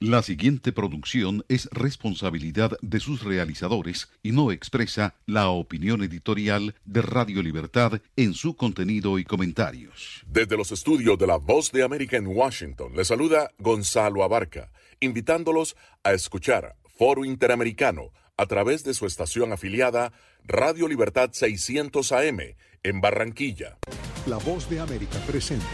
La siguiente producción es responsabilidad de sus realizadores y no expresa la opinión editorial de Radio Libertad en su contenido y comentarios. Desde los estudios de la Voz de América en Washington, le saluda Gonzalo Abarca, invitándolos a escuchar Foro Interamericano a través de su estación afiliada Radio Libertad 600 AM en Barranquilla. La Voz de América presenta.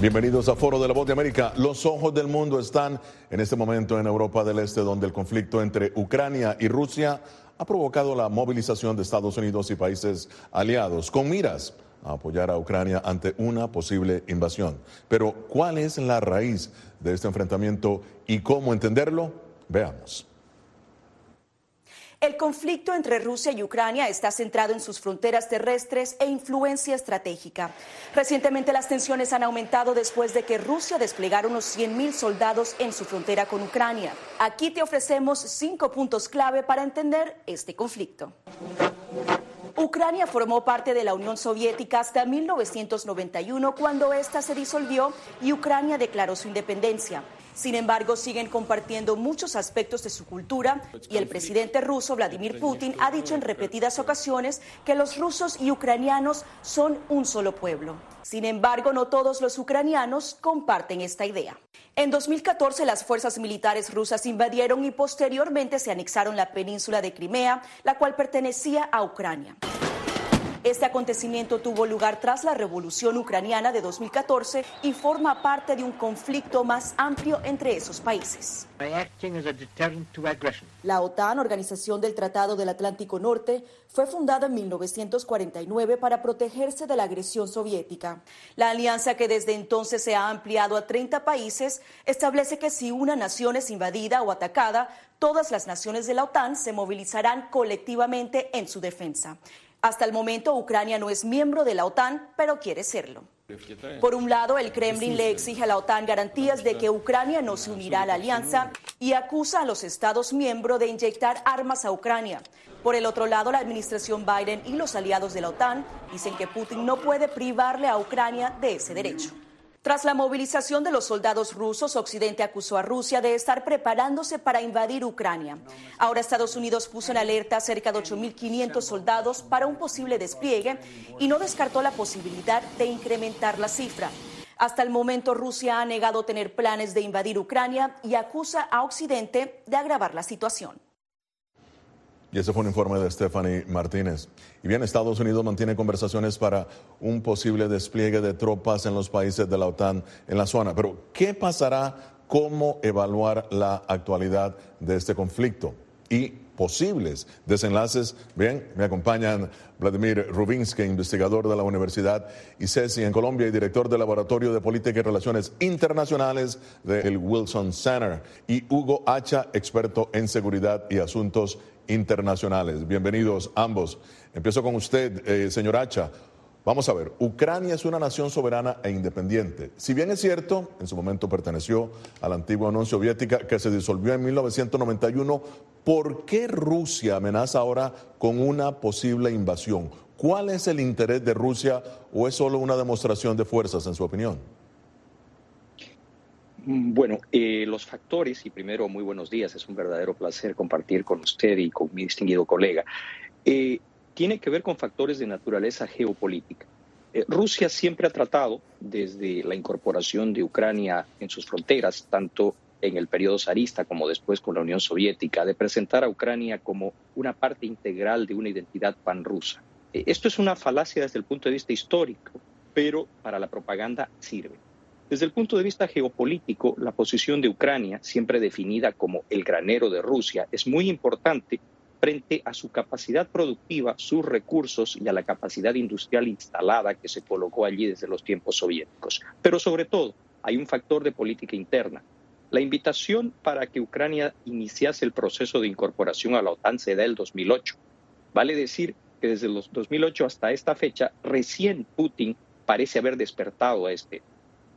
Bienvenidos a Foro de la Voz de América. Los ojos del mundo están en este momento en Europa del Este, donde el conflicto entre Ucrania y Rusia ha provocado la movilización de Estados Unidos y países aliados con miras a apoyar a Ucrania ante una posible invasión. Pero, ¿cuál es la raíz de este enfrentamiento y cómo entenderlo? Veamos. El conflicto entre Rusia y Ucrania está centrado en sus fronteras terrestres e influencia estratégica. Recientemente las tensiones han aumentado después de que Rusia desplegara unos 100.000 soldados en su frontera con Ucrania. Aquí te ofrecemos cinco puntos clave para entender este conflicto. Ucrania formó parte de la Unión Soviética hasta 1991 cuando ésta se disolvió y Ucrania declaró su independencia. Sin embargo, siguen compartiendo muchos aspectos de su cultura y el presidente ruso Vladimir Putin ha dicho en repetidas ocasiones que los rusos y ucranianos son un solo pueblo. Sin embargo, no todos los ucranianos comparten esta idea. En 2014, las fuerzas militares rusas invadieron y posteriormente se anexaron la península de Crimea, la cual pertenecía a Ucrania. Este acontecimiento tuvo lugar tras la revolución ucraniana de 2014 y forma parte de un conflicto más amplio entre esos países. La OTAN, Organización del Tratado del Atlántico Norte, fue fundada en 1949 para protegerse de la agresión soviética. La alianza, que desde entonces se ha ampliado a 30 países, establece que si una nación es invadida o atacada, todas las naciones de la OTAN se movilizarán colectivamente en su defensa. Hasta el momento, Ucrania no es miembro de la OTAN, pero quiere serlo. Por un lado, el Kremlin le exige a la OTAN garantías de que Ucrania no se unirá a la alianza y acusa a los Estados miembros de inyectar armas a Ucrania. Por el otro lado, la administración Biden y los aliados de la OTAN dicen que Putin no puede privarle a Ucrania de ese derecho. Tras la movilización de los soldados rusos, Occidente acusó a Rusia de estar preparándose para invadir Ucrania. Ahora Estados Unidos puso en alerta cerca de 8.500 soldados para un posible despliegue y no descartó la posibilidad de incrementar la cifra. Hasta el momento Rusia ha negado tener planes de invadir Ucrania y acusa a Occidente de agravar la situación. Y ese fue un informe de Stephanie Martínez. Y bien, Estados Unidos mantiene conversaciones para un posible despliegue de tropas en los países de la OTAN en la zona. Pero, ¿qué pasará? ¿Cómo evaluar la actualidad de este conflicto? Y posibles desenlaces. Bien, me acompañan Vladimir Rubinsky, investigador de la Universidad ICESI en Colombia y director del Laboratorio de Política y Relaciones Internacionales del Wilson Center, y Hugo Hacha, experto en seguridad y asuntos internacionales. Bienvenidos ambos. Empiezo con usted, eh, señor Hacha. Vamos a ver, Ucrania es una nación soberana e independiente. Si bien es cierto, en su momento perteneció a la antigua Unión Soviética que se disolvió en 1991, ¿por qué Rusia amenaza ahora con una posible invasión? ¿Cuál es el interés de Rusia o es solo una demostración de fuerzas, en su opinión? Bueno, eh, los factores, y primero muy buenos días, es un verdadero placer compartir con usted y con mi distinguido colega, eh, tiene que ver con factores de naturaleza geopolítica. Eh, Rusia siempre ha tratado, desde la incorporación de Ucrania en sus fronteras, tanto en el periodo zarista como después con la Unión Soviética, de presentar a Ucrania como una parte integral de una identidad panrusa. esto es una falacia desde el punto de vista histórico, pero para la propaganda sirve. Desde el punto de vista geopolítico, la posición de Ucrania, siempre definida como el granero de Rusia, es muy importante frente a su capacidad productiva, sus recursos y a la capacidad industrial instalada que se colocó allí desde los tiempos soviéticos. Pero sobre todo, hay un factor de política interna. La invitación para que Ucrania iniciase el proceso de incorporación a la OTAN se da el 2008. Vale decir que desde los 2008 hasta esta fecha, recién Putin parece haber despertado a este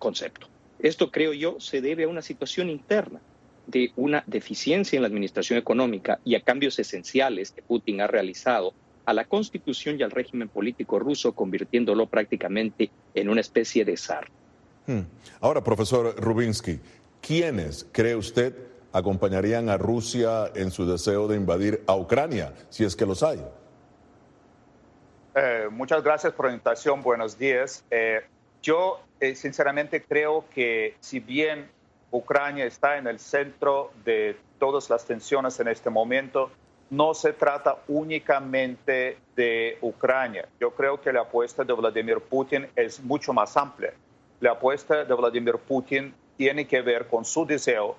concepto. Esto, creo yo, se debe a una situación interna de una deficiencia en la administración económica y a cambios esenciales que Putin ha realizado a la constitución y al régimen político ruso, convirtiéndolo prácticamente en una especie de zar. Hmm. Ahora, profesor Rubinsky, ¿quiénes cree usted acompañarían a Rusia en su deseo de invadir a Ucrania, si es que los hay? Eh, muchas gracias por la invitación. Buenos días. Eh, yo eh, sinceramente creo que si bien Ucrania está en el centro de todas las tensiones en este momento, no se trata únicamente de Ucrania. Yo creo que la apuesta de Vladimir Putin es mucho más amplia. La apuesta de Vladimir Putin tiene que ver con su deseo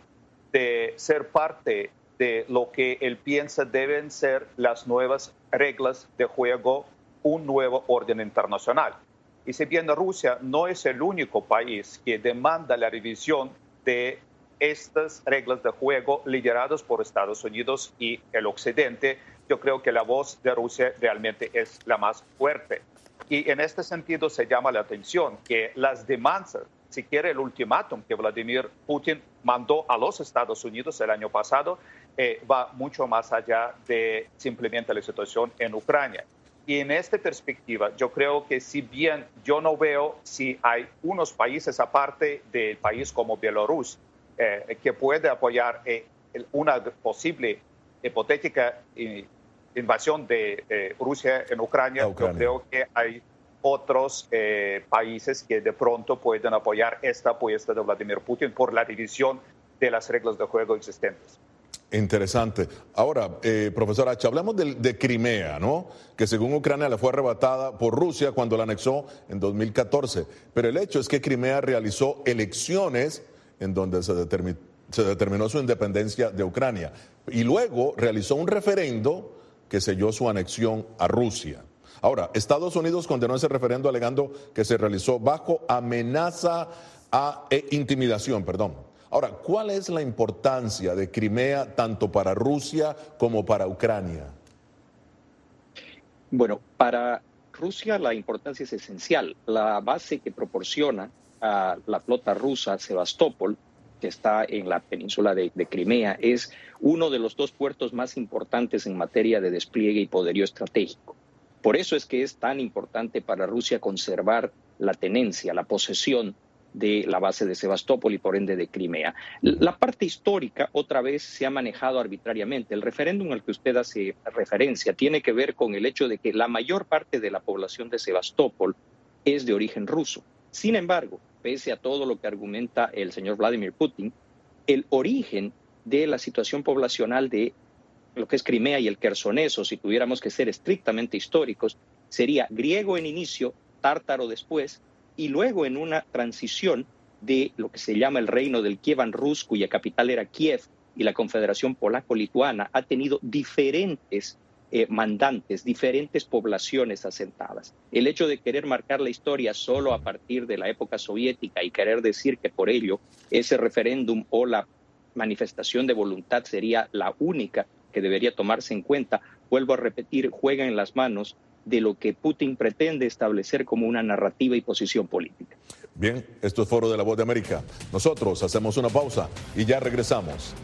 de ser parte de lo que él piensa deben ser las nuevas reglas de juego, un nuevo orden internacional. Y si bien Rusia no es el único país que demanda la revisión de estas reglas de juego lideradas por Estados Unidos y el Occidente, yo creo que la voz de Rusia realmente es la más fuerte. Y en este sentido se llama la atención que las demandas, si quiere el ultimátum que Vladimir Putin mandó a los Estados Unidos el año pasado, eh, va mucho más allá de simplemente la situación en Ucrania. Y en esta perspectiva, yo creo que si bien yo no veo si hay unos países aparte del país como Bielorrusia eh, que puede apoyar eh, una posible hipotética eh, invasión de Rusia en Ucrania, yo creo que hay otros países que de pronto pueden apoyar esta apuesta de Vladimir Putin por la división de las reglas de juego existentes. Interesante. Ahora, eh, profesor H., hablamos de, Crimea, ¿no? Que según Ucrania le fue arrebatada por Rusia cuando la anexó en 2014. Pero el hecho es que Crimea realizó elecciones en donde se, se determinó su independencia de Ucrania. Y luego realizó un referendo que selló su anexión a Rusia. Ahora, Estados Unidos condenó ese referendo alegando que se realizó bajo amenaza a, e intimidación, perdón. Ahora, ¿cuál es la importancia de Crimea tanto para Rusia como para Ucrania? Bueno, para Rusia la importancia es esencial. La base que proporciona a la flota rusa Sebastopol, que está en la península de, Crimea, es uno de los dos puertos más importantes en materia de despliegue y poderío estratégico. Por eso es que es tan importante para Rusia conservar la tenencia, la posesión de la base de Sebastopol y por ende de Crimea. La parte histórica otra vez se ha manejado arbitrariamente. El referéndum al que usted hace referencia tiene que ver con el hecho de que la mayor parte de la población de Sebastopol es de origen ruso. Sin embargo, pese a todo lo que argumenta el señor Vladimir Putin, el origen de la situación poblacional de lo que es Crimea y el Quersoneso, si tuviéramos que ser estrictamente históricos, sería griego en inicio, tártaro después y luego en una transición de lo que se llama el reino del Kievan Rus, cuya capital era Kiev, y la Confederación Polaco-Lituana ha tenido diferentes eh, mandantes, diferentes poblaciones asentadas. El hecho de querer marcar la historia solo a partir de la época soviética y querer decir que por ello ese referéndum o la manifestación de voluntad sería la única que debería tomarse en cuenta, vuelvo a repetir, juega en las manos de lo que Putin pretende establecer como una narrativa y posición política. Bien, esto es Foro de la Voz de América. Nosotros hacemos una pausa y ya regresamos.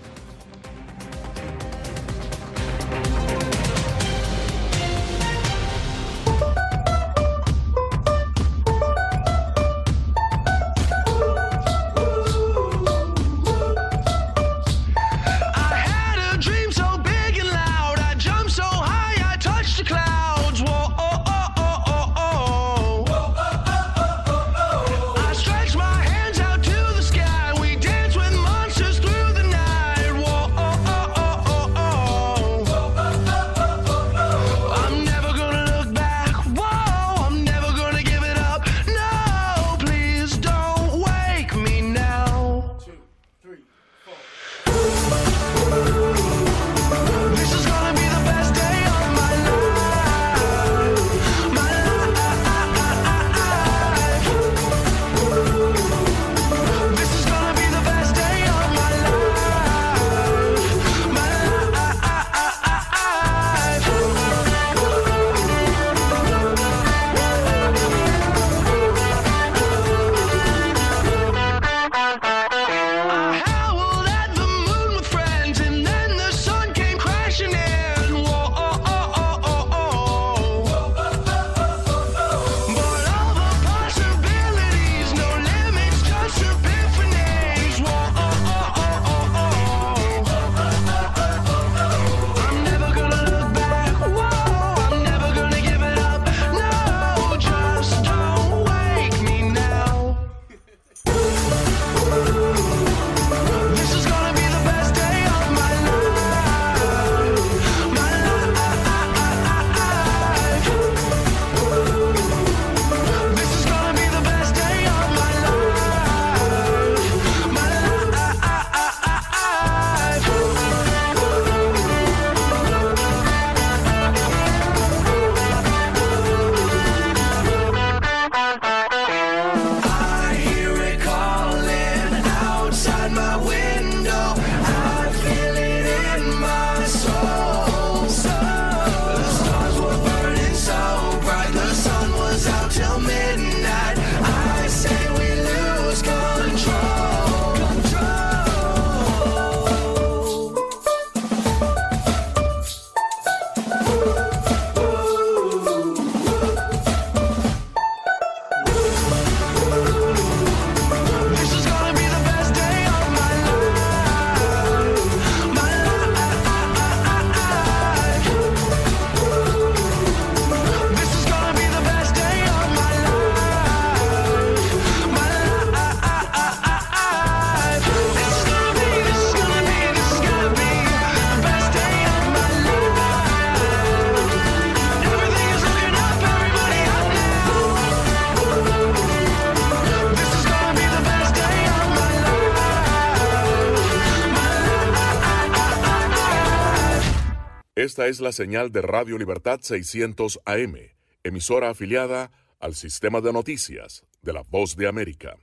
Es la señal de Radio Libertad 600 AM, emisora afiliada al sistema de noticias de la Voz de América.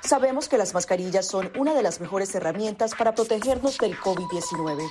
Sabemos que las mascarillas son una de las mejores herramientas para protegernos del COVID-19,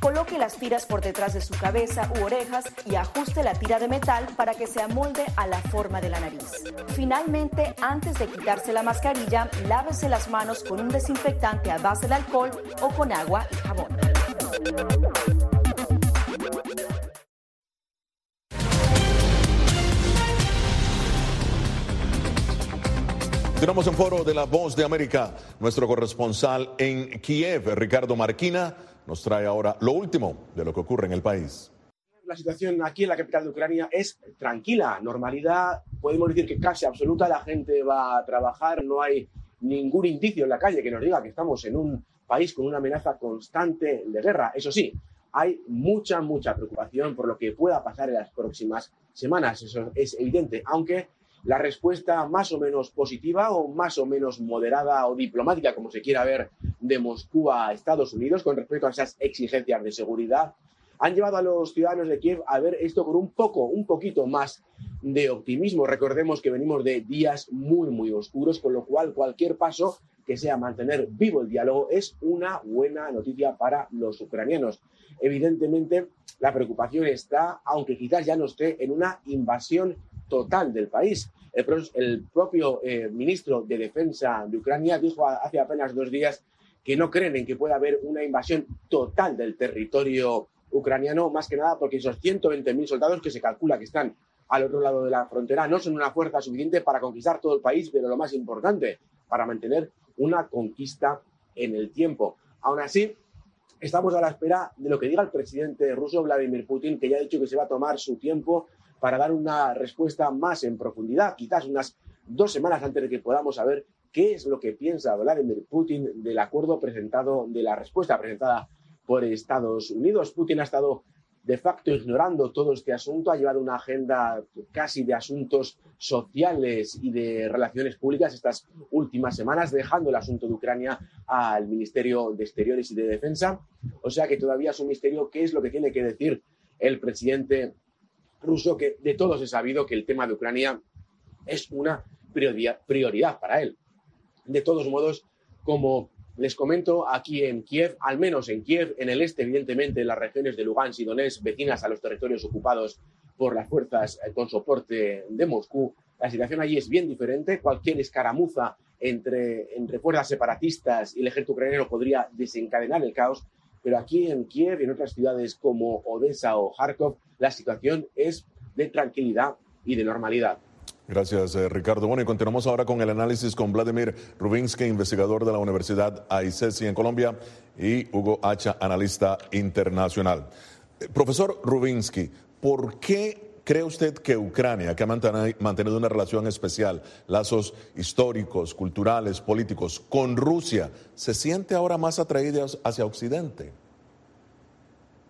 Coloque las tiras por detrás de su cabeza u orejas y ajuste la tira de metal para que se amolde a la forma de la nariz. Finalmente, antes de quitarse la mascarilla, lávese las manos con un desinfectante a base de alcohol o con agua y jabón. Continuamos en foro de La Voz de América. Nuestro corresponsal en Kiev, Ricardo Marquina, nos trae ahora lo último de lo que ocurre en el país. La situación aquí en la capital de Ucrania es tranquila, normalidad, podemos decir que casi absoluta, la gente va a trabajar, no hay ningún indicio en la calle que nos diga que estamos en un país con una amenaza constante de guerra. Eso sí, hay mucha, mucha preocupación por lo que pueda pasar en las próximas semanas, eso es evidente, aunque la respuesta más o menos positiva o más o menos moderada o diplomática, como se quiera ver, de Moscú a Estados Unidos con respecto a esas exigencias de seguridad, han llevado a los ciudadanos de Kiev a ver esto con un poco, un poquito más de optimismo. Recordemos que venimos de días muy, muy oscuros, con lo cual cualquier paso que sea mantener vivo el diálogo es una buena noticia para los ucranianos. Evidentemente, la preocupación está, aunque quizás ya no esté, en una invasión total del país. El, propio eh, ministro de Defensa de Ucrania dijo hace apenas dos días que no creen en que pueda haber una invasión total del territorio ucraniano, más que nada porque esos 120.000 soldados que se calcula que están al otro lado de la frontera no son una fuerza suficiente para conquistar todo el país, pero lo más importante, para mantener una conquista en el tiempo. Aún así, estamos a la espera de lo que diga el presidente ruso Vladimir Putin, que ya ha dicho que se va a tomar su tiempo para dar una respuesta más en profundidad, quizás unas dos semanas antes de que podamos saber qué es lo que piensa Vladimir Putin del acuerdo presentado, de la respuesta presentada por Estados Unidos. Putin ha estado de facto ignorando todo este asunto, ha llevado una agenda casi de asuntos sociales y de relaciones públicas estas últimas semanas, dejando el asunto de Ucrania al Ministerio de Exteriores y de Defensa. O sea que todavía es un misterio qué es lo que tiene que decir el presidente ruso que de todos he sabido que el tema de Ucrania es una prioridad, para él. De todos modos, como les comento, aquí en Kiev, al menos en Kiev, en el este, evidentemente, en las regiones de Lugansk y Donetsk, vecinas a los territorios ocupados por las fuerzas eh, con soporte de Moscú, la situación allí es bien diferente. Cualquier escaramuza entre, entre fuerzas separatistas y el ejército ucraniano podría desencadenar el caos pero aquí en Kiev y en otras ciudades como Odessa o Kharkov, la situación es de tranquilidad y de normalidad. Gracias, eh, Ricardo. Bueno, y continuamos ahora con el análisis con Vladimir Rubinsky, investigador de la Universidad AICESI en Colombia, y Hugo Hacha, analista internacional. Eh, profesor Rubinsky, ¿por qué ¿Cree usted que Ucrania, que ha mantenido una relación especial, lazos históricos, culturales, políticos, con Rusia, se siente ahora más atraída hacia Occidente?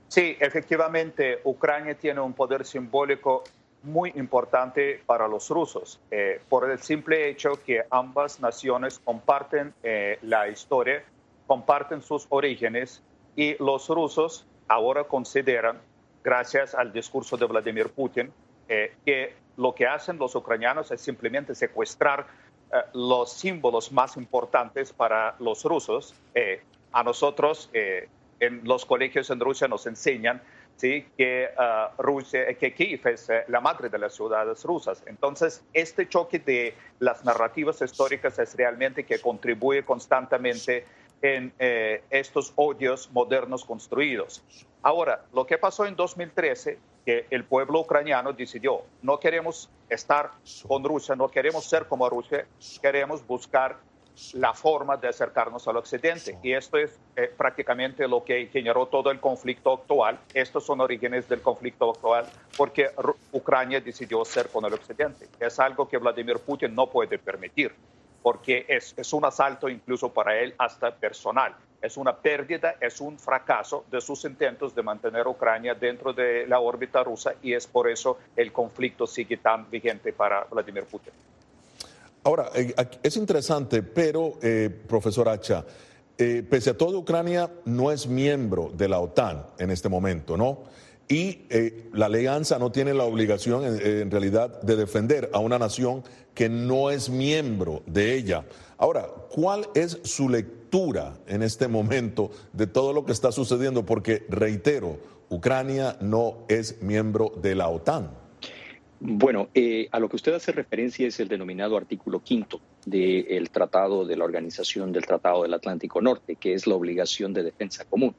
Sí, efectivamente, Ucrania tiene un poder simbólico muy importante para los rusos, eh, por el simple hecho que ambas naciones comparten eh, la historia, comparten sus orígenes y los rusos ahora consideran gracias al discurso de Vladimir Putin, eh, que lo que hacen los ucranianos es simplemente secuestrar eh, los símbolos más importantes para los rusos. A nosotros en los colegios en Rusia nos enseñan ¿sí? que, Rusia, que Kiev es la madre de las ciudades rusas. Entonces, este choque de las narrativas históricas es realmente que contribuye constantemente en eh, estos odios modernos construidos. Ahora, lo que pasó en 2013, que el pueblo ucraniano decidió, no queremos estar con Rusia, no queremos ser como Rusia, queremos buscar la forma de acercarnos al occidente. Y esto es eh, prácticamente lo que generó todo el conflicto actual. Estos son orígenes del conflicto actual porque Ucrania decidió ser con el occidente. Es algo que Vladimir Putin no puede permitir porque es, es un asalto incluso para él hasta personal. Es una pérdida, es un fracaso de sus intentos de mantener a Ucrania dentro de la órbita rusa y es por eso el conflicto sigue tan vigente para Vladimir Putin. Ahora, eh, es interesante, pero, eh, profesor Hacha, eh, pese a todo, Ucrania no es miembro de la OTAN en este momento, ¿no? Y la alianza no tiene la obligación, en realidad, de defender a una nación que no es miembro de ella. Ahora, ¿cuál es su lectura en este momento de todo lo que está sucediendo? Porque, reitero, Ucrania no es miembro de la OTAN. Bueno, eh, a lo que usted hace referencia es el denominado artículo quinto del Tratado de la Organización del Tratado del Atlántico Norte, que es la obligación de defensa común.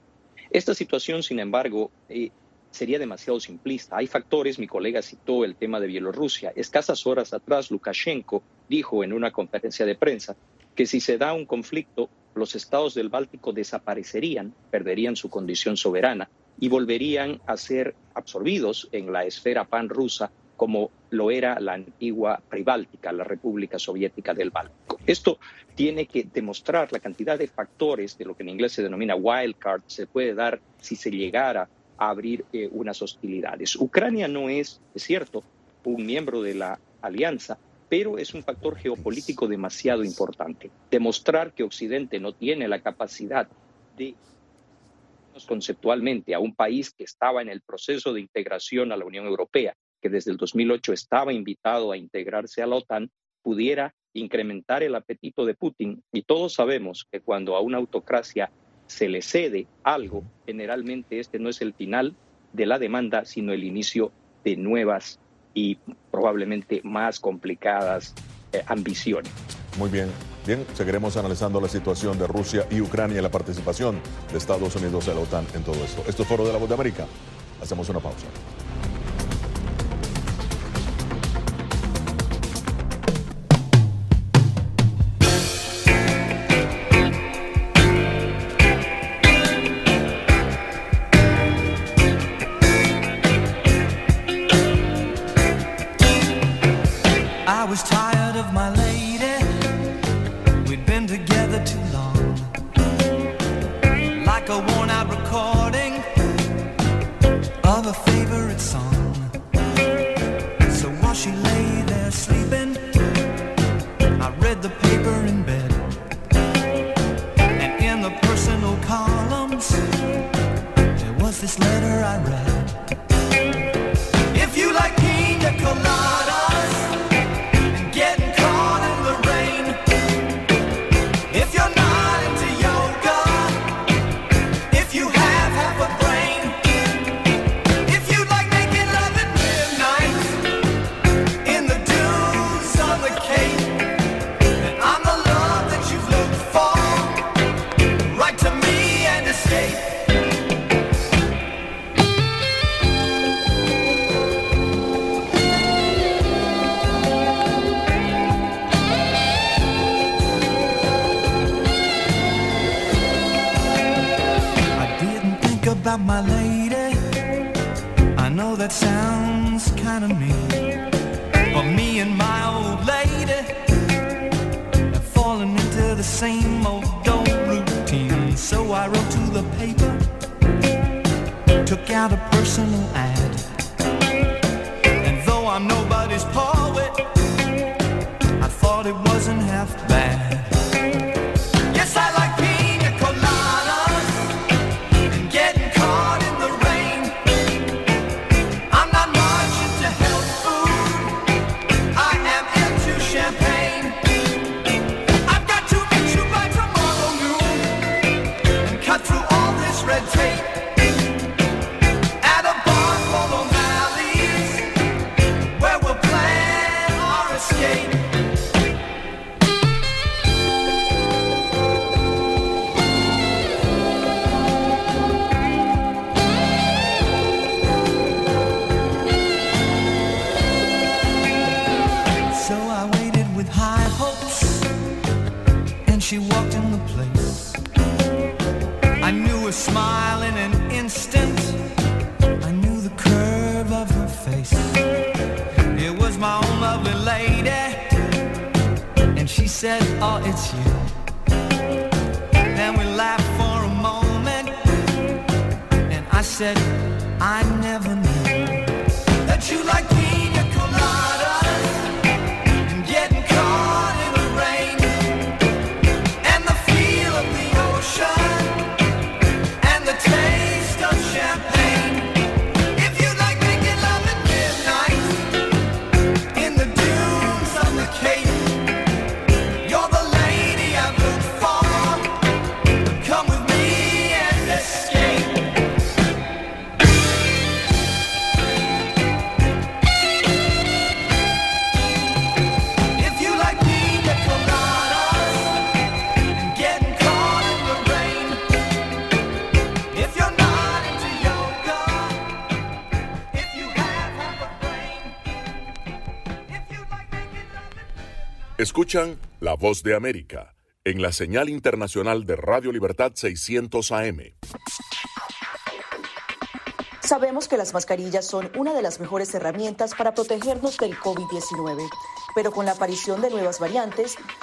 Esta situación, sin embargo, eh, sería demasiado simplista. Hay factores, mi colega citó el tema de Bielorrusia. Escasas horas atrás, Lukashenko dijo en una conferencia de prensa que si se da un conflicto, los estados del Báltico desaparecerían, perderían su condición soberana y volverían a ser absorbidos en la esfera pan-rusa como lo era la antigua Pribáltica, la República Soviética del Báltico. Esto tiene que demostrar la cantidad de factores de lo que en inglés se denomina wild card se puede dar si se llegara abrir eh, unas hostilidades. Ucrania no es, es cierto, un miembro de la alianza, pero es un factor geopolítico demasiado importante. Demostrar que Occidente no tiene la capacidad de conceptualmente a un país que estaba en el proceso de integración a la Unión Europea, que desde el 2008 estaba invitado a integrarse a la OTAN, pudiera incrementar el apetito de Putin. Y todos sabemos que cuando a una autocracia se le cede algo, generalmente este no es el final de la demanda, sino el inicio de nuevas y probablemente más complicadas eh, ambiciones. Muy bien, bien, seguiremos analizando la situación de Rusia y Ucrania y la participación de Estados Unidos de la OTAN en todo esto. Esto es Foro de la Voz de América. Hacemos una pausa. Escuchan La Voz de América en la señal internacional de Radio Libertad 600 AM. Sabemos que las mascarillas son una de las mejores herramientas para protegernos del COVID-19, pero con la aparición de nuevas variantes,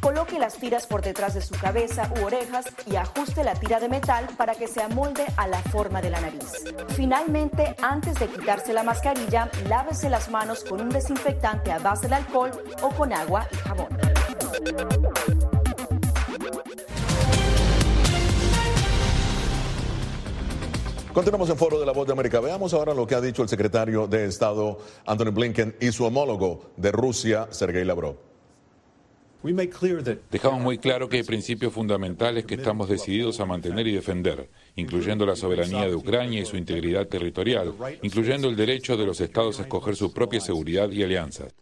Coloque las tiras por detrás de su cabeza u orejas y ajuste la tira de metal para que se amolde a la forma de la nariz. Finalmente, antes de quitarse la mascarilla, lávese las manos con un desinfectante a base de alcohol o con agua y jabón. Continuamos en Foro de la Voz de América. Veamos ahora lo que ha dicho el secretario de Estado Anthony Blinken y su homólogo de Rusia, Sergei Lavrov. Dejamos muy claro que hay principios fundamentales que estamos decididos a mantener y defender, incluyendo la soberanía de Ucrania y su integridad territorial, incluyendo el derecho de los estados a escoger su propia seguridad y alianzas.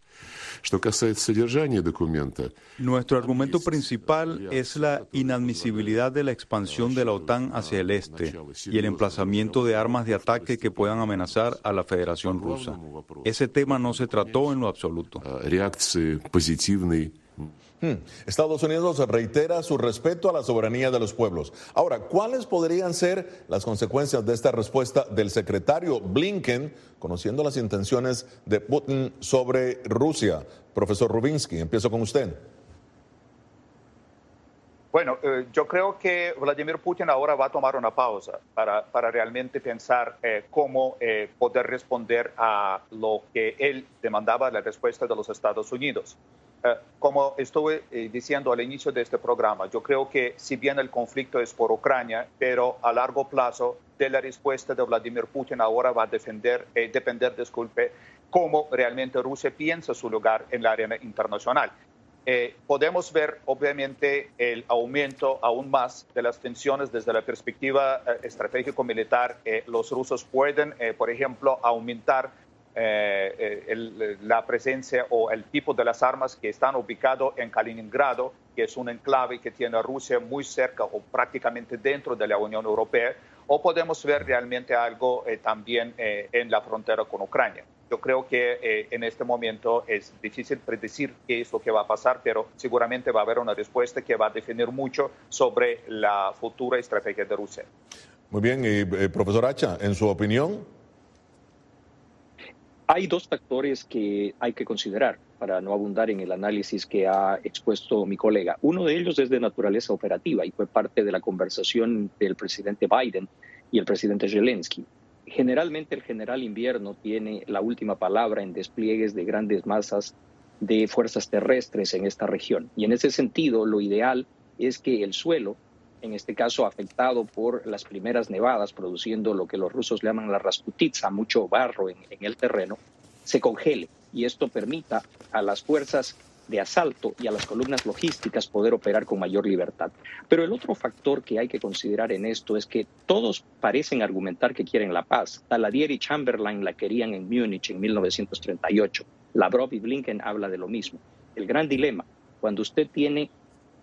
Nuestro argumento principal es la inadmisibilidad de la expansión de la OTAN hacia el este y el emplazamiento de armas de ataque que puedan amenazar a la Federación Rusa. Ese tema no se trató en lo absoluto. Hmm. Estados Unidos reitera su respeto a la soberanía de los pueblos. Ahora, ¿cuáles podrían ser las consecuencias de esta respuesta del secretario Blinken, conociendo las intenciones de Putin sobre Rusia? Profesor Rubinsky, empiezo con usted. Bueno, eh, yo creo que Vladimir Putin ahora va a tomar una pausa para, para realmente pensar eh, cómo eh, poder responder a lo que él demandaba la respuesta de los Estados Unidos. como estuve diciendo al inicio de este programa, yo creo que si bien el conflicto es por Ucrania, pero a largo plazo de la respuesta de Vladimir Putin ahora va a defender, depender, disculpe, cómo realmente Rusia piensa su lugar en la arena internacional. Eh, podemos ver obviamente el aumento aún más de las tensiones desde la perspectiva eh, estratégico-militar. Eh, los rusos pueden, por ejemplo, aumentar la presencia o el tipo de las armas que están ubicados en Kaliningrado, que es un enclave que tiene a Rusia muy cerca o prácticamente dentro de la Unión Europea, o podemos ver realmente algo también en la frontera con Ucrania. Yo creo que eh, en este momento es difícil predecir qué es lo que va a pasar, pero seguramente va a haber una respuesta que va a definir mucho sobre la futura estrategia de Rusia. Muy bien, y, eh, profesor Hacha, en su opinión. Hay dos factores que hay que considerar para no abundar en el análisis que ha expuesto mi colega. Uno de ellos es de naturaleza operativa y fue parte de la conversación del presidente Biden y el presidente Zelensky generalmente el general invierno tiene la última palabra en despliegues de grandes masas de fuerzas terrestres en esta región. Y en ese sentido, lo ideal es que el suelo, en este caso afectado por las primeras nevadas, produciendo lo que los rusos llaman la rasputitsa, mucho barro en, en el terreno, se congele y esto permita a las fuerzas de asalto y a las columnas logísticas poder operar con mayor libertad. Pero el otro factor que hay que considerar en esto es que todos parecen argumentar que quieren la paz. Taladier y Chamberlain la querían en Múnich en 1938. Lavrov y Blinken habla de lo mismo. El gran dilema, cuando usted tiene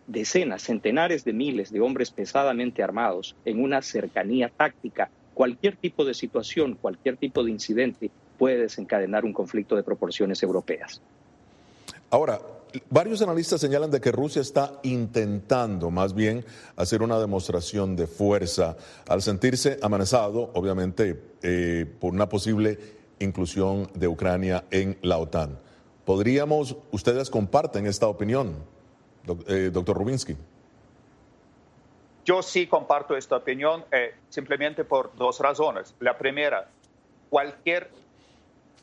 decenas, centenares de miles de hombres pesadamente armados en una cercanía táctica, cualquier tipo de situación, cualquier tipo de incidente puede desencadenar un conflicto de proporciones europeas. Ahora, varios analistas señalan de que Rusia está intentando más bien hacer una demostración de fuerza al sentirse amenazado, obviamente, eh, por una posible inclusión de Ucrania en la OTAN. ¿Podríamos, ustedes comparten esta opinión, eh, doctor Rubinsky? Yo sí comparto esta opinión eh, simplemente por dos razones. La primera, cualquier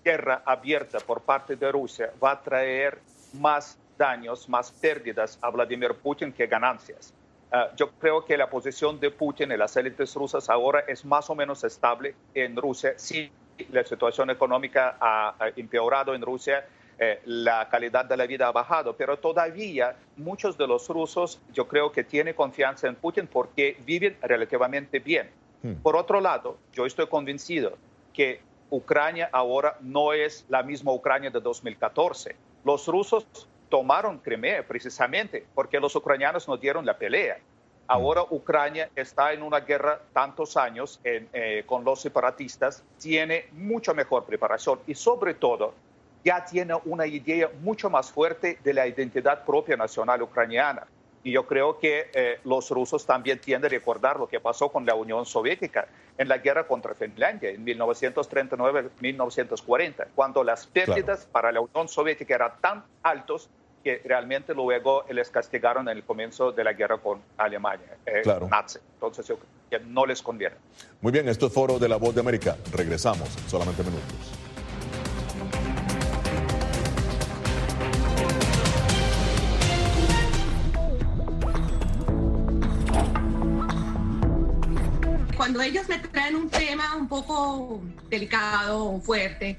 guerra abierta por parte de Rusia va a traer más daños, más pérdidas a Vladimir Putin que ganancias. Ah, yo creo que la posición de Putin y las élites rusas ahora es más o menos estable en Rusia. Sí, la situación económica ha, empeorado en Rusia, eh, la calidad de la vida ha bajado, pero todavía muchos de los rusos yo creo que tienen confianza en Putin porque viven relativamente bien. Hmm. Por otro lado, yo estoy convencido que Ucrania ahora no es la misma Ucrania de 2014 los rusos tomaron Crimea precisamente porque los ucranianos no dieron la pelea. Ahora Ucrania está en una guerra tantos años eh, con los separatistas, tiene mucha mejor preparación y sobre todo ya tiene una idea mucho más fuerte de la identidad propia nacional ucraniana. Y yo creo que eh, los rusos también tienden a recordar lo que pasó con la Unión Soviética en la guerra contra Finlandia en 1939-1940, cuando las pérdidas para la Unión Soviética eran tan altos que realmente luego les castigaron en el comienzo de la guerra con Alemania, eh, claro. nazi. Entonces yo, que no les conviene. Muy bien, esto es Foro de la Voz de América. Regresamos solamente minutos. cuando ellos me traen un tema un poco delicado o fuerte,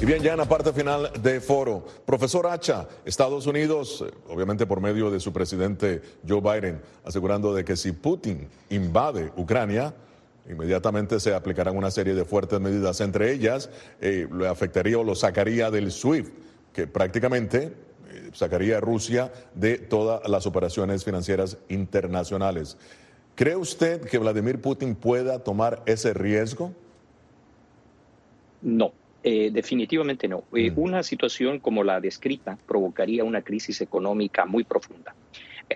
Y bien, ya en la parte final de foro, profesor Hacha, Estados Unidos, eh, obviamente por medio de su presidente Joe Biden, asegurando de que si Putin invade Ucrania, inmediatamente se aplicarán una serie de fuertes medidas, entre ellas eh, le afectaría o lo sacaría del SWIFT, que prácticamente eh, sacaría a Rusia de todas las operaciones financieras internacionales. ¿Cree usted que Vladimir Putin pueda tomar ese riesgo? No. Eh, definitivamente no. Eh, una situación como la descrita provocaría una crisis económica muy profunda.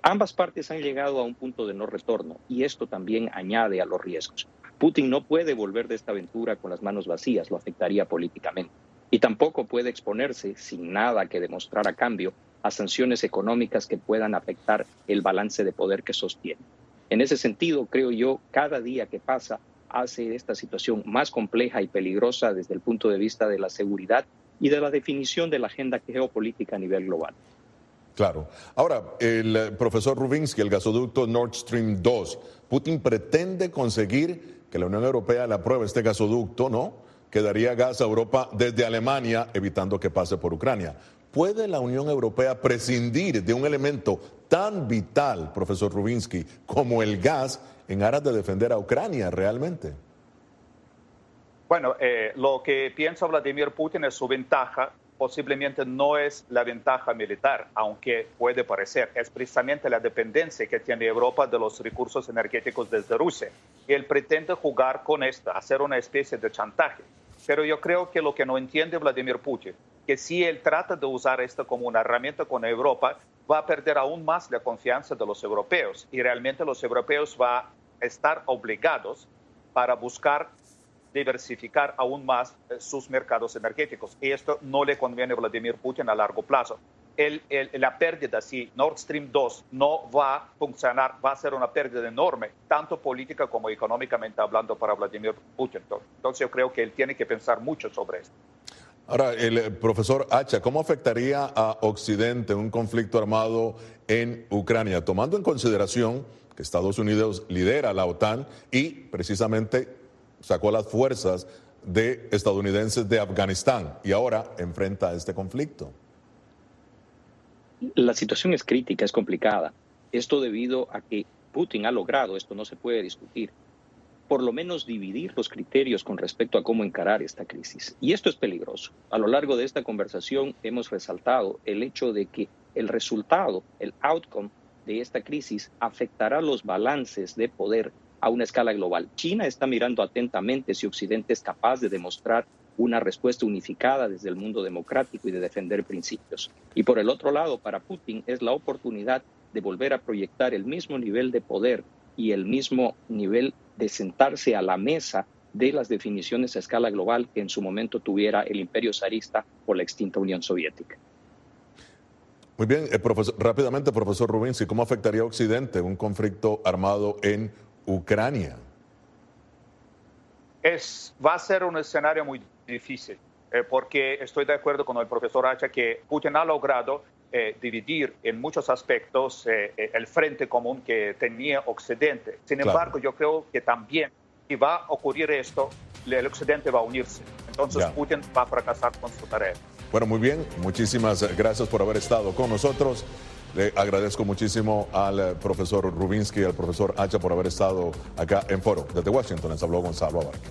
Ambas partes han llegado a un punto de no retorno y esto también añade a los riesgos. Putin no puede volver de esta aventura con las manos vacías, lo afectaría políticamente. Y tampoco puede exponerse, sin nada que demostrar a cambio, a sanciones económicas que puedan afectar el balance de poder que sostiene. En ese sentido, creo yo, cada día que pasa hace esta situación más compleja y peligrosa desde el punto de vista de la seguridad y de la definición de la agenda geopolítica a nivel global. Claro. Ahora, el eh, profesor Rubinsky, el gasoducto Nord Stream 2, Putin pretende conseguir que la Unión Europea le apruebe este gasoducto, ¿no? Que daría gas a Europa desde Alemania, evitando que pase por Ucrania. ¿Puede la Unión Europea prescindir de un elemento tan vital, profesor Rubinsky, como el gas en aras de defender a Ucrania realmente? Bueno, eh, lo que piensa Vladimir Putin es su ventaja, posiblemente no es la ventaja militar, aunque puede parecer, es precisamente la dependencia que tiene Europa de los recursos energéticos desde Rusia. Y él pretende jugar con esto, hacer una especie de chantaje. Pero yo creo que lo que no entiende Vladimir Putin, que si él trata de usar esto como una herramienta con Europa, va a perder aún más la confianza de los europeos y realmente los europeos van a estar obligados para buscar diversificar aún más eh, sus mercados energéticos. Y esto no le conviene a Vladimir Putin a largo plazo. La pérdida, si Nord Stream 2 no va a funcionar, va a ser una pérdida enorme, tanto política como económicamente hablando para Vladimir Putin. Entonces yo creo que él tiene que pensar mucho sobre esto. Ahora, el eh, profesor Hacha, ¿cómo afectaría a Occidente un conflicto armado en Ucrania, tomando en consideración que Estados Unidos lidera la OTAN y precisamente sacó las fuerzas de estadounidenses de Afganistán y ahora enfrenta este conflicto? La situación es crítica, es complicada. Esto debido a que Putin ha logrado, esto no se puede discutir, por lo menos dividir los criterios con respecto a cómo encarar esta crisis. Y esto es peligroso. A lo largo de esta conversación hemos resaltado el hecho de que el resultado, el outcome de esta crisis afectará los balances de poder a una escala global. China está mirando atentamente si Occidente es capaz de demostrar una respuesta unificada desde el mundo democrático y de defender principios. Y por el otro lado, para Putin es la oportunidad de volver a proyectar el mismo nivel de poder y el mismo nivel de sentarse a la mesa de las definiciones a escala global que en su momento tuviera el imperio zarista o la extinta Unión Soviética. Muy bien, eh, profesor, rápidamente, profesor Rubinsky, ¿cómo afectaría a Occidente un conflicto armado en Ucrania? Es, va a ser un escenario muy difícil, eh, porque estoy de acuerdo con el profesor Hacha que Putin ha logrado eh, dividir en muchos aspectos el frente común que tenía Occidente. Sin embargo, yo creo que también, si va a ocurrir esto, el Occidente va a unirse. Entonces Putin va a fracasar con su tarea. Bueno, muy bien. Muchísimas gracias por haber estado con nosotros. Le agradezco muchísimo al eh, profesor Rubinsky y al profesor Hacha por haber estado acá en foro. Desde Washington les habló Gonzalo Abarca.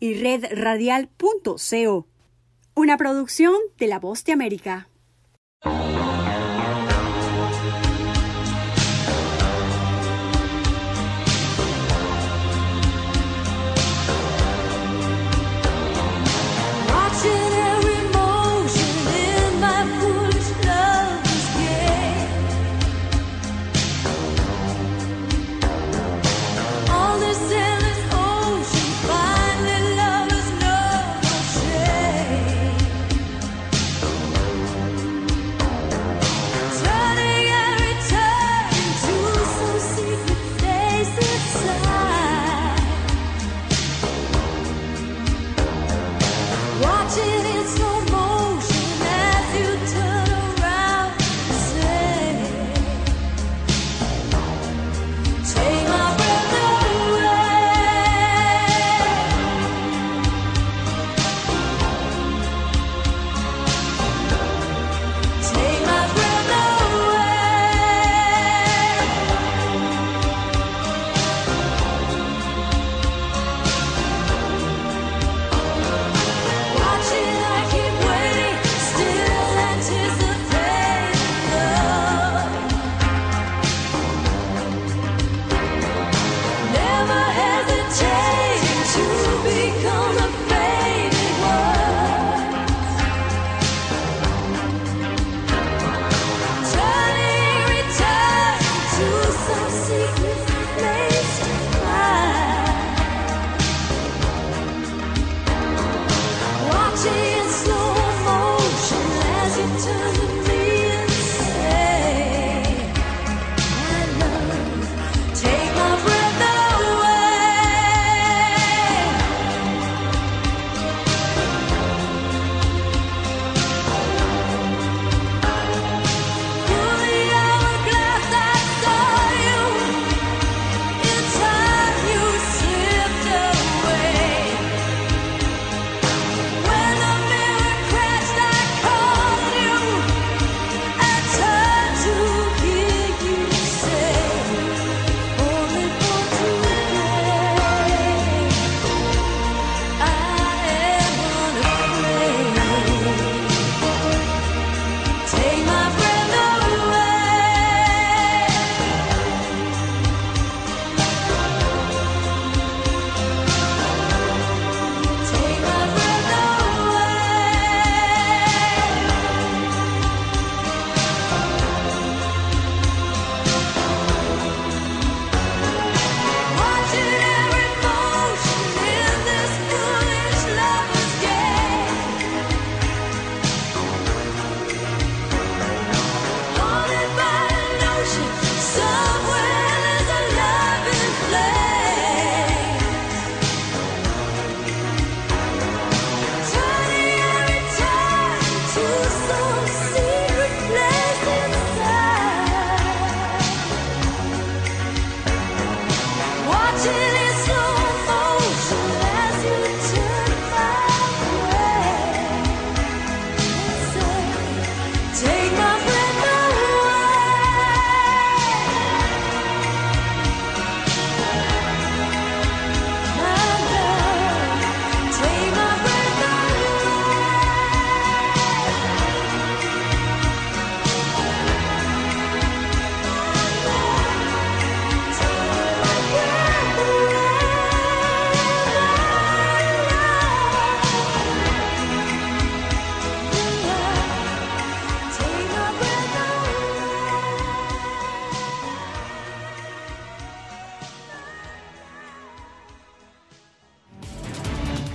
y redradial.co. Una producción de La Voz de América.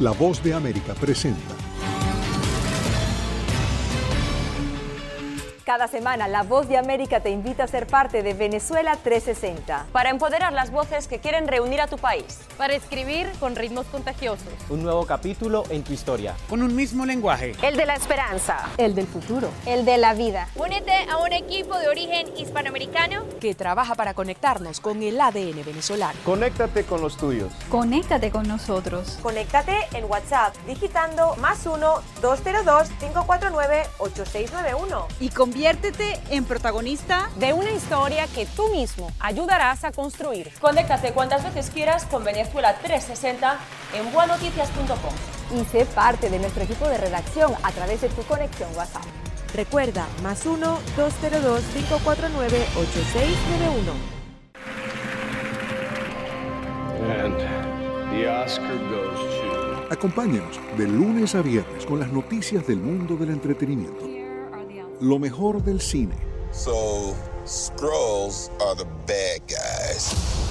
La voz de América presenta. Cada semana La Voz de América te invita a ser parte de Venezuela 360. Para empoderar las voces que quieren reunir a tu país. Para escribir con ritmos contagiosos. Un nuevo capítulo en tu historia. Con un mismo lenguaje. El de la esperanza. El del futuro. El de la vida. Únete a un equipo de origen hispanoamericano que trabaja para conectarnos con el ADN venezolano. Conéctate con los tuyos. Conéctate con nosotros. Conéctate en WhatsApp digitando más 1-202-549-8691. Y Conviértete en protagonista de una historia que tú mismo ayudarás a construir. Conéctate cuantas veces quieras con Venezuela 360 en Y sé parte de nuestro equipo de redacción a través de tu conexión WhatsApp. Recuerda, más 1-202-549-8691. And the Oscar goes to... Acompáñanos de lunes a viernes con las noticias del mundo del entretenimiento lo mejor del cine. So, Scrolls are the bad guys.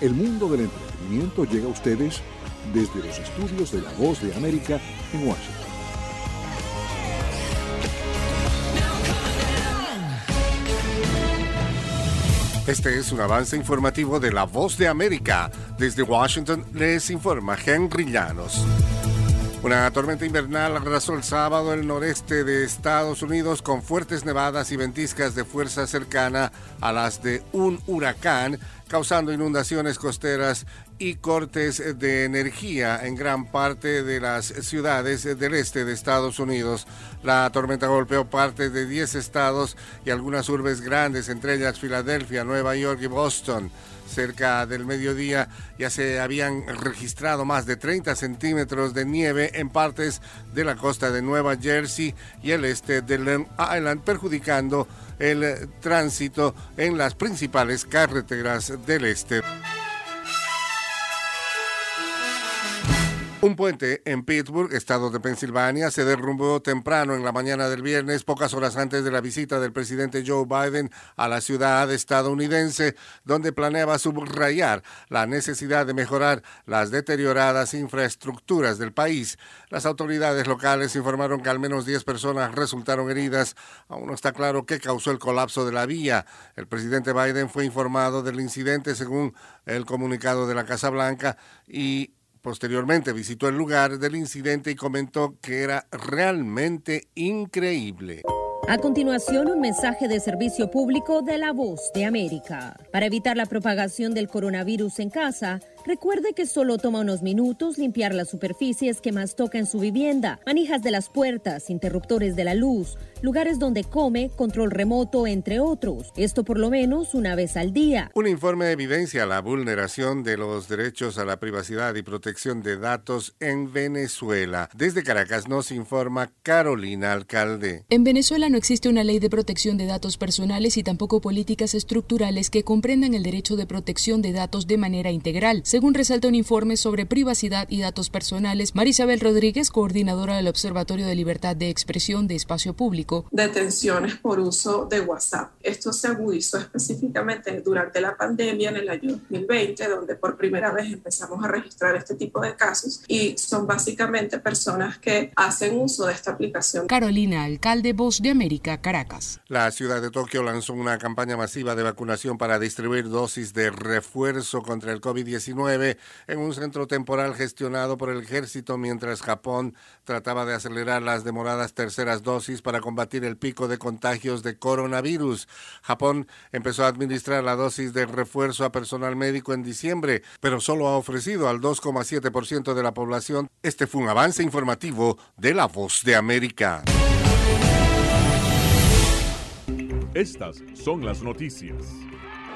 El mundo del entretenimiento llega a ustedes desde los estudios de La Voz de América en Washington. Este es un avance informativo de La Voz de América. Desde Washington les informa Henry Llanos. Una tormenta invernal arrasó el sábado el noreste de Estados Unidos con fuertes nevadas y ventiscas de fuerza cercana a las de un huracán, causando inundaciones costeras y cortes de energía en gran parte de las ciudades del este de Estados Unidos. La tormenta golpeó parte de 10 estados y algunas urbes grandes, entre ellas Filadelfia, Nueva York y Boston cerca del mediodía ya se habían registrado más de 30 centímetros de nieve en partes de la costa de Nueva Jersey y el este de Long Island, perjudicando el tránsito en las principales carreteras del este. Un puente en Pittsburgh, estado de Pensilvania, se derrumbó temprano en la mañana del viernes, pocas horas antes de la visita del presidente Joe Biden a la ciudad estadounidense, donde planeaba subrayar la necesidad de mejorar las deterioradas infraestructuras del país. Las autoridades locales informaron que al menos 10 personas resultaron heridas. Aún no está claro qué causó el colapso de la vía. El presidente Biden fue informado del incidente según el comunicado de la Casa Blanca y Posteriormente visitó el lugar del incidente y comentó que era realmente increíble. A continuación, un mensaje de servicio público de la voz de América. Para evitar la propagación del coronavirus en casa, Recuerde que solo toma unos minutos limpiar las superficies que más toca en su vivienda, manijas de las puertas, interruptores de la luz, lugares donde come, control remoto, entre otros. Esto por lo menos una vez al día. Un informe evidencia la vulneración de los derechos a la privacidad y protección de datos en Venezuela. Desde Caracas nos informa Carolina Alcalde. En Venezuela no existe una ley de protección de datos personales y tampoco políticas estructurales que comprendan el derecho de protección de datos de manera integral según resalta un informe sobre privacidad y datos personales. Marisabel Rodríguez, coordinadora del Observatorio de Libertad de Expresión de Espacio Público. Detenciones por uso de WhatsApp. Esto se agudizó específicamente durante la pandemia en el año 2020, donde por primera vez empezamos a registrar este tipo de casos y son básicamente personas que hacen uso de esta aplicación. Carolina, alcalde Voz de América, Caracas. La ciudad de Tokio lanzó una campaña masiva de vacunación para distribuir dosis de refuerzo contra el COVID-19 en un centro temporal gestionado por el ejército mientras Japón trataba de acelerar las demoradas terceras dosis para combatir el pico de contagios de coronavirus. Japón empezó a administrar la dosis de refuerzo a personal médico en diciembre, pero solo ha ofrecido al 2,7% de la población. Este fue un avance informativo de La Voz de América. Estas son las noticias.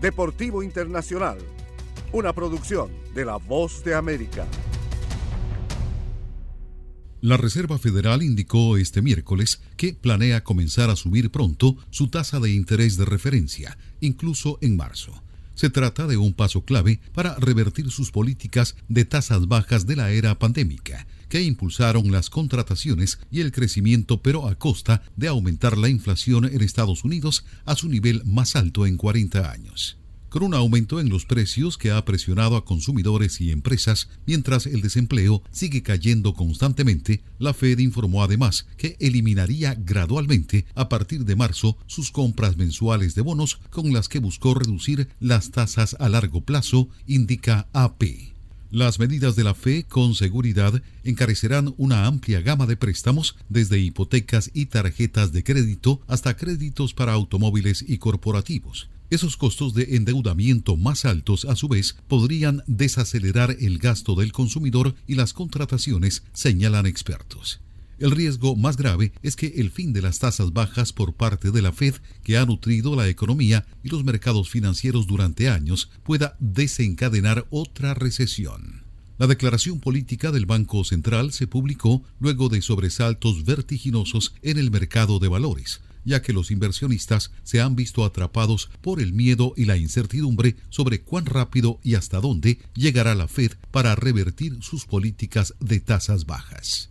Deportivo Internacional, una producción de La Voz de América. La Reserva Federal indicó este miércoles que planea comenzar a subir pronto su tasa de interés de referencia, incluso en marzo. Se trata de un paso clave para revertir sus políticas de tasas bajas de la era pandémica que impulsaron las contrataciones y el crecimiento, pero a costa de aumentar la inflación en Estados Unidos a su nivel más alto en 40 años con un aumento en los precios que ha presionado a consumidores y empresas mientras el desempleo sigue cayendo constantemente, la Fed informó además que eliminaría gradualmente a partir de marzo sus compras mensuales de bonos con las que buscó reducir las tasas a largo plazo, indica AP. Las medidas de la FE con seguridad encarecerán una amplia gama de préstamos, desde hipotecas y tarjetas de crédito hasta créditos para automóviles y corporativos. Esos costos de endeudamiento más altos, a su vez, podrían desacelerar el gasto del consumidor y las contrataciones, señalan expertos. El riesgo más grave es que el fin de las tasas bajas por parte de la Fed, que ha nutrido la economía y los mercados financieros durante años, pueda desencadenar otra recesión. La declaración política del Banco Central se publicó luego de sobresaltos vertiginosos en el mercado de valores, ya que los inversionistas se han visto atrapados por el miedo y la incertidumbre sobre cuán rápido y hasta dónde llegará la Fed para revertir sus políticas de tasas bajas.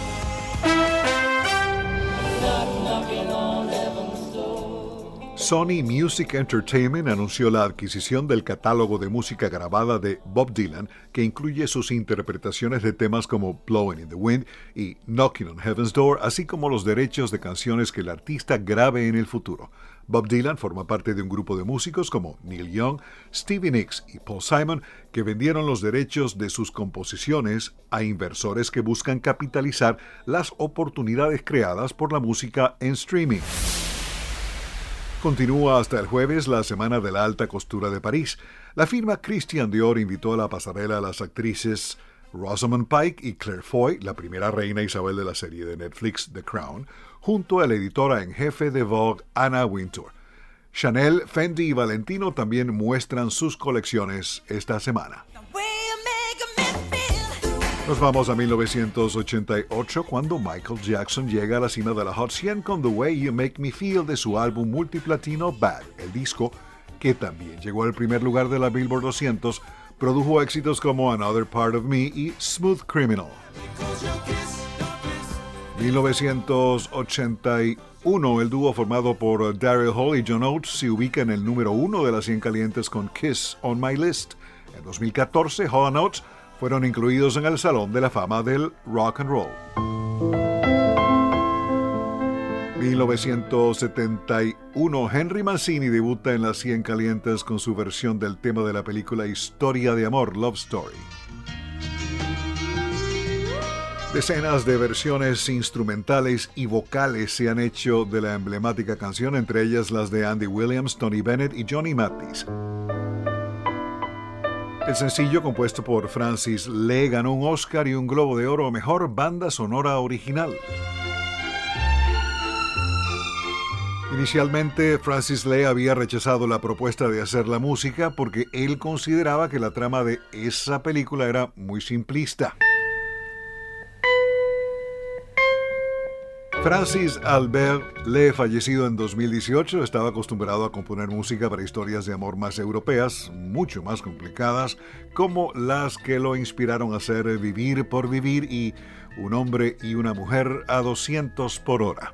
Sony Music Entertainment anunció la adquisición del catálogo de música grabada de Bob Dylan, que incluye sus interpretaciones de temas como Blowing in the Wind y Knocking on Heaven's Door, así como los derechos de canciones que el artista grabe en el futuro. Bob Dylan forma parte de un grupo de músicos como Neil Young, Stevie Nicks y Paul Simon, que vendieron los derechos de sus composiciones a inversores que buscan capitalizar las oportunidades creadas por la música en streaming. Continúa hasta el jueves la Semana de la Alta Costura de París. La firma Christian Dior invitó a la pasarela a las actrices Rosamund Pike y Claire Foy, la primera reina Isabel de la serie de Netflix The Crown, junto a la editora en jefe de Vogue Anna Wintour. Chanel, Fendi y Valentino también muestran sus colecciones esta semana. Nos vamos a 1988 cuando Michael Jackson llega a la cima de la Hot 100 con The Way You Make Me Feel de su álbum multiplatino Bad. El disco, que también llegó al primer lugar de la Billboard 200, produjo éxitos como Another Part of Me y Smooth Criminal. 1981, el dúo formado por Daryl Hall y John Oates se ubica en el número uno de las 100 calientes con Kiss on My List. En 2014, Hall Oates fueron incluidos en el Salón de la Fama del Rock and Roll. 1971, Henry Mancini debuta en las 100 calientes con su versión del tema de la película Historia de Amor, Love Story. Decenas de versiones instrumentales y vocales se han hecho de la emblemática canción, entre ellas las de Andy Williams, Tony Bennett y Johnny Mathis. El sencillo, compuesto por Francis Lee, ganó un Oscar y un Globo de Oro a Mejor Banda Sonora Original. Inicialmente, Francis Lee había rechazado la propuesta de hacer la música porque él consideraba que la trama de esa película era muy simplista. Francis Albert Lee, fallecido en 2018, estaba acostumbrado a componer música para historias de amor más europeas, mucho más complicadas, como las que lo inspiraron a hacer Vivir por Vivir y Un hombre y una mujer a 200 por hora.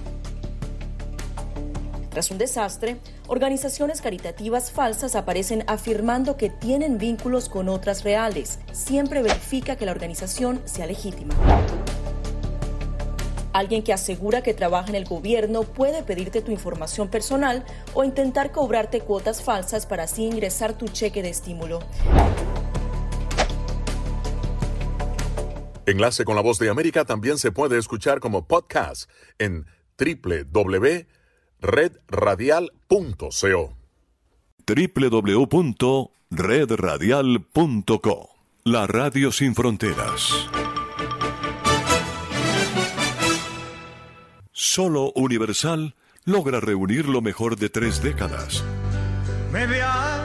Tras un desastre, organizaciones caritativas falsas aparecen afirmando que tienen vínculos con otras reales. Siempre verifica que la organización sea legítima. Alguien que asegura que trabaja en el gobierno puede pedirte tu información personal o intentar cobrarte cuotas falsas para así ingresar tu cheque de estímulo. Enlace con la voz de América también se puede escuchar como podcast en www.redradial.co. www.redradial.co La Radio Sin Fronteras. Solo Universal logra reunir lo mejor de tres décadas. Maybe I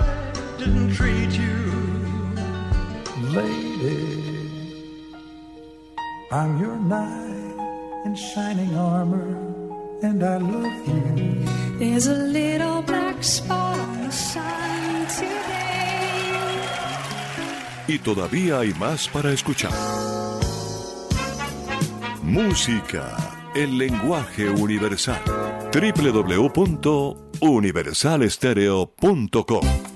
didn't treat you. Lady, I'm your knight in shining armor, and I love you. There's a little black spot on the sun today. Y todavía hay más para escuchar. Música, el lenguaje universal. www.universalestereo.com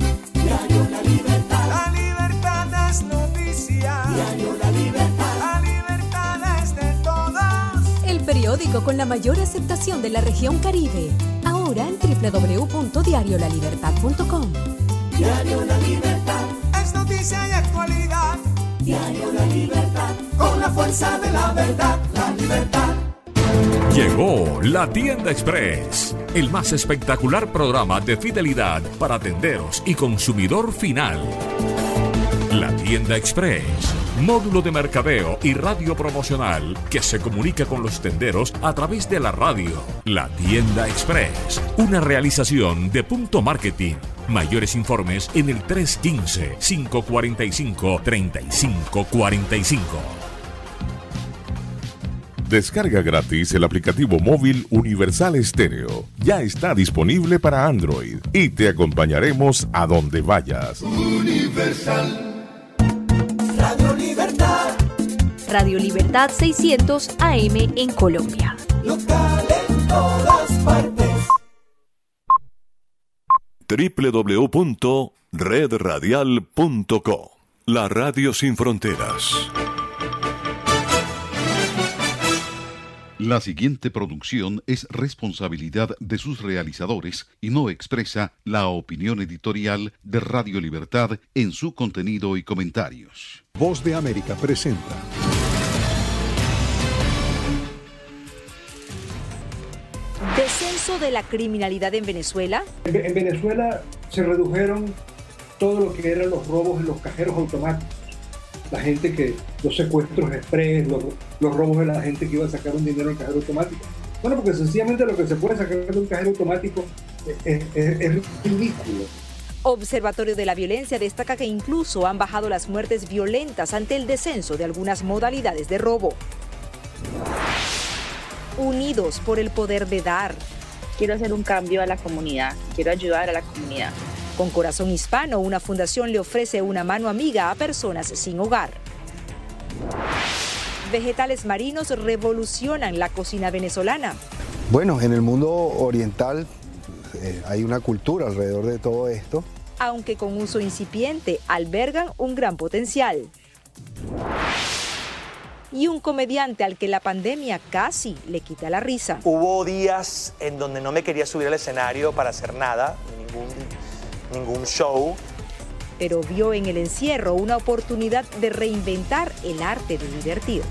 periódico con la mayor aceptación de la región Caribe. Ahora en www.diariolalibertad.com. Diario La Libertad. Es noticia y actualidad. Diario La Libertad. Con la fuerza de la verdad. La libertad. Llegó la Tienda Express, el más espectacular programa de fidelidad para tenderos y consumidor final. La Tienda Express, módulo de mercadeo y radio promocional que se comunica con los tenderos a través de la radio. La Tienda Express, una realización de Punto Marketing. Mayores informes en el 315-545-3545. Descarga gratis el aplicativo móvil Universal Estéreo. Ya está disponible para Android y te acompañaremos a donde vayas. Universal. Radio Libertad 600 AM en Colombia. Local en todas partes. www.redradial.co La Radio Sin Fronteras. La siguiente producción es responsabilidad de sus realizadores y no expresa la opinión editorial de Radio Libertad en su contenido y comentarios. Voz de América presenta. Descenso de la criminalidad en Venezuela. En Venezuela se redujeron todo lo que eran los robos en los cajeros automáticos. La gente que, los secuestros express, los, los robos de la gente que iba a sacar un dinero en cajero automático. Bueno, porque sencillamente lo que se puede sacar de un cajero automático es, es, es ridículo. Observatorio de la Violencia destaca que incluso han bajado las muertes violentas ante el descenso de algunas modalidades de robo. Unidos por el poder de dar. Quiero hacer un cambio a la comunidad, quiero ayudar a la comunidad. Con Corazón Hispano, una fundación le ofrece una mano amiga a personas sin hogar. Vegetales marinos revolucionan la cocina venezolana. Bueno, en el mundo oriental eh, hay una cultura alrededor de todo esto. Aunque con uso incipiente, albergan un gran potencial. Y un comediante al que la pandemia casi le quita la risa. Hubo días en donde no me quería subir al escenario para hacer nada, ningún, ningún show. Pero vio en el encierro una oportunidad de reinventar el arte de divertir.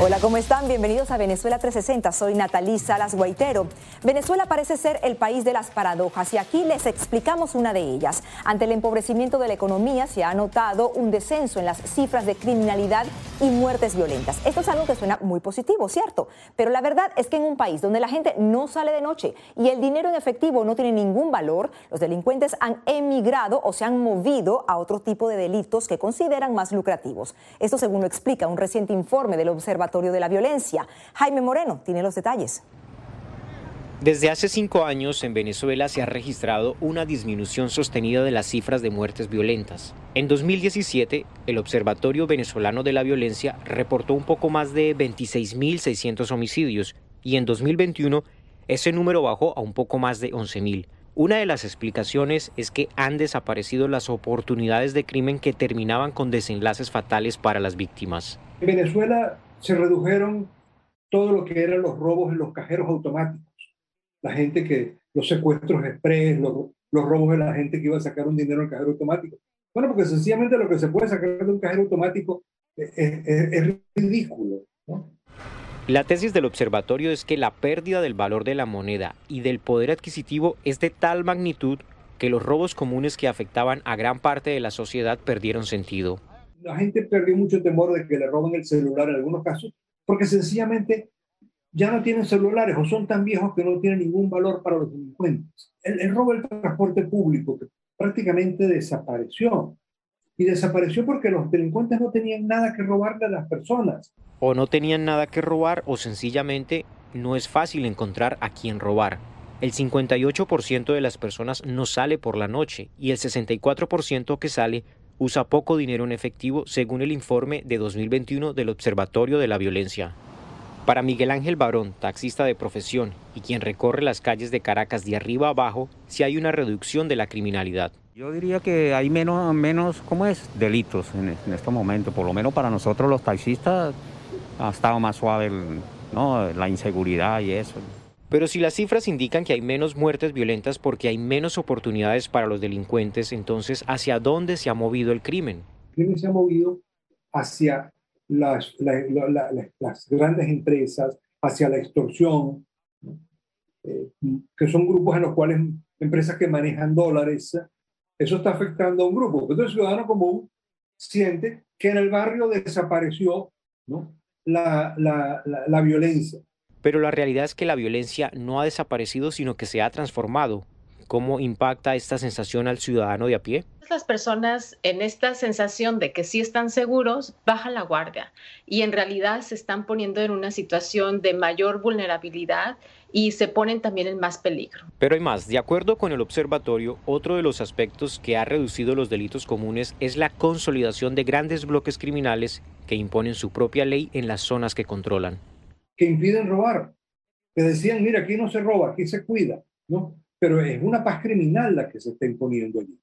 Hola, ¿cómo están? Bienvenidos a Venezuela 360. Soy Natalí Salas Guaitero. Venezuela parece ser el país de las paradojas y aquí les explicamos una de ellas. Ante el empobrecimiento de la economía se ha notado un descenso en las cifras de criminalidad y muertes violentas. Esto es algo que suena muy positivo, ¿cierto? Pero la verdad es que en un país donde la gente no sale de noche y el dinero en efectivo no tiene ningún valor, los delincuentes han emigrado o se han movido a otro tipo de delitos que consideran más lucrativos. Esto según lo explica un reciente informe del Observatorio de la Violencia. Jaime Moreno tiene los detalles. Desde hace cinco años en Venezuela se ha registrado una disminución sostenida de las cifras de muertes violentas. En 2017, el Observatorio Venezolano de la Violencia reportó un poco más de 26.600 homicidios y en 2021 ese número bajó a un poco más de 11.000. Una de las explicaciones es que han desaparecido las oportunidades de crimen que terminaban con desenlaces fatales para las víctimas. En Venezuela se redujeron todo lo que eran los robos en los cajeros automáticos la gente que, los secuestros express, los, los robos de la gente que iba a sacar un dinero en cajero automático. Bueno, porque sencillamente lo que se puede sacar de un cajero automático es, es, ridículo. La tesis del observatorio es que la pérdida del valor de la moneda y del poder adquisitivo es de tal magnitud que los robos comunes que afectaban a gran parte de la sociedad perdieron sentido. La gente perdió mucho temor de que le roben el celular en algunos casos, porque sencillamente ya no tienen celulares o son tan viejos que no tienen ningún valor para los delincuentes. El, robo del transporte público prácticamente desapareció. Y desapareció porque los delincuentes no tenían nada que robarle a las personas. O no tenían nada que robar o sencillamente no es fácil encontrar a quién robar. El 58% de las personas no sale por la noche y el 64% que sale usa poco dinero en efectivo según el informe de 2021 del Observatorio de la Violencia. Para Miguel Ángel Barón, taxista de profesión y quien recorre las calles de Caracas de arriba abajo, si hay una reducción de la criminalidad. Yo diría que hay menos, menos ¿cómo es? Delitos en, en estos momentos. Por lo menos para nosotros los taxistas ha estado más suave ¿no? la inseguridad y eso. Pero si las cifras indican que hay menos muertes violentas porque hay menos oportunidades para los delincuentes, entonces ¿hacia dónde se ha movido el crimen? El crimen se ha movido hacia las, grandes empresas, hacia la extorsión, eh, que son grupos en los cuales empresas que manejan dólares, eso está afectando a un grupo. Entonces el ciudadano común siente que en el barrio desapareció la violencia. Pero la realidad es que la violencia no ha desaparecido, sino que se ha transformado. ¿Cómo impacta esta sensación al ciudadano de a pie? Las personas en esta sensación de que sí están seguros bajan la guardia y en realidad se están poniendo en una situación de mayor vulnerabilidad y se ponen también en más peligro. Pero hay más. De acuerdo con el observatorio, otro de los aspectos que ha reducido los delitos comunes es la consolidación de grandes bloques criminales que imponen su propia ley en las zonas que controlan. Que impiden robar. Que decían, mira, aquí no se roba, aquí se cuida. ¿no? pero es una paz criminal la que se está imponiendo allí.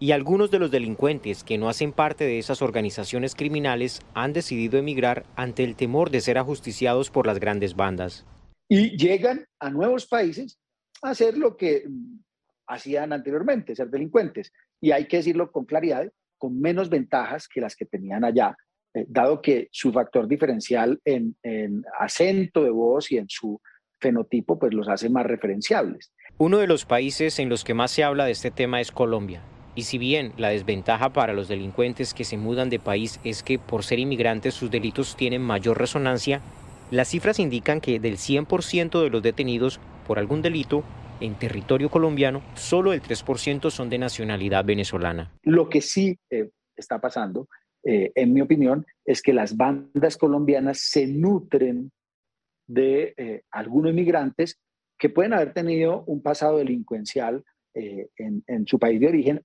Y algunos de los delincuentes que no hacen parte de esas organizaciones criminales han decidido emigrar ante el temor de ser ajusticiados por las grandes bandas. Y llegan a nuevos países a hacer lo que mm, hacían anteriormente, ser delincuentes. Y hay que decirlo con claridad, con menos ventajas que las que tenían allá, eh, dado que su factor diferencial en, en acento de voz y en su fenotipo pues los hace más referenciables. Uno de los países en los que más se habla de este tema es Colombia. Y si bien la desventaja para los delincuentes que se mudan de país es que por ser inmigrantes sus delitos tienen mayor resonancia, las cifras indican que del 100% de los detenidos por algún delito en territorio colombiano, solo el 3% son de nacionalidad venezolana. Lo que sí eh, está pasando, eh, en mi opinión, es que las bandas colombianas se nutren de eh, algunos inmigrantes que pueden haber tenido un pasado delincuencial eh, en, su país de origen.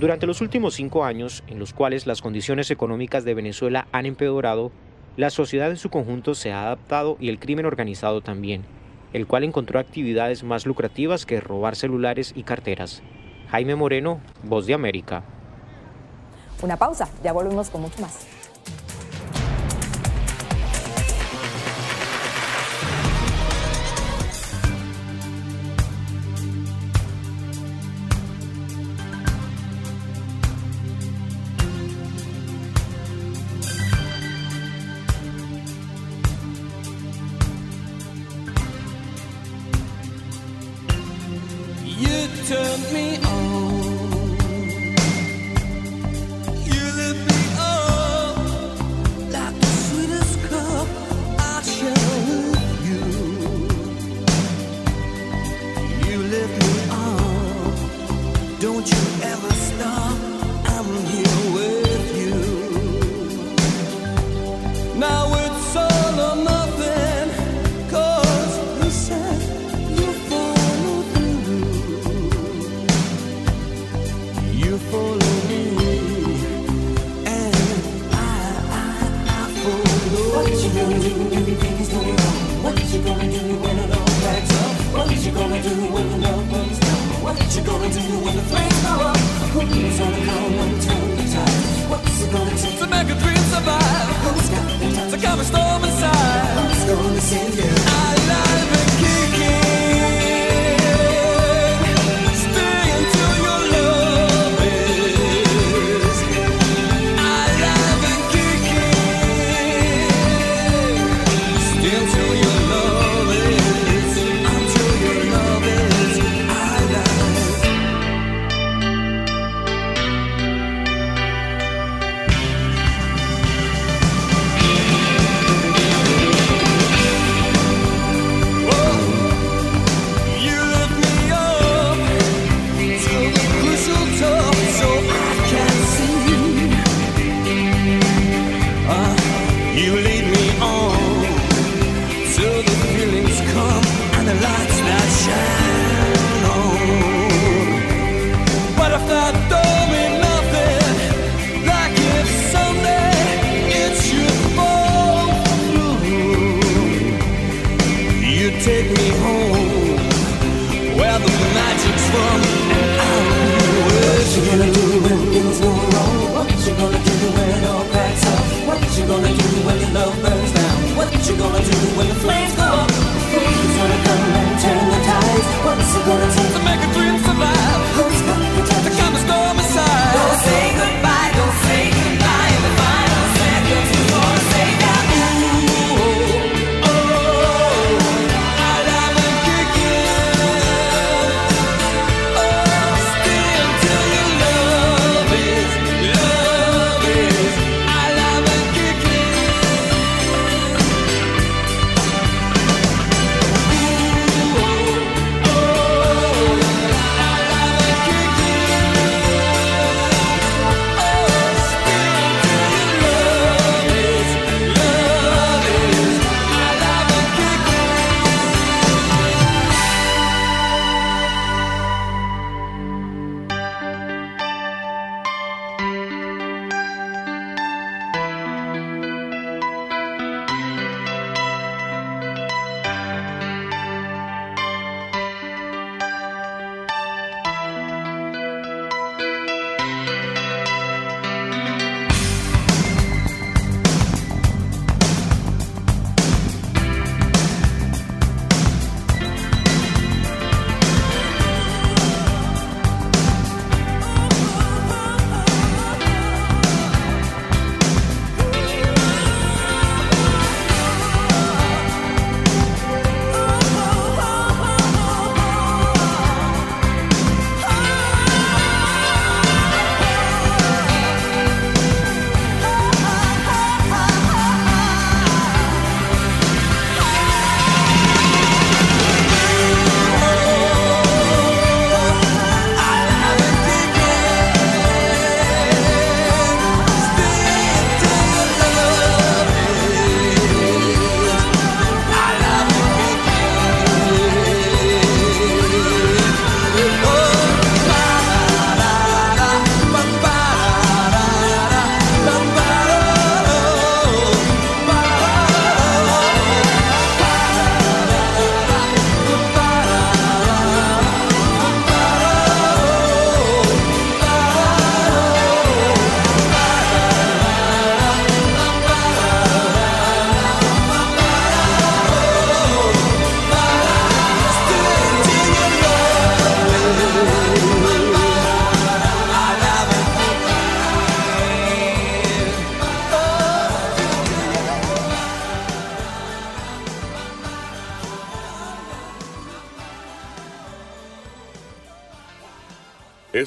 Durante los últimos cinco años, en los cuales las condiciones económicas de Venezuela han empeorado, la sociedad en su conjunto se ha adaptado y el crimen organizado también, el cual encontró actividades más lucrativas que robar celulares y carteras. Jaime Moreno, Voz de América. Una pausa, ya volvemos con mucho más.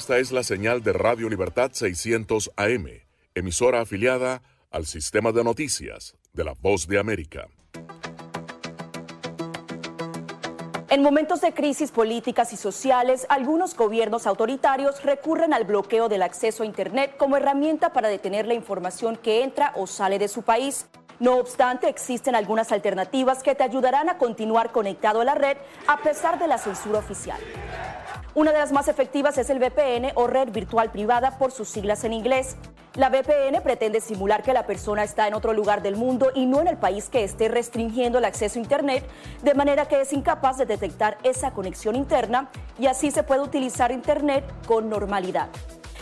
Esta es la señal de Radio Libertad 600 AM, emisora afiliada al sistema de noticias de la Voz de América. En momentos de crisis políticas y sociales, algunos gobiernos autoritarios recurren al bloqueo del acceso a Internet como herramienta para detener la información que entra o sale de su país. No obstante, existen algunas alternativas que te ayudarán a continuar conectado a la red a pesar de la censura oficial. Una de las más efectivas es el VPN o red virtual privada por sus siglas en inglés. La VPN pretende simular que la persona está en otro lugar del mundo y no en el país que esté restringiendo el acceso a Internet, de manera que es incapaz de detectar esa conexión interna y así se puede utilizar Internet con normalidad.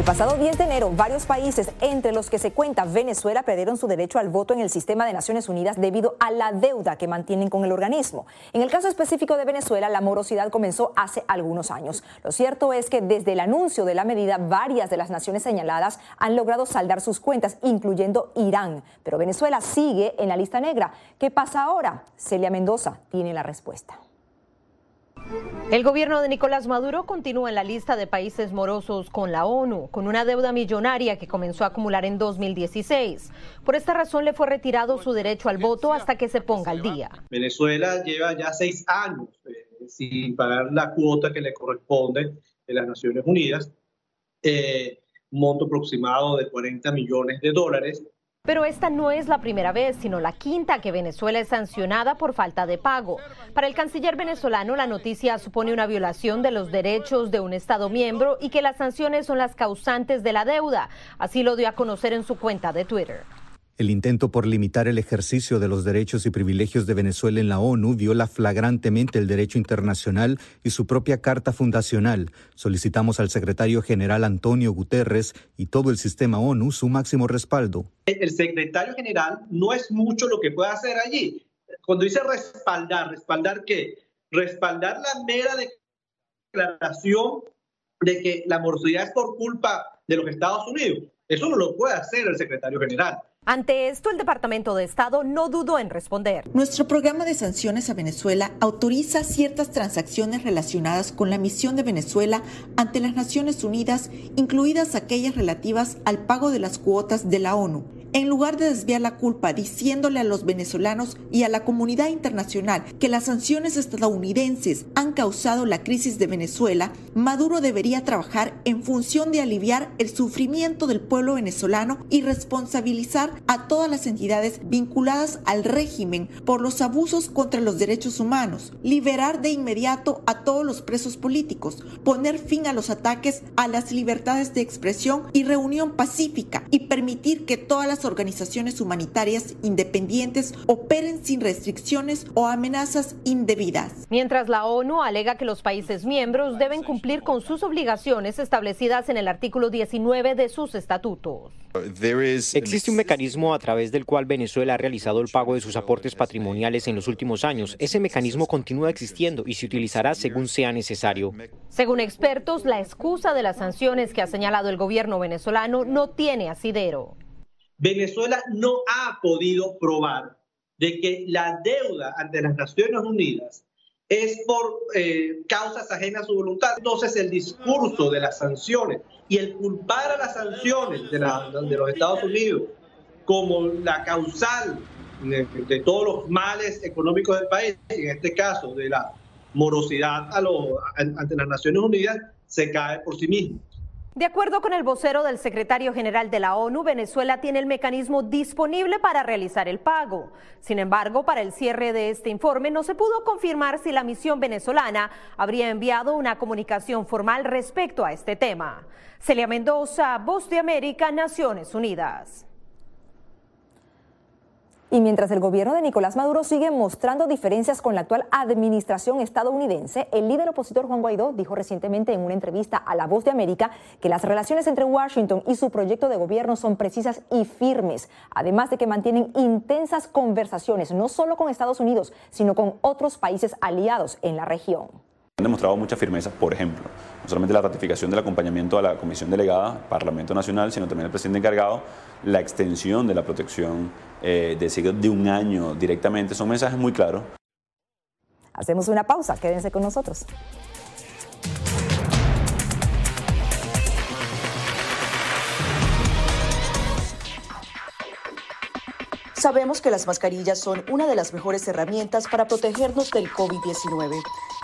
El pasado 10 de enero, varios países, entre los que se cuenta Venezuela, perdieron su derecho al voto en el sistema de Naciones Unidas debido a la deuda que mantienen con el organismo. En el caso específico de Venezuela, la morosidad comenzó hace algunos años. Lo cierto es que desde el anuncio de la medida, varias de las naciones señaladas han logrado saldar sus cuentas, incluyendo Irán. Pero Venezuela sigue en la lista negra. ¿Qué pasa ahora? Celia Mendoza tiene la respuesta. El gobierno de Nicolás Maduro continúa en la lista de países morosos con la ONU, con una deuda millonaria que comenzó a acumular en 2016. Por esta razón le fue retirado su derecho al voto hasta que se ponga al día. Venezuela lleva ya seis años eh, sin pagar la cuota que le corresponde de las Naciones Unidas, eh, monto aproximado de 40 millones de dólares. Pero esta no es la primera vez, sino la quinta que Venezuela es sancionada por falta de pago. Para el canciller venezolano, la noticia supone una violación de los derechos de un Estado miembro y que las sanciones son las causantes de la deuda. Así lo dio a conocer en su cuenta de Twitter. El intento por limitar el ejercicio de los derechos y privilegios de Venezuela en la ONU viola flagrantemente el derecho internacional y su propia carta fundacional. Solicitamos al secretario general Antonio Guterres y todo el sistema ONU su máximo respaldo. El secretario general no es mucho lo que puede hacer allí. Cuando dice respaldar, ¿respaldar qué? Respaldar la mera declaración de que la morosidad es por culpa de los Estados Unidos. Eso no lo puede hacer el secretario general. Ante esto, el Departamento de Estado no dudó en responder. Nuestro programa de sanciones a Venezuela autoriza ciertas transacciones relacionadas con la misión de Venezuela ante las Naciones Unidas, incluidas aquellas relativas al pago de las cuotas de la ONU. En lugar de desviar la culpa diciéndole a los venezolanos y a la comunidad internacional que las sanciones estadounidenses han causado la crisis de Venezuela, Maduro debería trabajar en función de aliviar el sufrimiento del pueblo venezolano y responsabilizar a todas las entidades vinculadas al régimen por los abusos contra los derechos humanos, liberar de inmediato a todos los presos políticos, poner fin a los ataques a las libertades de expresión y reunión pacífica y permitir que todas las organizaciones humanitarias independientes operen sin restricciones o amenazas indebidas. Mientras la ONU alega que los países miembros deben cumplir con sus obligaciones establecidas en el artículo 19 de sus estatutos. Existe un mecanismo a través del cual Venezuela ha realizado el pago de sus aportes patrimoniales en los últimos años. Ese mecanismo continúa existiendo y se utilizará según sea necesario. Según expertos, la excusa de las sanciones que ha señalado el gobierno venezolano no tiene asidero. Venezuela no ha podido probar de que la deuda ante las Naciones Unidas es por eh, causas ajenas a su voluntad. Entonces el discurso de las sanciones y el culpar a las sanciones de, de los Estados Unidos como la causal de, todos los males económicos del país, en este caso de la morosidad a ante las Naciones Unidas, se cae por sí mismo. De acuerdo con el vocero del secretario general de la ONU, Venezuela tiene el mecanismo disponible para realizar el pago. Sin embargo, para el cierre de este informe no se pudo confirmar si la misión venezolana habría enviado una comunicación formal respecto a este tema. Celia Mendoza, Voz de América, Naciones Unidas. Y mientras el gobierno de Nicolás Maduro sigue mostrando diferencias con la actual administración estadounidense, el líder opositor Juan Guaidó dijo recientemente en una entrevista a La Voz de América que las relaciones entre Washington y su proyecto de gobierno son precisas y firmes, además de que mantienen intensas conversaciones no solo con Estados Unidos, sino con otros países aliados en la región. Han demostrado mucha firmeza, por ejemplo, no solamente la ratificación del acompañamiento a la Comisión Delegada, Parlamento Nacional, sino también el presidente encargado, la extensión de la protección eh, de, de un año directamente. Son mensajes muy claros. Hacemos una pausa, quédense con nosotros. Sabemos que las mascarillas son una de las mejores herramientas para protegernos del COVID-19,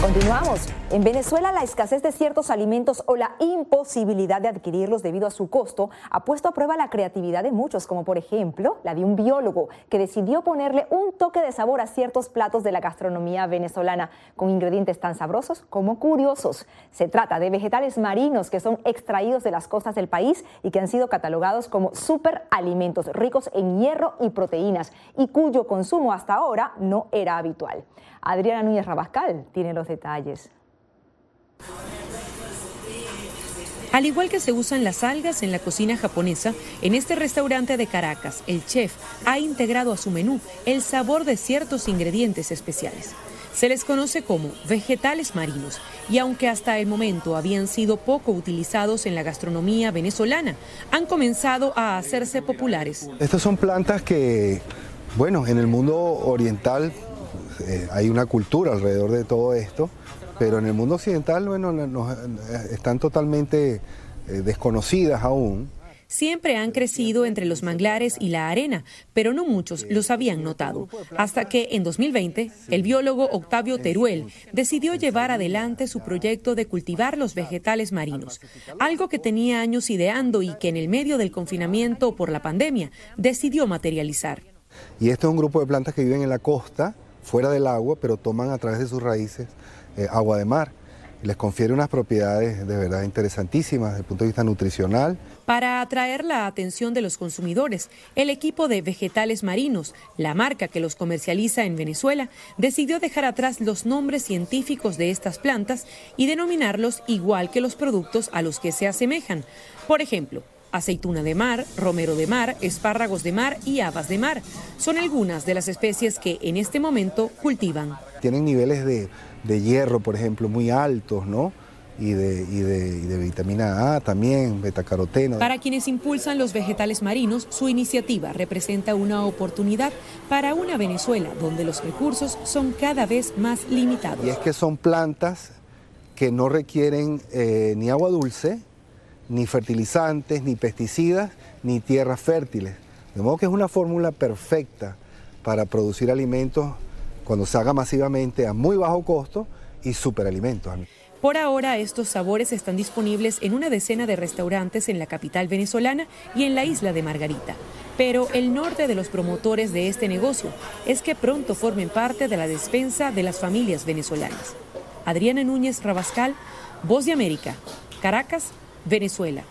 Continuamos. En Venezuela la escasez de ciertos alimentos o la imposibilidad de adquirirlos debido a su costo ha puesto a prueba la creatividad de muchos, como por ejemplo la de un biólogo que decidió ponerle un toque de sabor a ciertos platos de la gastronomía venezolana con ingredientes tan sabrosos como curiosos. Se trata de vegetales marinos que son extraídos de las costas del país y que han sido catalogados como superalimentos ricos en hierro y proteínas y cuyo consumo hasta ahora no era habitual. Adriana Núñez Rabascal tiene los detalles. Al igual que se usan las algas en la cocina japonesa, en este restaurante de Caracas, el chef ha integrado a su menú el sabor de ciertos ingredientes especiales. Se les conoce como vegetales marinos y aunque hasta el momento habían sido poco utilizados en la gastronomía venezolana, han comenzado a hacerse populares. Estas son plantas que, bueno, en el mundo oriental eh, hay una cultura alrededor de todo esto pero en el mundo occidental, bueno, están totalmente eh, desconocidas aún. Siempre han crecido entre los manglares y la arena, pero no muchos los habían notado. Hasta que en 2020, el biólogo Octavio Teruel decidió llevar adelante su proyecto de cultivar los vegetales marinos, algo que tenía años ideando y que en el medio del confinamiento por la pandemia decidió materializar. Y esto es un grupo de plantas que viven en la costa, fuera del agua, pero toman a través de sus raíces eh, agua de mar. les confiere unas propiedades de verdad interesantísimas desde el punto de vista nutricional. Para atraer la atención de los consumidores, el equipo de vegetales marinos, la marca que los comercializa en Venezuela, decidió dejar atrás los nombres científicos de estas plantas y denominarlos igual que los productos a los que se asemejan. Por ejemplo, aceituna de mar, romero de mar, espárragos de mar y habas de mar. Son algunas de las especies que en este momento cultivan. Tienen niveles de de hierro, por ejemplo, muy altos, ¿no? Y de, y, de, vitamina A también, betacaroteno. Para quienes impulsan los vegetales marinos, su iniciativa representa una oportunidad para una Venezuela donde los recursos son cada vez más limitados. Y es que son plantas que no requieren eh, ni agua dulce, ni fertilizantes, ni pesticidas, ni tierras fértiles. De modo que es una fórmula perfecta para producir alimentos cuando se haga masivamente a muy bajo costo y superalimentos. Por ahora, estos sabores están disponibles en una decena de restaurantes en la capital venezolana y en la isla de Margarita. Pero el norte de los promotores de este negocio es que pronto formen parte de la despensa de las familias venezolanas. Adriana Núñez Rabascal, Voz de América, Caracas, Venezuela.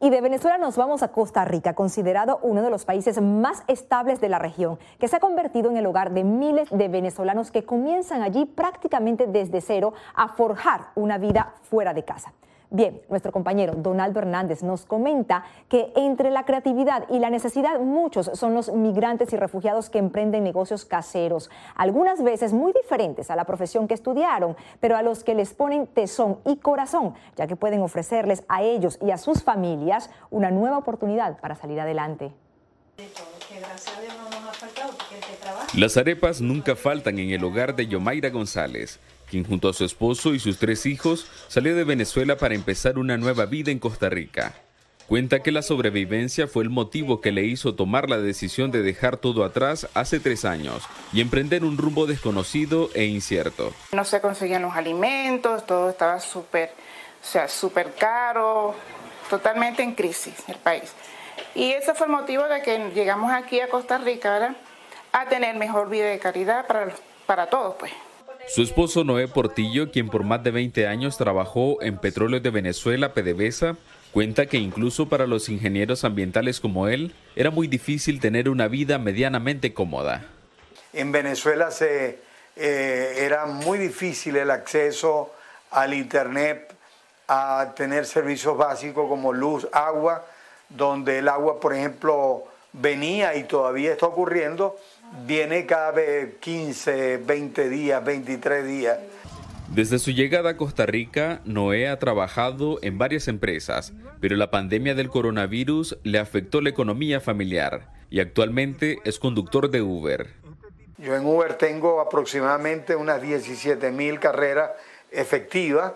Y de Venezuela nos vamos a Costa Rica, considerado uno de los países más estables de la región, que se ha convertido en el hogar de miles de venezolanos que comienzan allí prácticamente desde cero a forjar una vida fuera de casa. Bien, nuestro compañero Donaldo Hernández nos comenta que entre la creatividad y la necesidad muchos son los migrantes y refugiados que emprenden negocios caseros, algunas veces muy diferentes a la profesión que estudiaron, pero a los que les ponen tesón y corazón, ya que pueden ofrecerles a ellos y a sus familias una nueva oportunidad para salir adelante. Las arepas nunca faltan en el hogar de Yomaira González quien junto a su esposo y sus tres hijos salió de Venezuela para empezar una nueva vida en Costa Rica. Cuenta que la sobrevivencia fue el motivo que le hizo tomar la decisión de dejar todo atrás hace tres años y emprender un rumbo desconocido e incierto. No se conseguían los alimentos, todo estaba súper, o sea, súper caro, totalmente en crisis el país. Y ese fue el motivo de que llegamos aquí a Costa Rica, A tener mejor vida de calidad para, para todos, pues. Su esposo Noé Portillo, quien por más de 20 años trabajó en Petróleo de Venezuela, PDVSA, cuenta que incluso para los ingenieros ambientales como él, era muy difícil tener una vida medianamente cómoda. En Venezuela se, eh, era muy difícil el acceso al Internet, a tener servicios básicos como luz, agua, donde el agua, por ejemplo, venía y todavía está ocurriendo viene cada vez 15, 20 días, 23 días. Desde su llegada a Costa Rica, Noé ha trabajado en varias empresas, pero la pandemia del coronavirus le afectó la economía familiar y actualmente es conductor de Uber. Yo en Uber tengo aproximadamente unas 17 mil carreras efectivas,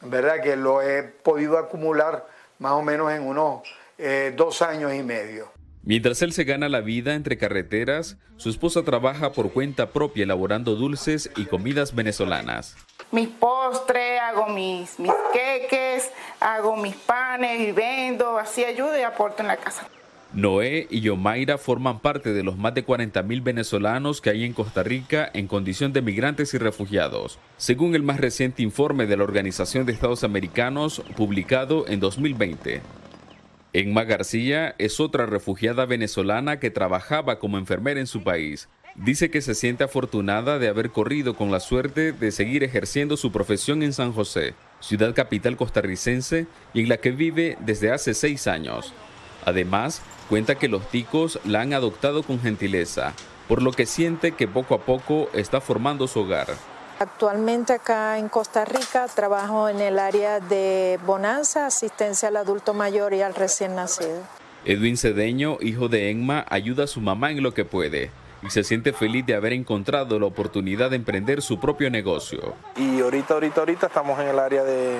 ¿verdad? Que lo he podido acumular más o menos en unos eh, dos años y medio. Mientras él se gana la vida entre carreteras, su esposa trabaja por cuenta propia elaborando dulces y comidas venezolanas. Mis postres, hago mis, mis queques, hago mis panes y vendo, así ayudo y aporto en la casa. Noé y Yomaira forman parte de los más de 40.000 venezolanos que hay en Costa Rica en condición de migrantes y refugiados, según el más reciente informe de la Organización de Estados Americanos publicado en 2020. Enma García es otra refugiada venezolana que trabajaba como enfermera en su país. Dice que se siente afortunada de haber corrido con la suerte de seguir ejerciendo su profesión en San José, ciudad capital costarricense y en la que vive desde hace seis años. Además, cuenta que los ticos la han adoptado con gentileza, por lo que siente que poco a poco está formando su hogar. Actualmente acá en Costa Rica trabajo en el área de bonanza, asistencia al adulto mayor y al recién nacido. Edwin Cedeño, hijo de Enma, ayuda a su mamá en lo que puede y se siente feliz de haber encontrado la oportunidad de emprender su propio negocio. Y ahorita, ahorita, ahorita estamos en el área de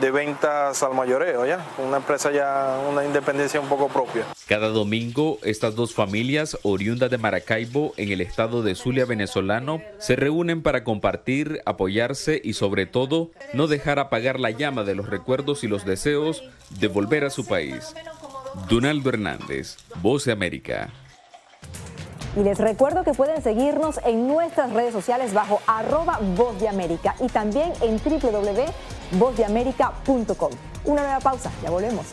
de ventas al mayoreo, ¿ya? Una empresa ya, una independencia un poco propia. Cada domingo, estas dos familias, oriundas de Maracaibo, en el estado de Zulia venezolano, se reúnen para compartir, apoyarse y sobre todo, no dejar apagar la llama de los recuerdos y los deseos de volver a su país. Donaldo Hernández, Voz de América. Y les recuerdo que pueden seguirnos en nuestras redes sociales bajo arroba Voz de América y también en www.vozdeamerica.com. Una nueva pausa, ya volvemos.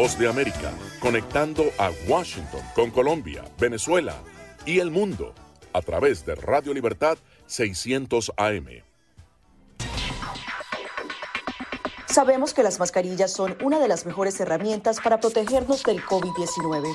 Voz de América, conectando a Washington con Colombia, Venezuela y el mundo a través de Radio Libertad 600 AM. Sabemos que las mascarillas son una de las mejores herramientas para protegernos del COVID-19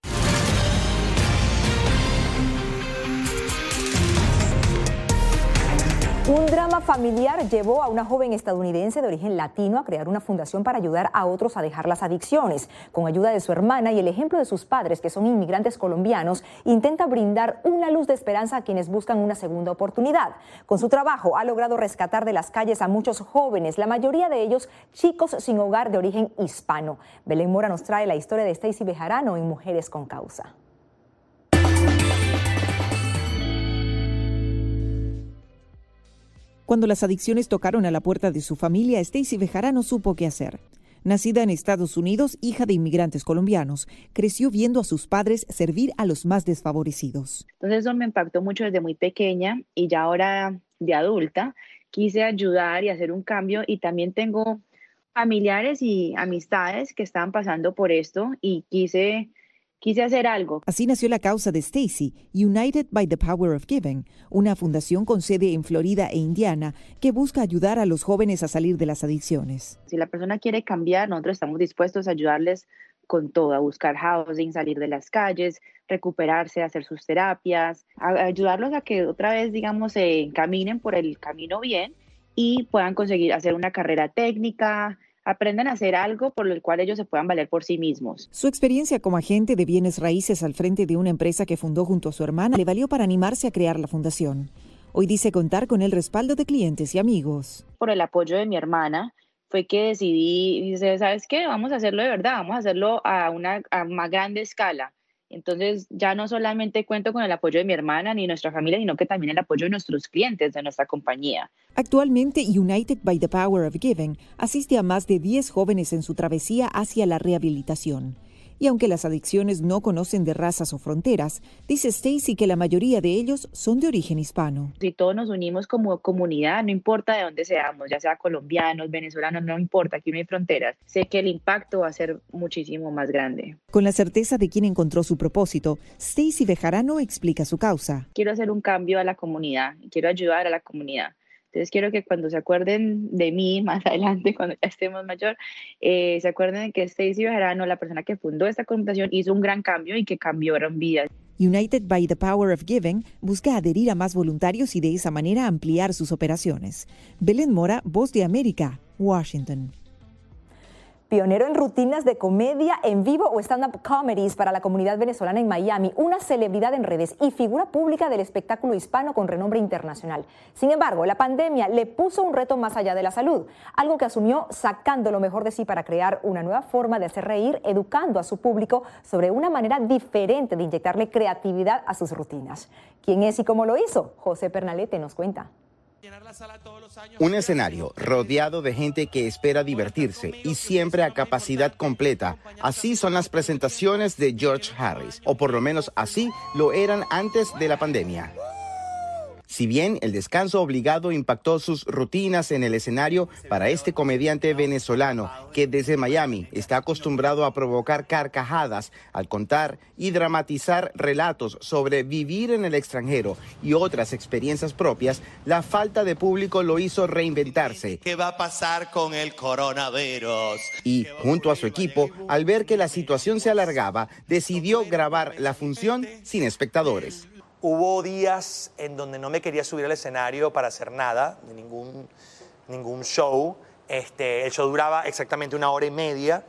Un drama familiar llevó a una joven estadounidense de origen latino a crear una fundación para ayudar a otros a dejar las adicciones. Con ayuda de su hermana y el ejemplo de sus padres, que son inmigrantes colombianos, intenta brindar una luz de esperanza a quienes buscan una segunda oportunidad. Con su trabajo ha logrado rescatar de las calles a muchos jóvenes, la mayoría de ellos chicos sin hogar de origen hispano. Belén Mora nos trae la historia de Stacy Bejarano en Mujeres con Causa. Cuando las adicciones tocaron a la puerta de su familia, Stacy Bejarano supo qué hacer. Nacida en Estados Unidos, hija de inmigrantes colombianos, creció viendo a sus padres servir a los más desfavorecidos. Entonces eso me impactó mucho desde muy pequeña y ya ahora de adulta quise ayudar y hacer un cambio y también tengo familiares y amistades que estaban pasando por esto y quise quise hacer algo. Así nació la causa de Stacy, United by the Power of Giving, una fundación con sede en Florida e Indiana que busca ayudar a los jóvenes a salir de las adicciones. Si la persona quiere cambiar, nosotros estamos dispuestos a ayudarles con todo, a buscar housing, salir de las calles, recuperarse, hacer sus terapias, a ayudarlos a que otra vez, digamos, se encaminen por el camino bien y puedan conseguir hacer una carrera técnica, aprendan a hacer algo por el cual ellos se puedan valer por sí mismos. Su experiencia como agente de bienes raíces al frente de una empresa que fundó junto a su hermana le valió para animarse a crear la fundación. Hoy dice contar con el respaldo de clientes y amigos. Por el apoyo de mi hermana fue que decidí, dice, ¿sabes qué? Vamos a hacerlo de verdad, vamos a hacerlo a una a más grande escala. Entonces ya no solamente cuento con el apoyo de mi hermana ni nuestra familia, sino que también el apoyo de nuestros clientes de nuestra compañía. Actualmente United by the Power of Giving asiste a más de 10 jóvenes en su travesía hacia la rehabilitación. Y aunque las adicciones no conocen de razas o fronteras, dice Stacy que la mayoría de ellos son de origen hispano. Si todos nos unimos como comunidad, no importa de dónde seamos, ya sea colombianos, venezolanos, no importa, aquí no hay fronteras, sé que el impacto va a ser muchísimo más grande. Con la certeza de quien encontró su propósito, Stacy Bejarano explica su causa. Quiero hacer un cambio a la comunidad, quiero ayudar a la comunidad. Entonces quiero que cuando se acuerden de mí más adelante, cuando ya estemos mayor, eh, se acuerden de que Stacy Bejarano, la persona que fundó esta computación, hizo un gran cambio y que cambiaron vidas. United by the Power of Giving busca adherir a más voluntarios y de esa manera ampliar sus operaciones. Belén Mora, Voz de América, Washington pionero en rutinas de comedia en vivo o stand-up comedies para la comunidad venezolana en Miami, una celebridad en redes y figura pública del espectáculo hispano con renombre internacional. Sin embargo, la pandemia le puso un reto más allá de la salud, algo que asumió sacando lo mejor de sí para crear una nueva forma de hacer reír, educando a su público sobre una manera diferente de inyectarle creatividad a sus rutinas. ¿Quién es y cómo lo hizo? José Pernalete nos cuenta. Un escenario rodeado de gente que espera divertirse y siempre a capacidad completa. Así son las presentaciones de George Harris, o por lo menos así lo eran antes de la pandemia. Si bien el descanso obligado impactó sus rutinas en el escenario para este comediante venezolano que desde Miami está acostumbrado a provocar carcajadas al contar y dramatizar relatos sobre vivir en el extranjero y otras experiencias propias, la falta de público lo hizo reinventarse. ¿Qué va a pasar con el coronavirus? Y junto a su equipo, al ver que la situación se alargaba, decidió grabar la función sin espectadores. Hubo días en donde no me quería subir al escenario para hacer nada, de ningún, ningún show. Este, el show duraba exactamente una hora y media.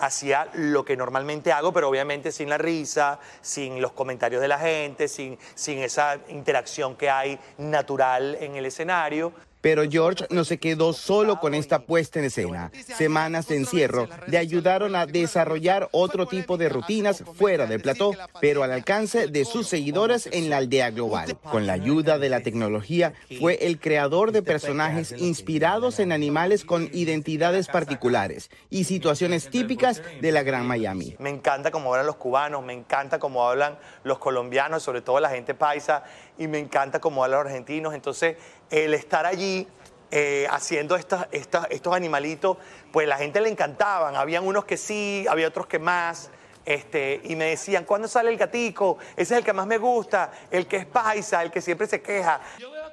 Hacía lo que normalmente hago, pero obviamente sin la risa, sin los comentarios de la gente, sin, sin esa interacción que hay natural en el escenario. Pero George no se quedó solo con esta puesta en escena. Semanas de encierro le ayudaron a desarrollar otro tipo de rutinas fuera del plató, pero al alcance de sus seguidores en la aldea global. Con la ayuda de la tecnología, fue el creador de personajes inspirados en animales con identidades particulares y situaciones típicas de la Gran Miami. Me encanta cómo hablan los cubanos, me encanta cómo hablan los colombianos, sobre todo la gente paisa, y me encanta cómo hablan los argentinos. Entonces, el estar allí eh, haciendo estos, estos animalitos, pues la gente le encantaban. Habían unos que sí, había otros que más. Este, y me decían, ¿cuándo sale el gatico? Ese es el que más me gusta, el que es paisa, el que siempre se queja.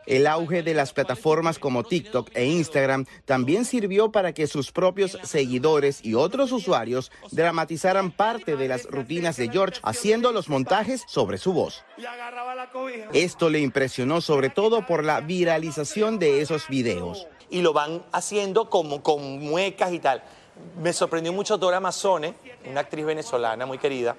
El auge de las plataformas como TikTok e Instagram también sirvió para que sus propios seguidores y otros usuarios dramatizaran parte de las rutinas de George haciendo los montajes sobre su voz. Esto le impresionó sobre todo por la viralización de esos videos. Y lo van haciendo como con muecas y tal. Me sorprendió mucho Dora Mazzone, una actriz venezolana muy querida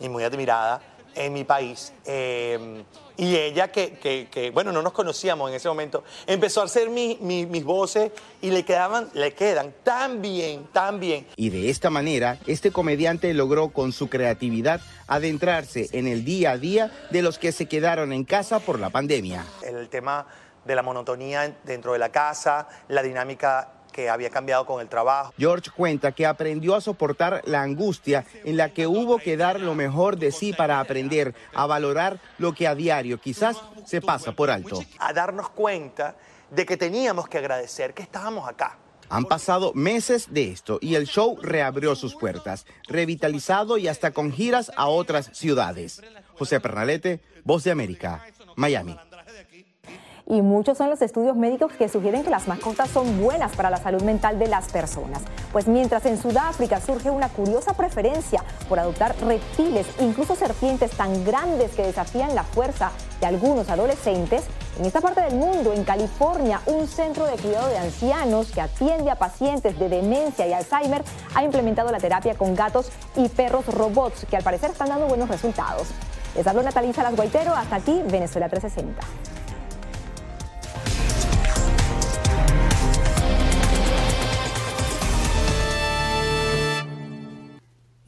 y muy admirada en mi país. Eh, y ella, que, bueno, no nos conocíamos en ese momento, empezó a hacer mis voces y le, quedaban, le quedan tan bien, tan bien. Y de esta manera, este comediante logró con su creatividad adentrarse en el día a día de los que se quedaron en casa por la pandemia. El tema de la monotonía dentro de la casa, la dinámica que había cambiado con el trabajo. George cuenta que aprendió a soportar la angustia en la que hubo que dar lo mejor de sí para aprender a valorar lo que a diario quizás se pasa por alto. A darnos cuenta de que teníamos que agradecer que estábamos acá. Han pasado meses de esto y el show reabrió sus puertas, revitalizado y hasta con giras a otras ciudades. José Pernalete, Voz de América, Miami y muchos son los estudios médicos que sugieren que las mascotas son buenas para la salud mental de las personas. Pues mientras en Sudáfrica surge una curiosa preferencia por adoptar reptiles, incluso serpientes tan grandes que desafían la fuerza de algunos adolescentes, en esta parte del mundo, en California, un centro de cuidado de ancianos que atiende a pacientes de demencia y Alzheimer ha implementado la terapia con gatos y perros robots que al parecer están dando buenos resultados. Les hablo Natalí Salas Guaitero, hasta aquí Venezuela 360.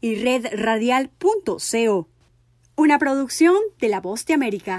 y redradial.co. Una producción de La Voz de América.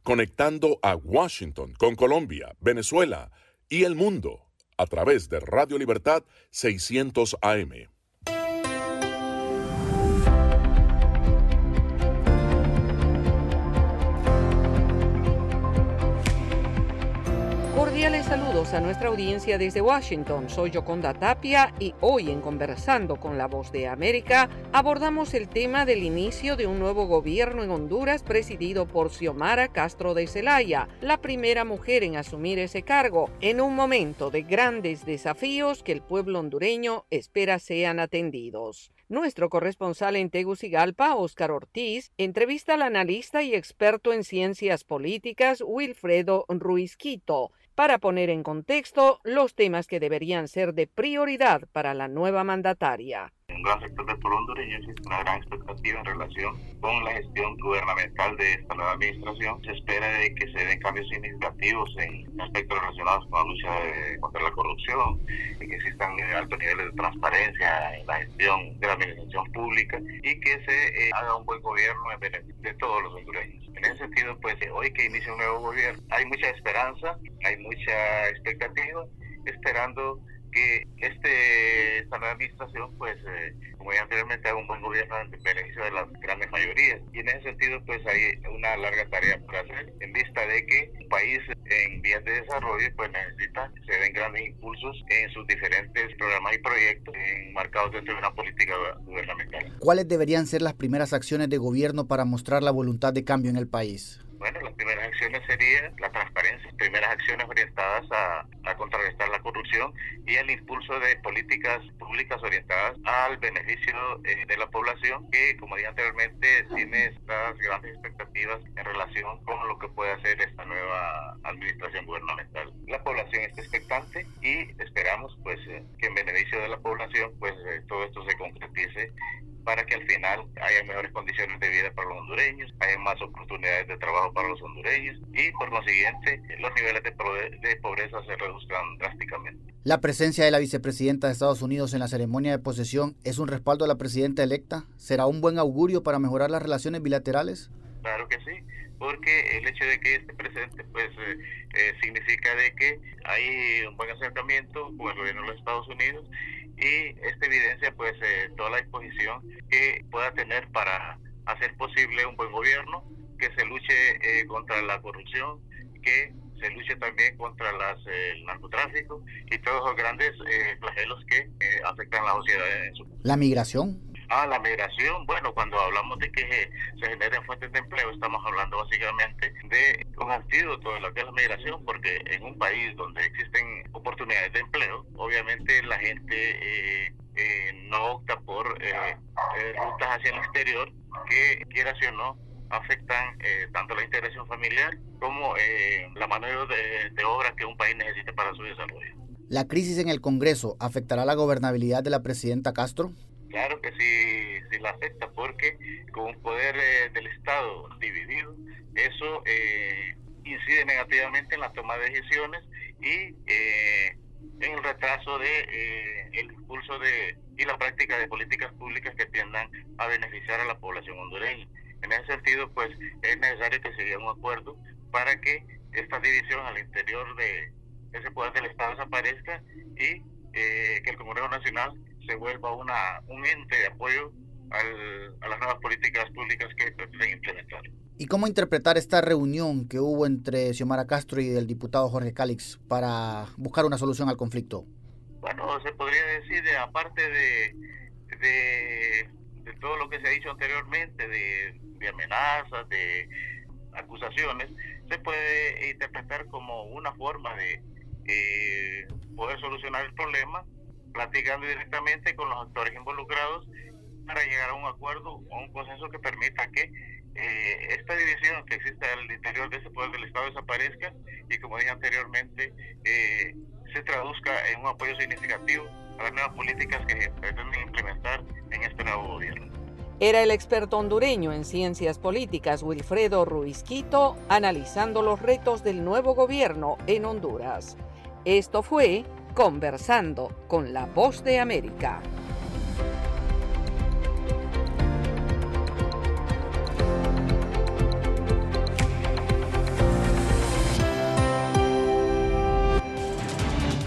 conectando a Washington con Colombia, Venezuela y el mundo a través de Radio Libertad 600 AM. Cordiales saludos a nuestra audiencia desde Washington. Soy Yoconda Tapia y hoy en Conversando con la Voz de América abordamos el tema del inicio de un nuevo gobierno en Honduras presidido por Xiomara Castro de Celaya, la primera mujer en asumir ese cargo, en un momento de grandes desafíos que el pueblo hondureño espera sean atendidos. Nuestro corresponsal en Tegucigalpa, Óscar Ortiz, entrevista al analista y experto en ciencias políticas Wilfredo Ruizquito para poner en contexto los temas que deberían ser de prioridad para la nueva mandataria. Un gran sector del pueblo hondureño existe una gran expectativa en relación con la gestión gubernamental de esta nueva administración. Se espera de que se den cambios significativos en aspectos relacionados con la lucha contra la corrupción, y que existan altos niveles de transparencia en la gestión de la administración pública y que se eh, haga un buen gobierno en beneficio de todos los hondureños. En ese sentido, pues hoy que inicia un nuevo gobierno, hay mucha esperanza, hay mucha expectativa, esperando que este, esta administración, pues, eh, como ya anteriormente, haga un buen gobierno en beneficio de las grandes mayorías. Y en ese sentido, pues, hay una larga tarea por hacer, en vista de que un país en vías de desarrollo, pues, necesita se den grandes impulsos en sus diferentes programas y proyectos enmarcados dentro de una política gubernamental. ¿Cuáles deberían ser las primeras acciones de gobierno para mostrar la voluntad de cambio en el país? Bueno, las primeras acciones serían la transparencia primeras acciones orientadas a, a contrarrestar la corrupción y el impulso de políticas públicas orientadas al beneficio eh, de la población que, como dije anteriormente, tiene estas grandes expectativas en relación con lo que puede hacer esta nueva administración gubernamental. La población está expectante y esperamos pues eh, que en beneficio de la población pues eh, todo esto se concretice para que al final haya mejores condiciones de vida para los hondureños, haya más oportunidades de trabajo para los hondureños y por consiguiente los niveles de, de pobreza se reduzcan drásticamente. La presencia de la vicepresidenta de Estados Unidos en la ceremonia de posesión es un respaldo a la presidenta electa. ¿Será un buen augurio para mejorar las relaciones bilaterales? Claro que sí, porque el hecho de que esté presente pues eh, eh, significa de que hay un buen acercamiento con el gobierno de los Estados Unidos y esta evidencia pues eh, toda la disposición que pueda tener para hacer posible un buen gobierno, que se luche eh, contra la corrupción, que se luche también contra las, eh, el narcotráfico y todos los grandes flagelos que afectan a la sociedad. La migración, Ah, la migración, bueno, cuando hablamos de que se generen fuentes de empleo, estamos hablando básicamente de un antídoto de lo que es la migración, porque en un país donde existen oportunidades de empleo, obviamente la gente eh, eh, no opta por eh, rutas hacia el exterior que, quieras o no, afectan tanto la integración familiar como la mano de, de obra que un país necesita para su desarrollo. ¿La crisis en el Congreso afectará la gobernabilidad de la presidenta Castro? Claro que sí, sí la afecta, porque con un poder eh, del Estado dividido, eso eh, incide negativamente en la toma de decisiones y eh, en el retraso de el impulso de y la práctica de políticas públicas que tiendan a beneficiar a la población hondureña. En ese sentido, pues es necesario que se llegue a un acuerdo para que esta división al interior de ese poder del Estado desaparezca y que el Congreso Nacional se vuelva una, un ente de apoyo al, a las nuevas políticas públicas que pretenden implementar. ¿Y cómo interpretar esta reunión que hubo entre Xiomara Castro y el diputado Jorge Cálix para buscar una solución al conflicto? Bueno, se podría decir, de, aparte de, de, de, todo lo que se ha dicho anteriormente, de, de amenazas, de acusaciones, se puede interpretar como una forma de eh, poder solucionar el problema platicando directamente con los actores involucrados para llegar a un acuerdo o un consenso que permita que eh, esta división que existe al interior de ese poder del Estado desaparezca y como dije anteriormente eh, se traduzca en un apoyo significativo a las nuevas políticas que se pretenden implementar en este nuevo gobierno. Era el experto hondureño en ciencias políticas Wilfredo Ruizquito analizando los retos del nuevo gobierno en Honduras. Esto fue Conversando con la Voz de América.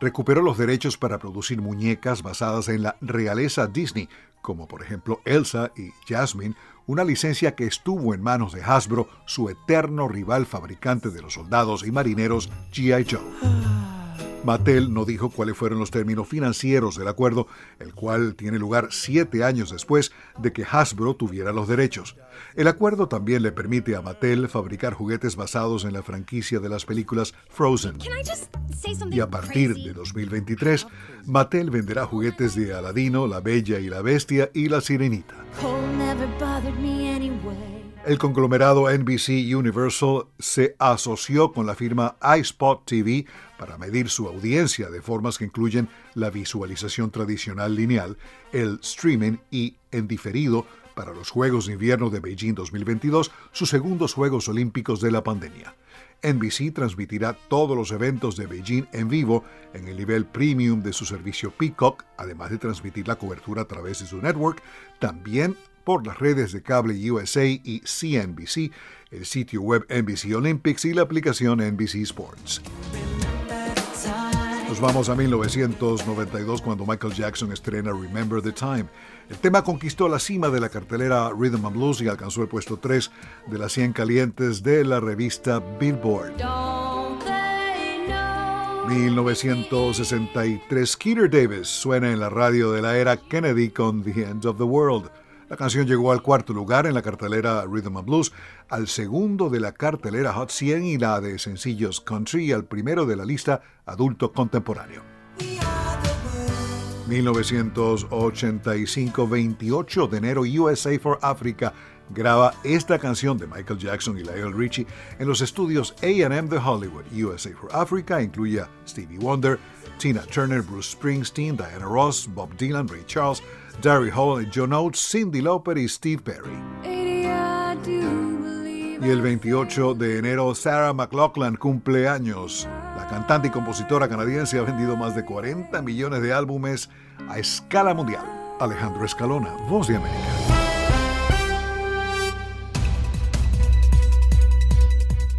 recuperó los derechos para producir muñecas basadas en la realeza Disney, como por ejemplo Elsa y Jasmine, una licencia que estuvo en manos de Hasbro, su eterno rival fabricante de los soldados y marineros GI Joe. Mattel no dijo cuáles fueron los términos financieros del acuerdo, el cual tiene lugar siete años después de que Hasbro tuviera los derechos. El acuerdo también le permite a Mattel fabricar juguetes basados en la franquicia de las películas Frozen. Y a partir de 2023, Mattel venderá juguetes de Aladino, La Bella y la Bestia y La Sirenita. El conglomerado NBC Universal se asoció con la firma iSpot TV para medir su audiencia de formas que incluyen la visualización tradicional lineal, el streaming y, en diferido, para los Juegos de Invierno de Beijing 2022, sus segundos Juegos Olímpicos de la pandemia. NBC transmitirá todos los eventos de Beijing en vivo en el nivel premium de su servicio Peacock, además de transmitir la cobertura a través de su network, también por las redes de cable USA y CNBC, el sitio web NBC Olympics y la aplicación NBC Sports. Nos vamos a 1992 cuando Michael Jackson estrena Remember the Time. El tema conquistó la cima de la cartelera Rhythm and Blues y alcanzó el puesto 3 de las 100 calientes de la revista Billboard. 1963 Skeeter Davis suena en la radio de la era Kennedy con The End of the World. La canción llegó al cuarto lugar en la cartelera Rhythm and Blues, al segundo de la cartelera Hot 100 y la de sencillos Country y al primero de la lista Adulto Contemporáneo. 1985, 28 de enero, USA for Africa graba esta canción de Michael Jackson y Lionel Richie en los estudios AM de Hollywood. USA for Africa incluye Stevie Wonder, Tina Turner, Bruce Springsteen, Diana Ross, Bob Dylan, Ray Charles, Darry Hall, John Oates, Cindy Lauper y Steve Perry. Y el 28 de enero, Sarah McLachlan cumple años. La cantante y compositora canadiense ha vendido más de 40 millones de álbumes a escala mundial. Alejandro Escalona, Voz de América.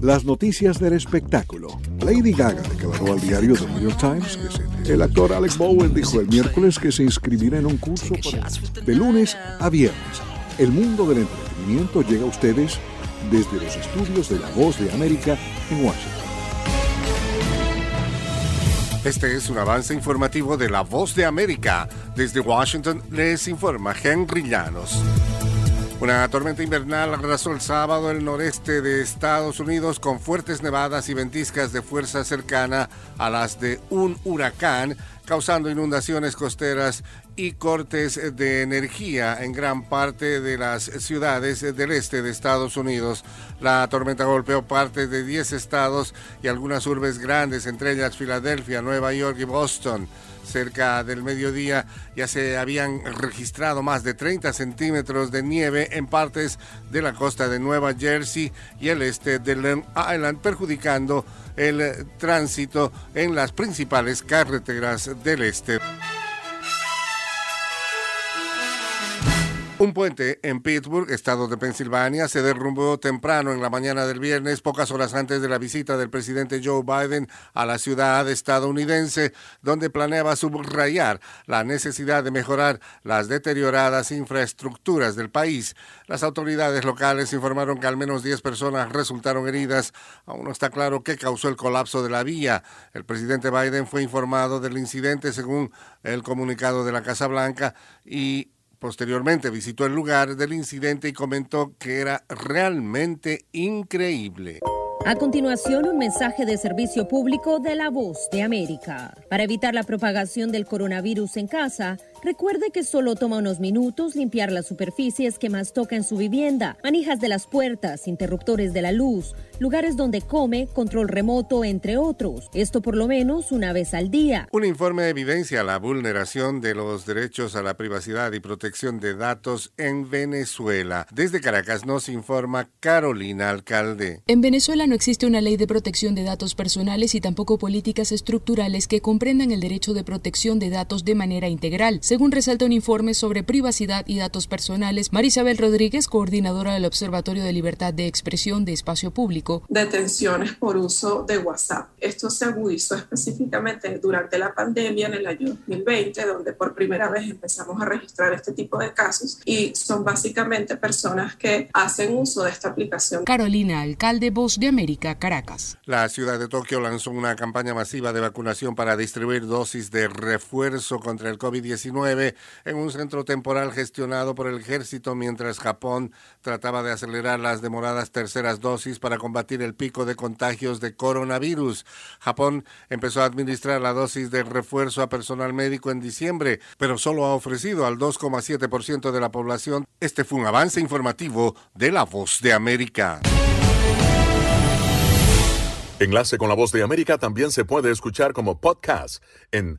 Las noticias del espectáculo. Lady Gaga declaró al diario The New York Times que se... el actor Alex Bowen dijo el miércoles que se inscribirá en un curso para... de lunes a viernes. El mundo del entretenimiento llega a ustedes desde los estudios de La Voz de América en Washington. Este es un avance informativo de La Voz de América. Desde Washington les informa Henry Llanos. Una tormenta invernal arrasó el sábado el noreste de Estados Unidos con fuertes nevadas y ventiscas de fuerza cercana a las de un huracán, causando inundaciones costeras y cortes de energía en gran parte de las ciudades del este de Estados Unidos. La tormenta golpeó parte de 10 estados y algunas urbes grandes, entre ellas Filadelfia, Nueva York y Boston cerca del mediodía ya se habían registrado más de 30 centímetros de nieve en partes de la costa de Nueva Jersey y el este de Long Island, perjudicando el tránsito en las principales carreteras del este. Un puente en Pittsburgh, estado de Pensilvania, se derrumbó temprano en la mañana del viernes, pocas horas antes de la visita del presidente Joe Biden a la ciudad estadounidense, donde planeaba subrayar la necesidad de mejorar las deterioradas infraestructuras del país. Las autoridades locales informaron que al menos 10 personas resultaron heridas. Aún no está claro qué causó el colapso de la vía. El presidente Biden fue informado del incidente según el comunicado de la Casa Blanca y Posteriormente visitó el lugar del incidente y comentó que era realmente increíble. A continuación, un mensaje de servicio público de la voz de América. Para evitar la propagación del coronavirus en casa, recuerde que solo toma unos minutos limpiar las superficies que más toca en su vivienda, manijas de las puertas, interruptores de la luz, lugares donde come, control remoto, entre otros. Esto por lo menos una vez al día. Un informe evidencia la vulneración de los derechos a la privacidad y protección de datos en Venezuela. Desde Caracas nos informa Carolina Alcalde. En Venezuela no existe una ley de protección de datos personales y tampoco políticas estructurales que comprendan el derecho de protección de datos de manera integral, según resalta un informe sobre privacidad y datos personales. Marisabel Rodríguez, coordinadora del Observatorio de Libertad de Expresión de Espacio Público. Detenciones por uso de WhatsApp. Esto se agudizó específicamente durante la pandemia en el año 2020, donde por primera vez empezamos a registrar este tipo de casos y son básicamente personas que hacen uso de esta aplicación. Carolina, alcalde Voz de América, Caracas. La ciudad de Tokio lanzó una campaña masiva de vacunación para distribuir dosis de refuerzo contra el COVID-19 en un centro temporal gestionado por el ejército mientras Japón trataba de acelerar las demoradas terceras dosis para combatir el pico de contagios de coronavirus. Japón empezó a administrar la dosis de refuerzo a personal médico en diciembre, pero solo ha ofrecido al 2,7% de la población. Este fue un avance informativo de La Voz de América. Enlace con la voz de América también se puede escuchar como podcast en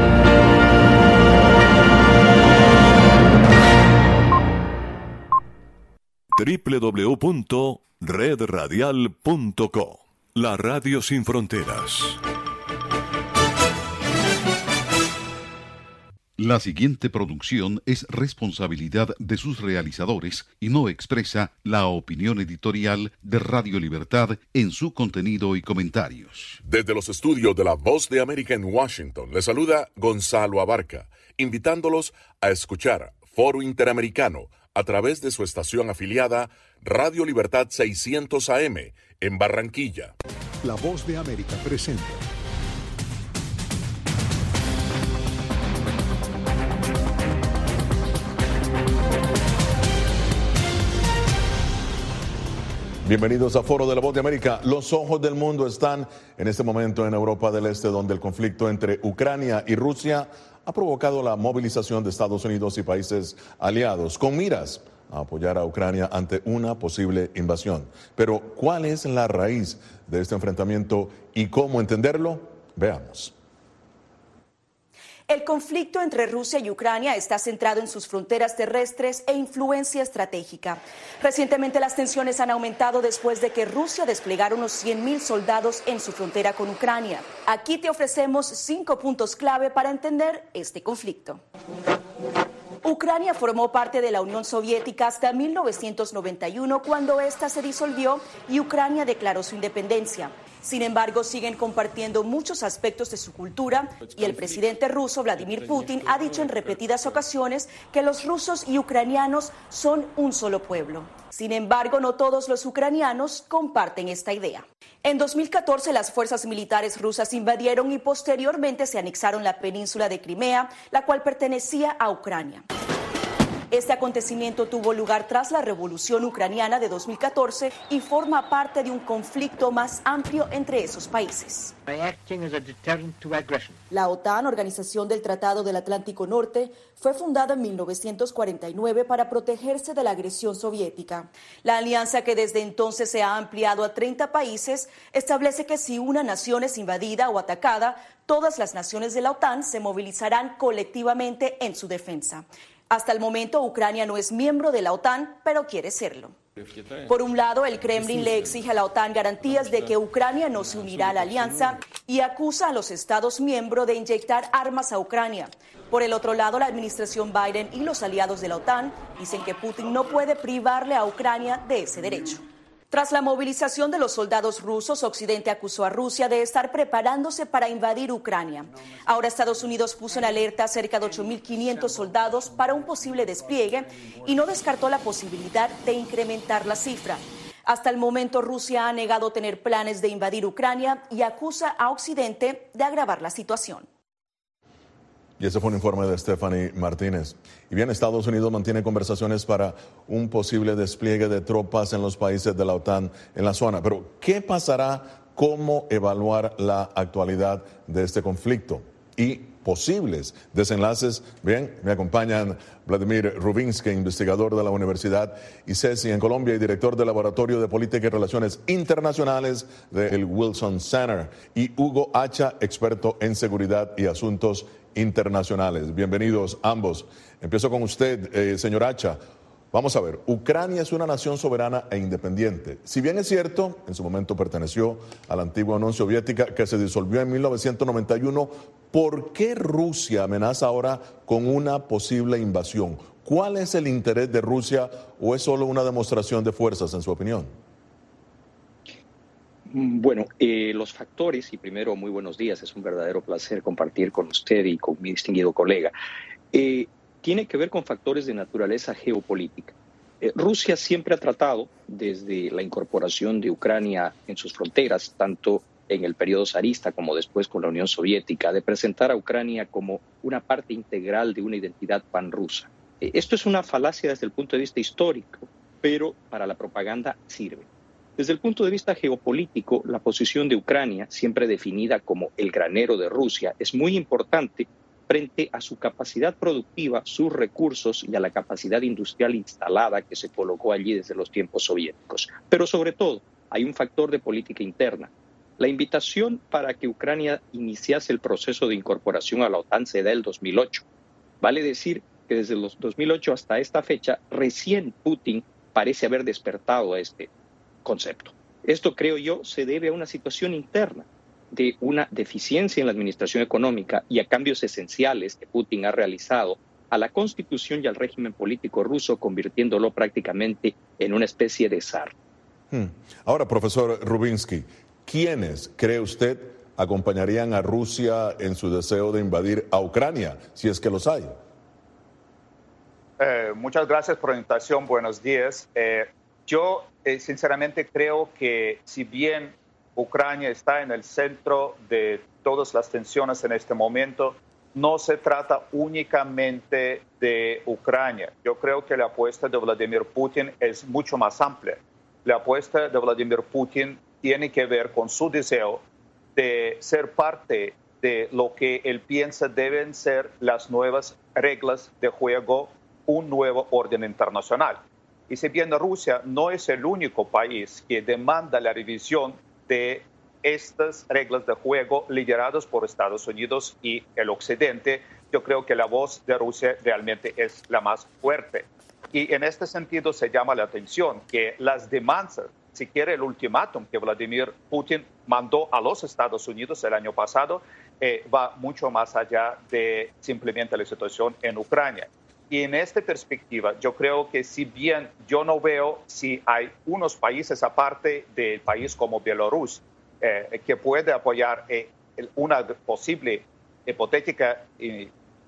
www.redradial.co La Radio Sin Fronteras. La siguiente producción es responsabilidad de sus realizadores y no expresa la opinión editorial de Radio Libertad en su contenido y comentarios. Desde los estudios de la Voz de América en Washington, le saluda Gonzalo Abarca, invitándolos a escuchar Foro Interamericano a través de su estación afiliada Radio Libertad 600 AM en Barranquilla. La Voz de América presenta. Bienvenidos a Foro de la Voz de América. Los ojos del mundo están en este momento en Europa del Este, donde el conflicto entre Ucrania y Rusia ha provocado la movilización de Estados Unidos y países aliados con miras a apoyar a Ucrania ante una posible invasión. Pero, ¿cuál es la raíz de este enfrentamiento y cómo entenderlo? Veamos. El conflicto entre Rusia y Ucrania está centrado en sus fronteras terrestres e influencia estratégica. Recientemente las tensiones han aumentado después de que Rusia desplegara unos 100.000 soldados en su frontera con Ucrania. Aquí te ofrecemos cinco puntos clave para entender este conflicto. Ucrania formó parte de la Unión Soviética hasta 1991 cuando ésta se disolvió y Ucrania declaró su independencia. Sin embargo, siguen compartiendo muchos aspectos de su cultura y el presidente ruso Vladimir Putin ha dicho en repetidas ocasiones que los rusos y ucranianos son un solo pueblo. Sin embargo, no todos los ucranianos comparten esta idea. En 2014, las fuerzas militares rusas invadieron y posteriormente se anexaron la península de Crimea, la cual pertenecía a Ucrania. Este acontecimiento tuvo lugar tras la Revolución Ucraniana de 2014 y forma parte de un conflicto más amplio entre esos países. La OTAN, Organización del Tratado del Atlántico Norte, fue fundada en 1949 para protegerse de la agresión soviética. La alianza, que desde entonces se ha ampliado a 30 países, establece que si una nación es invadida o atacada, todas las naciones de la OTAN se movilizarán colectivamente en su defensa. Hasta el momento, Ucrania no es miembro de la OTAN, pero quiere serlo. Por un lado, el Kremlin le exige a la OTAN garantías de que Ucrania no se unirá a la alianza y acusa a los Estados miembros de inyectar armas a Ucrania. Por el otro lado, la administración Biden y los aliados de la OTAN dicen que Putin no puede privarle a Ucrania de ese derecho. Tras la movilización de los soldados rusos, Occidente acusó a Rusia de estar preparándose para invadir Ucrania. Ahora Estados Unidos puso en alerta cerca de 8.500 soldados para un posible despliegue y no descartó la posibilidad de incrementar la cifra. Hasta el momento Rusia ha negado tener planes de invadir Ucrania y acusa a Occidente de agravar la situación. Y ese fue un informe de Stephanie Martínez. Y bien, Estados Unidos mantiene conversaciones para un posible despliegue de tropas en los países de la OTAN en la zona. Pero, ¿qué pasará? ¿Cómo evaluar la actualidad de este conflicto? Y posibles desenlaces. Bien, me acompañan Vladimir Rubinsky, investigador de la Universidad ICESI en Colombia y director del Laboratorio de Política y Relaciones Internacionales del Wilson Center, y Hugo Hacha, experto en seguridad y asuntos internacionales. Bienvenidos ambos. Empiezo con usted, eh, señor Hacha. Vamos a ver, Ucrania es una nación soberana e independiente. Si bien es cierto, en su momento perteneció a la antigua Unión Soviética que se disolvió en 1991, ¿por qué Rusia amenaza ahora con una posible invasión? ¿Cuál es el interés de Rusia o es solo una demostración de fuerzas, en su opinión? Bueno, eh, los factores, y primero muy buenos días, es un verdadero placer compartir con usted y con mi distinguido colega, eh, tiene que ver con factores de naturaleza geopolítica. Eh, Rusia siempre ha tratado, desde la incorporación de Ucrania en sus fronteras, tanto en el periodo zarista como después con la Unión Soviética, de presentar a Ucrania como una parte integral de una identidad panrusa. esto es una falacia desde el punto de vista histórico, pero para la propaganda sirve. Desde el punto de vista geopolítico, la posición de Ucrania, siempre definida como el granero de Rusia, es muy importante frente a su capacidad productiva, sus recursos y a la capacidad industrial instalada que se colocó allí desde los tiempos soviéticos. Pero sobre todo, hay un factor de política interna. La invitación para que Ucrania iniciase el proceso de incorporación a la OTAN se da el 2008. Vale decir que desde los 2008 hasta esta fecha, recién Putin parece haber despertado a este concepto. Esto, creo yo, se debe a una situación interna de una deficiencia en la administración económica y a cambios esenciales que Putin ha realizado a la constitución y al régimen político ruso, convirtiéndolo prácticamente en una especie de zar. Hmm. Ahora, profesor Rubinsky, ¿quiénes cree usted acompañarían a Rusia en su deseo de invadir a Ucrania, si es que los hay? Eh, muchas gracias por la invitación. Buenos días. Eh, yo eh, sinceramente creo que si bien Ucrania está en el centro de todas las tensiones en este momento, no se trata únicamente de Ucrania. Yo creo que la apuesta de Vladimir Putin es mucho más amplia. La apuesta de Vladimir Putin tiene que ver con su deseo de ser parte de lo que él piensa deben ser las nuevas reglas de juego, un nuevo orden internacional. Y si bien Rusia no es el único país que demanda la revisión de estas reglas de juego lideradas por Estados Unidos y el Occidente, yo creo que la voz de Rusia realmente es la más fuerte. Y en este sentido se llama la atención que las demandas, si quiere el ultimátum que Vladimir Putin mandó a los Estados Unidos el año pasado, eh, va mucho más allá de simplemente la situación en Ucrania. Y en esta perspectiva, yo creo que si bien yo no veo si hay unos países aparte del país como Bielorrusia eh, que puede apoyar eh, una posible hipotética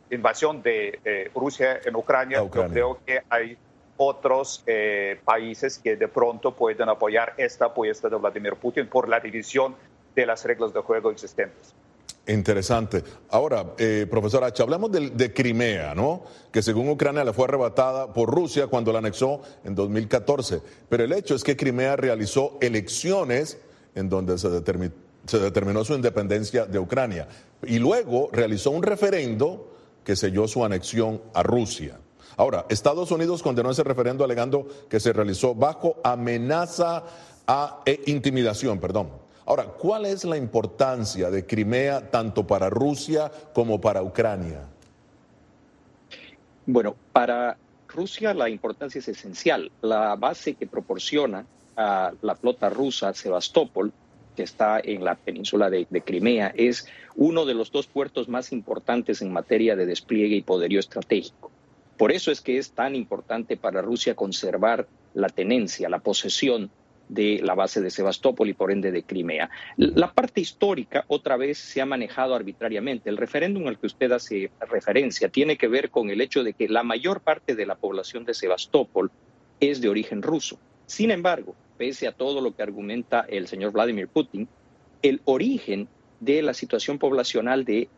invasión de Rusia en Ucrania, yo creo que hay otros eh, países que de pronto pueden apoyar esta apuesta de Vladimir Putin por la división de las reglas de juego existentes. Interesante. Ahora, eh, profesor H, hablamos de, Crimea, ¿no? Que según Ucrania le fue arrebatada por Rusia cuando la anexó en 2014. Pero el hecho es que Crimea realizó elecciones en donde se, se determinó su independencia de Ucrania. Y luego realizó un referendo que selló su anexión a Rusia. Ahora, Estados Unidos condenó ese referendo alegando que se realizó bajo amenaza e intimidación, perdón. Ahora, ¿cuál es la importancia de Crimea tanto para Rusia como para Ucrania? Bueno, para Rusia la importancia es esencial. La base que proporciona a la flota rusa Sebastopol, que está en la península de, de, Crimea, es uno de los dos puertos más importantes en materia de despliegue y poderío estratégico. Por eso es que es tan importante para Rusia conservar la tenencia, la posesión de la base de Sebastopol y por ende de Crimea. La parte histórica otra vez se ha manejado arbitrariamente. El referéndum al que usted hace referencia tiene que ver con el hecho de que la mayor parte de la población de Sebastopol es de origen ruso. Sin embargo, pese a todo lo que argumenta el señor Vladimir Putin, el origen de la situación poblacional de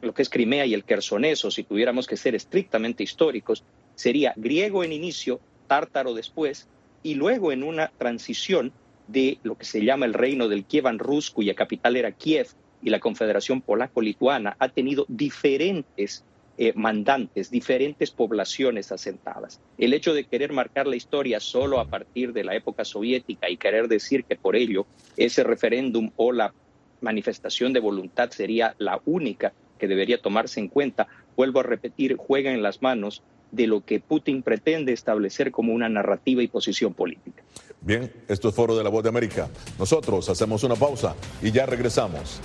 lo que es Crimea y el Quersoneso, si tuviéramos que ser estrictamente históricos, sería griego en inicio, tártaro después, y luego en una transición de lo que se llama el reino del Kievan Rus, cuya capital era Kiev, y la Confederación Polaco-Lituana ha tenido diferentes eh, mandantes, diferentes poblaciones asentadas. El hecho de querer marcar la historia solo a partir de la época soviética y querer decir que por ello ese referéndum o la manifestación de voluntad sería la única que debería tomarse en cuenta, vuelvo a repetir, juega en las manos de lo que Putin pretende establecer como una narrativa y posición política. Bien, esto es Foro de la Voz de América. Nosotros hacemos una pausa y ya regresamos.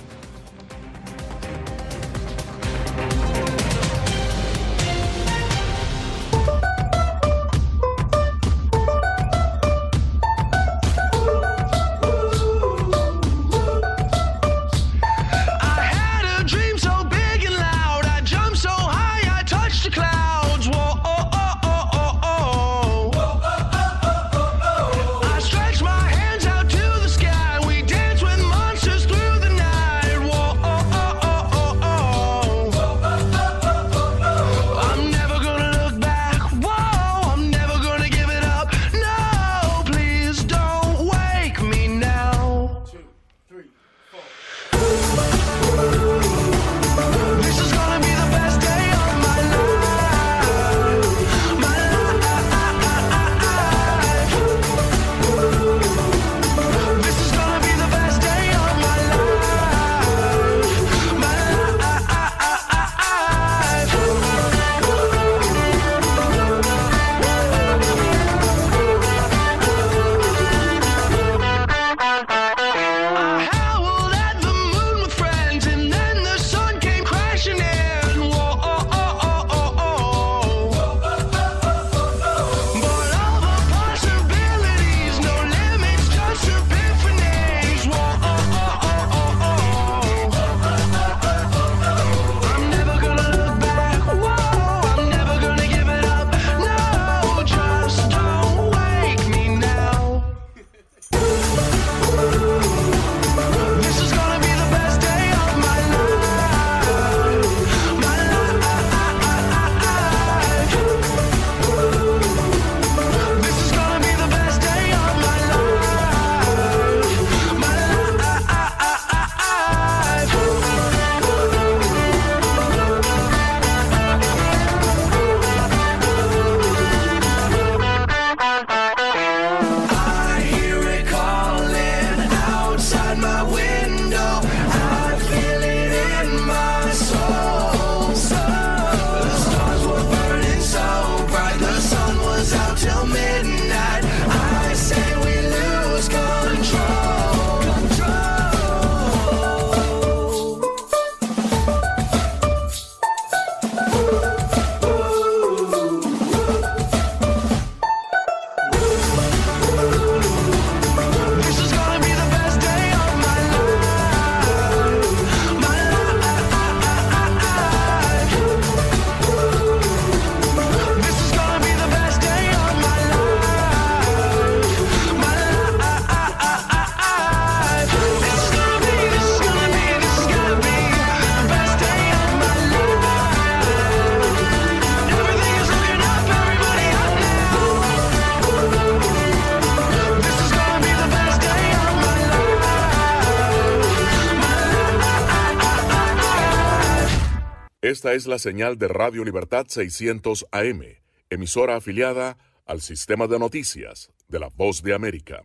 Esta es la señal de Radio Libertad 600 AM, emisora afiliada al sistema de noticias de la Voz de América.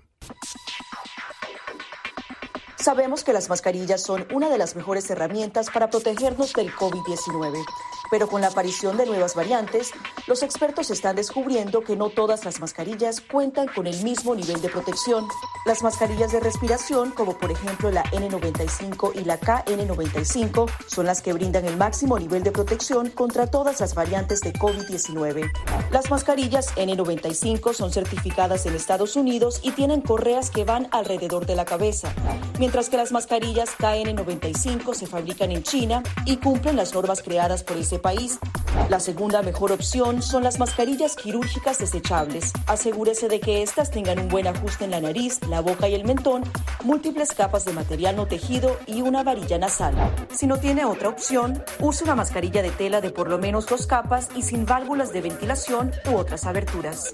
Sabemos que las mascarillas son una de las mejores herramientas para protegernos del COVID-19. Pero con la aparición de nuevas variantes, los expertos están descubriendo que no todas las mascarillas cuentan con el mismo nivel de protección. Las mascarillas de respiración, como por ejemplo la N95 y la KN95, son las que brindan el máximo nivel de protección contra todas las variantes de COVID-19. Las mascarillas N95 son certificadas en Estados Unidos y tienen correas que van alrededor de la cabeza, mientras que las mascarillas KN95 se fabrican en China y cumplen las normas creadas por ese país. La segunda mejor opción son las mascarillas quirúrgicas desechables. Asegúrese de que éstas tengan un buen ajuste en la nariz, la boca y el mentón, múltiples capas de material no tejido y una varilla nasal. Si no tiene otra opción, use una mascarilla de tela de por lo menos dos capas y sin válvulas de ventilación u otras aberturas.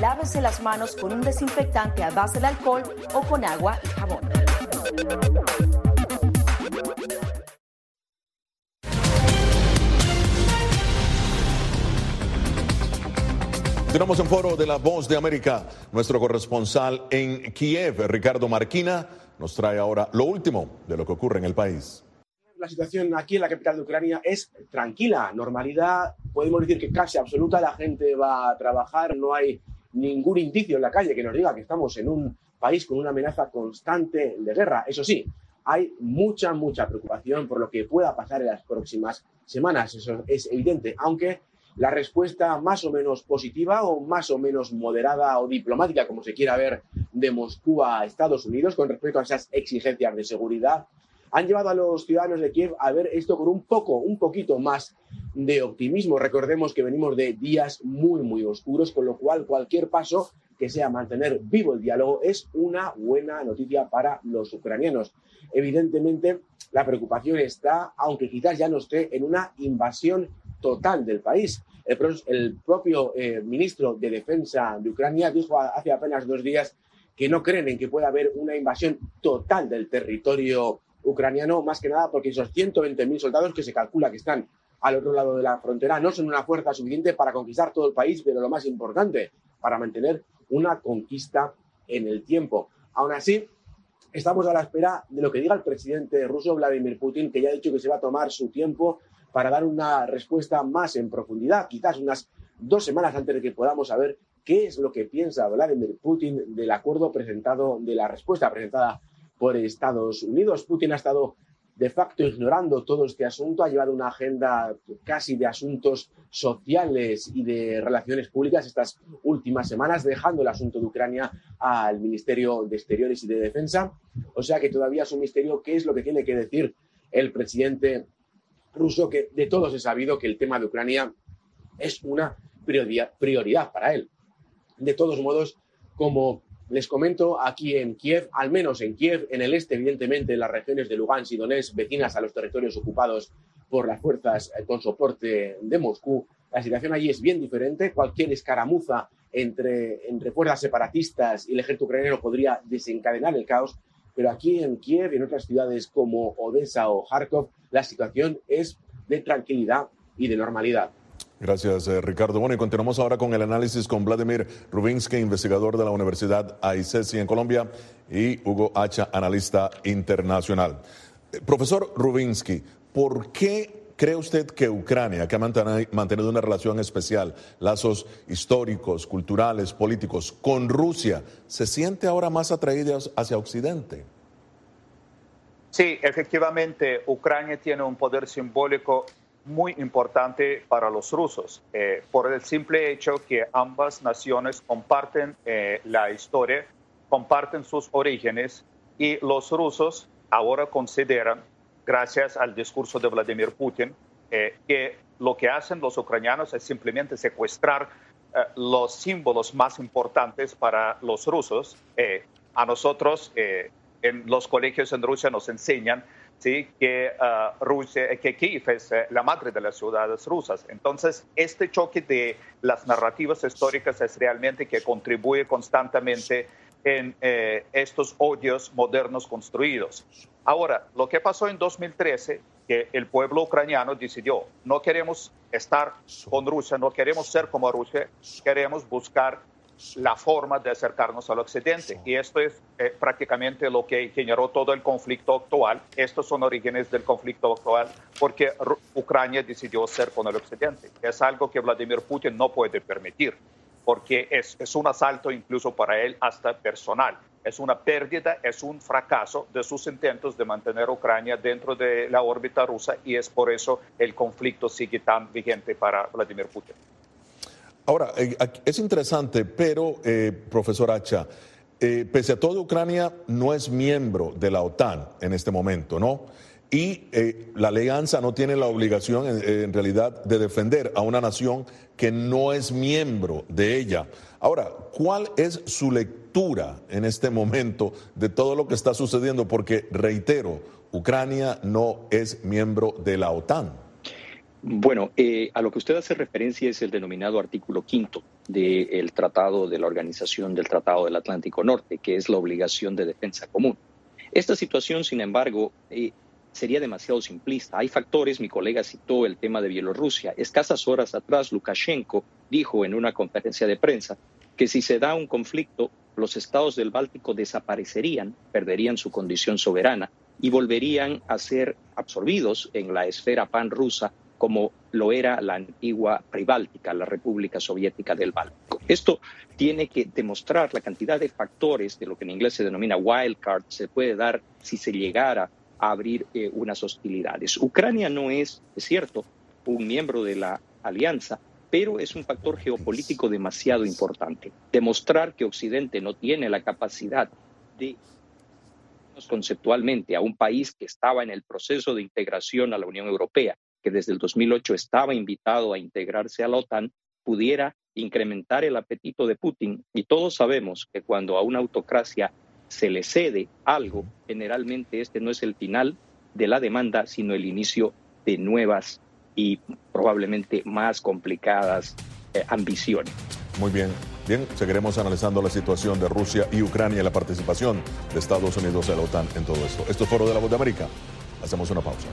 lávese las manos con un desinfectante a base de alcohol o con agua y jabón. Continuamos en foro de la Voz de América. Nuestro corresponsal en Kiev, Ricardo Marquina, nos trae ahora lo último de lo que ocurre en el país. La situación aquí en la capital de Ucrania es tranquila, normalidad, podemos decir que casi absoluta, la gente va a trabajar, no hay ningún indicio en la calle que nos diga que estamos en un país con una amenaza constante de guerra. Eso sí, hay mucha, mucha preocupación por lo que pueda pasar en las próximas semanas, eso es evidente, aunque la respuesta más o menos positiva o más o menos moderada o diplomática, como se quiera ver, de Moscú a Estados Unidos con respecto a esas exigencias de seguridad, han llevado a los ciudadanos de Kiev a ver esto con un poco, un poquito más de optimismo. Recordemos que venimos de días muy, muy oscuros, con lo cual cualquier paso que sea mantener vivo el diálogo es una buena noticia para los ucranianos. Evidentemente, la preocupación está, aunque quizás ya no esté, en una invasión total del país. El, propio eh, ministro de Defensa de Ucrania dijo hace apenas dos días que no creen en que pueda haber una invasión total del territorio ucraniano, más que nada porque esos 120.000 soldados que se calcula que están al otro lado de la frontera no son una fuerza suficiente para conquistar todo el país, pero lo más importante, para mantener una conquista en el tiempo. Aún así, estamos a la espera de lo que diga el presidente ruso Vladimir Putin, que ya ha dicho que se va a tomar su tiempo para dar una respuesta más en profundidad, quizás unas dos semanas antes de que podamos saber qué es lo que piensa Vladimir Putin del acuerdo presentado, de la respuesta presentada por Estados Unidos. Putin ha estado de facto ignorando todo este asunto, ha llevado una agenda casi de asuntos sociales y de relaciones públicas estas últimas semanas, dejando el asunto de Ucrania al Ministerio de Exteriores y de Defensa. O sea que todavía es un misterio qué es lo que tiene que decir el presidente ruso que de todos he sabido que el tema de Ucrania es una prioridad, prioridad para él. De todos modos, como les comento, aquí en Kiev, al menos en Kiev, en el este, evidentemente, en las regiones de Lugansk y Donetsk, vecinas a los territorios ocupados por las fuerzas eh, con soporte de Moscú, la situación allí es bien diferente. Cualquier escaramuza entre, entre fuerzas separatistas y el ejército ucraniano podría desencadenar el caos. Pero aquí en Kiev y en otras ciudades como Odessa o Kharkov, la situación es de tranquilidad y de normalidad. Gracias, eh, Ricardo. Bueno, y continuamos ahora con el análisis con Vladimir Rubinsky, investigador de la Universidad AICESI en Colombia, y Hugo Hacha, analista internacional. Eh, profesor Rubinsky, ¿por qué ¿cree usted que Ucrania, que ha mantenido una relación especial, lazos históricos, culturales, políticos, con Rusia, se siente ahora más atraída hacia Occidente? Sí, efectivamente, Ucrania tiene un poder simbólico muy importante para los rusos, eh, por el simple hecho que ambas naciones comparten eh, la historia, comparten sus orígenes y los rusos ahora consideran, gracias al discurso de Vladimir Putin, eh, que lo que hacen los ucranianos es simplemente secuestrar los símbolos más importantes para los rusos. a nosotros en los colegios en Rusia nos enseñan ¿sí? que, uh, Rusia, que Kiev es eh, la madre de las ciudades rusas. Entonces, este choque de las narrativas históricas es realmente que contribuye constantemente en eh, estos odios modernos construidos. Ahora, lo que pasó en 2013, que el pueblo ucraniano decidió, no queremos estar con Rusia, no queremos ser como Rusia, queremos buscar la forma de acercarnos al occidente. Y esto es eh, prácticamente lo que generó todo el conflicto actual. Estos son orígenes del conflicto actual porque Ucrania decidió ser con el occidente. Es algo que Vladimir Putin no puede permitir porque es, es un asalto incluso para él hasta personal. Es una pérdida, es un fracaso de sus intentos de mantener Ucrania dentro de la órbita rusa y es por eso el conflicto sigue tan vigente para Vladimir Putin. Ahora, eh, es interesante, pero, eh, profesor Hacha, eh, pese a todo, Ucrania no es miembro de la OTAN en este momento, ¿no? Y la alianza no tiene la obligación, en, realidad, de defender a una nación que no es miembro de ella. Ahora, ¿cuál es su lectura en este momento de todo lo que está sucediendo? Porque, reitero, Ucrania no es miembro de la OTAN. Bueno, eh, a lo que usted hace referencia es el denominado artículo quinto del Tratado de la Organización del Tratado del Atlántico Norte, que es la obligación de defensa común. Esta situación, sin embargo, eh, sería demasiado simplista. Hay factores, mi colega citó el tema de Bielorrusia. Escasas horas atrás, Lukashenko dijo en una conferencia de prensa que si se da un conflicto, los estados del Báltico desaparecerían, perderían su condición soberana y volverían a ser absorbidos en la esfera pan-rusa como lo era la antigua Pribáltica, la República Soviética del Báltico. Esto tiene que demostrar la cantidad de factores de lo que en inglés se denomina wild card se puede dar si se llegara a abrir eh, unas hostilidades. Ucrania no es, es cierto, un miembro de la alianza, pero es un factor geopolítico demasiado importante. Demostrar que Occidente no tiene la capacidad de conceptualmente a un país que estaba en el proceso de integración a la Unión Europea que desde el 2008 estaba invitado a integrarse a la OTAN, pudiera incrementar el apetito de Putin. Y todos sabemos que cuando a una autocracia se le cede algo, generalmente este no es el final de la demanda, sino el inicio de nuevas y probablemente más complicadas eh, ambiciones. Muy bien. Bien, seguiremos analizando la situación de Rusia y Ucrania y la participación de Estados Unidos en la OTAN en todo esto. Esto es Foro de la Voz de América. Hacemos una pausa.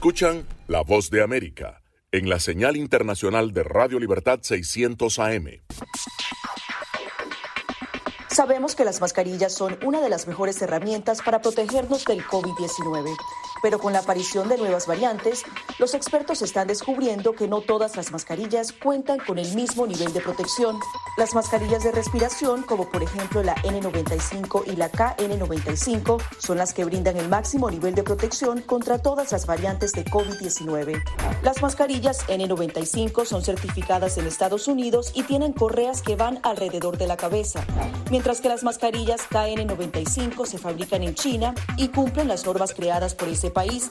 Escuchan La Voz de América en la señal internacional de Radio Libertad 600 AM. Sabemos que las mascarillas son una de las mejores herramientas para protegernos del COVID-19, pero con la aparición de nuevas variantes, los expertos están descubriendo que no todas las mascarillas cuentan con el mismo nivel de protección. Las mascarillas de respiración, como por ejemplo la N95 y la KN95, son las que brindan el máximo nivel de protección contra todas las variantes de COVID-19. Las mascarillas N95 son certificadas en Estados Unidos y tienen correas que van alrededor de la cabeza, mientras que las mascarillas KN95 se fabrican en China y cumplen las normas creadas por ese país.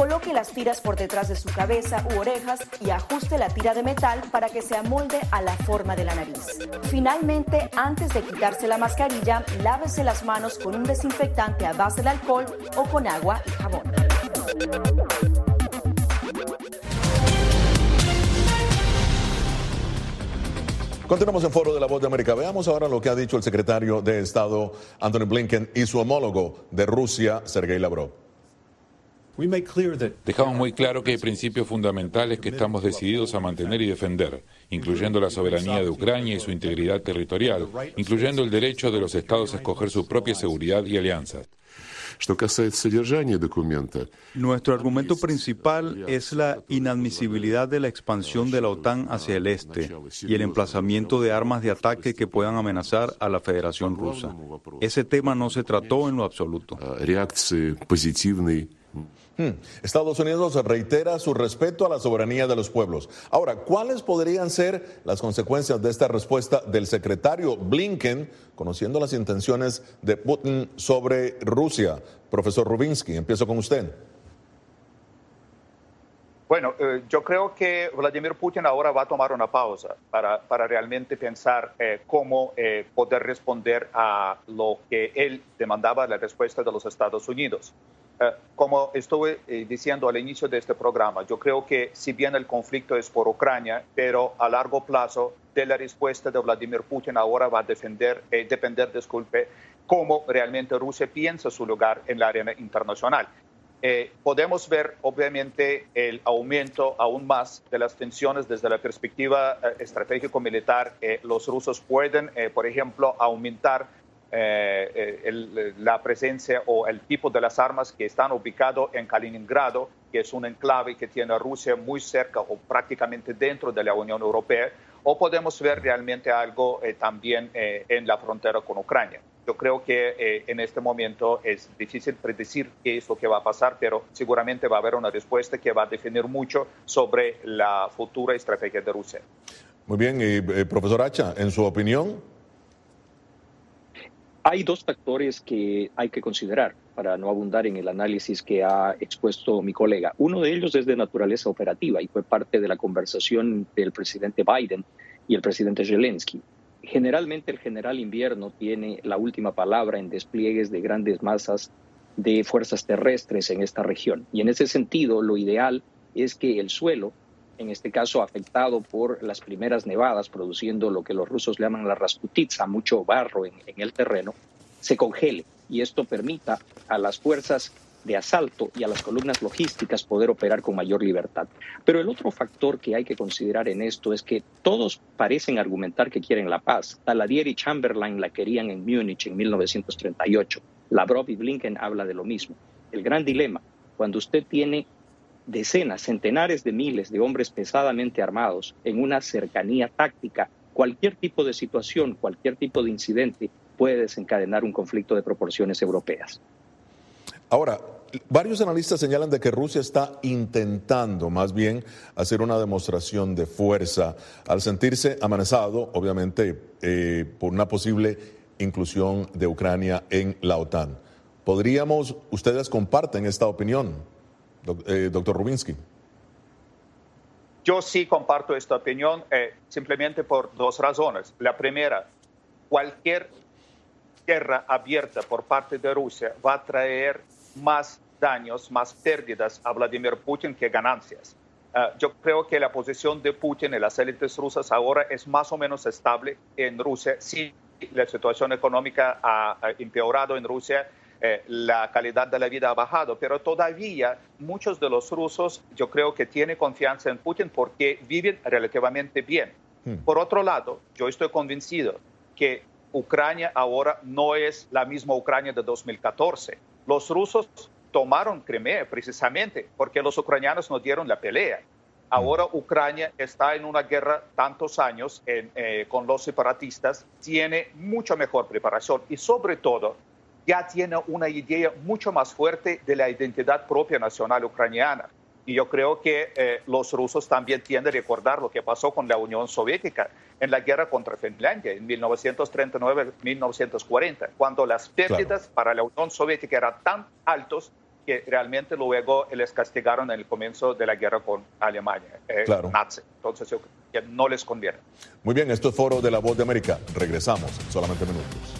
Coloque las tiras por detrás de su cabeza u orejas y ajuste la tira de metal para que se amolde a la forma de la nariz. Finalmente, antes de quitarse la mascarilla, lávese las manos con un desinfectante a base de alcohol o con agua y jabón. Continuamos en Foro de la Voz de América. Veamos ahora lo que ha dicho el secretario de Estado Anthony Blinken y su homólogo de Rusia, Sergei Lavrov. Dejamos muy claro que hay principios fundamentales que estamos decididos a mantener y defender, incluyendo la soberanía de Ucrania y su integridad territorial, incluyendo el derecho de los estados a escoger su propia seguridad y alianzas. Nuestro argumento principal es la inadmisibilidad de la expansión de la OTAN hacia el este y el emplazamiento de armas de ataque que puedan amenazar a la Federación Rusa. Ese tema no se trató en lo absoluto. Hmm. Estados Unidos reitera su respeto a la soberanía de los pueblos. Ahora, ¿cuáles podrían ser las consecuencias de esta respuesta del secretario Blinken, conociendo las intenciones de Putin sobre Rusia? Profesor Rubinsky, empiezo con usted. Bueno, eh, yo creo que Vladimir Putin ahora va a tomar una pausa para, para realmente pensar eh, cómo eh, poder responder a lo que él demandaba la respuesta de los Estados Unidos. Eh, como estuve eh, diciendo al inicio de este programa, yo creo que si bien el conflicto es por Ucrania, pero a largo plazo de la respuesta de Vladimir Putin ahora va a defender, eh, depender, disculpe, cómo realmente Rusia piensa su lugar en la arena internacional. podemos ver, obviamente, el aumento aún más de las tensiones desde la perspectiva estratégico-militar. los rusos pueden, por ejemplo, aumentar eh, eh, la presencia o el tipo de las armas que están ubicados en Kaliningrado, que es un enclave que tiene Rusia muy cerca o prácticamente dentro de la Unión Europea, o podemos ver realmente algo eh, también en la frontera con Ucrania. Yo creo que en este momento es difícil predecir qué es lo que va a pasar, pero seguramente va a haber una respuesta que va a definir mucho sobre la futura estrategia de Rusia. Muy bien, profesor Hacha, en su opinión, hay dos factores que hay que considerar para no abundar en el análisis que ha expuesto mi colega. Uno de ellos es de naturaleza operativa y fue parte de la conversación del presidente Biden y el presidente Zelensky. Generalmente el general invierno tiene la última palabra en despliegues de grandes masas de fuerzas terrestres en esta región. Y en ese sentido, lo ideal es que el suelo en este caso afectado por las primeras nevadas, produciendo lo que los rusos llaman la rasputitsa, mucho barro en, el terreno, se congele y esto permita a las fuerzas de asalto y a las columnas logísticas poder operar con mayor libertad. Pero el otro factor que hay que considerar en esto es que todos parecen argumentar que quieren la paz. Taladier y Chamberlain la querían en Múnich en 1938. Lavrov y Blinken habla de lo mismo. El gran dilema, cuando usted tiene decenas, centenares de miles de hombres pesadamente armados en una cercanía táctica, cualquier tipo de situación, cualquier tipo de incidente puede desencadenar un conflicto de proporciones europeas. Ahora, varios analistas señalan de que Rusia está intentando más bien hacer una demostración de fuerza al sentirse amenazado, obviamente, eh, por una posible inclusión de Ucrania en la OTAN. ¿Podríamos, ustedes comparten esta opinión? Eh, doctor Rubinsky. Yo sí comparto esta opinión eh, simplemente por dos razones. La primera, cualquier guerra abierta por parte de Rusia va a traer más daños, más pérdidas a Vladimir Putin que ganancias. Eh, yo creo que la posición de Putin y las élites rusas ahora es más o menos estable en Rusia. Sí, la situación económica ha empeorado en Rusia eh, la calidad de la vida ha bajado, pero todavía muchos de los rusos yo creo que tienen confianza en Putin porque viven relativamente bien. Hmm. Por otro lado, yo estoy convencido que Ucrania ahora no es la misma Ucrania de 2014. Los rusos tomaron Crimea precisamente porque los ucranianos no dieron la pelea. Hmm. Ahora Ucrania está en una guerra tantos años eh, con los separatistas, tiene mucha mejor preparación y sobre todo ya tiene una idea mucho más fuerte de la identidad propia nacional ucraniana. Y yo creo que eh, los rusos también tienden a recordar lo que pasó con la Unión Soviética en la guerra contra Finlandia en 1939-1940, cuando las pérdidas para la Unión Soviética eran tan altos que realmente luego les castigaron en el comienzo de la guerra con Alemania, eh, Nazi. Entonces yo, que no les conviene. Muy bien, esto es Foro de la Voz de América. Regresamos solamente minutos.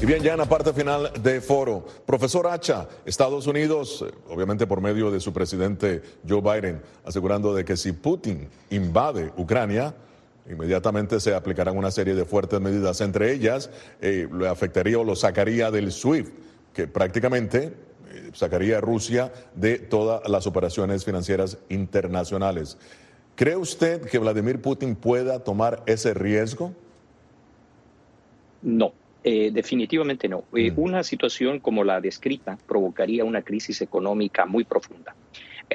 Y bien, ya en la parte final de foro, profesor Hacha, Estados Unidos, eh, obviamente por medio de su presidente Joe Biden, asegurando de que si Putin invade Ucrania, inmediatamente se aplicarán una serie de fuertes medidas, entre ellas eh, le afectaría o lo sacaría del SWIFT, que prácticamente eh, sacaría a Rusia de todas las operaciones financieras internacionales. ¿Cree usted que Vladimir Putin pueda tomar ese riesgo? No. Eh, definitivamente no. Eh, una situación como la descrita provocaría una crisis económica muy profunda.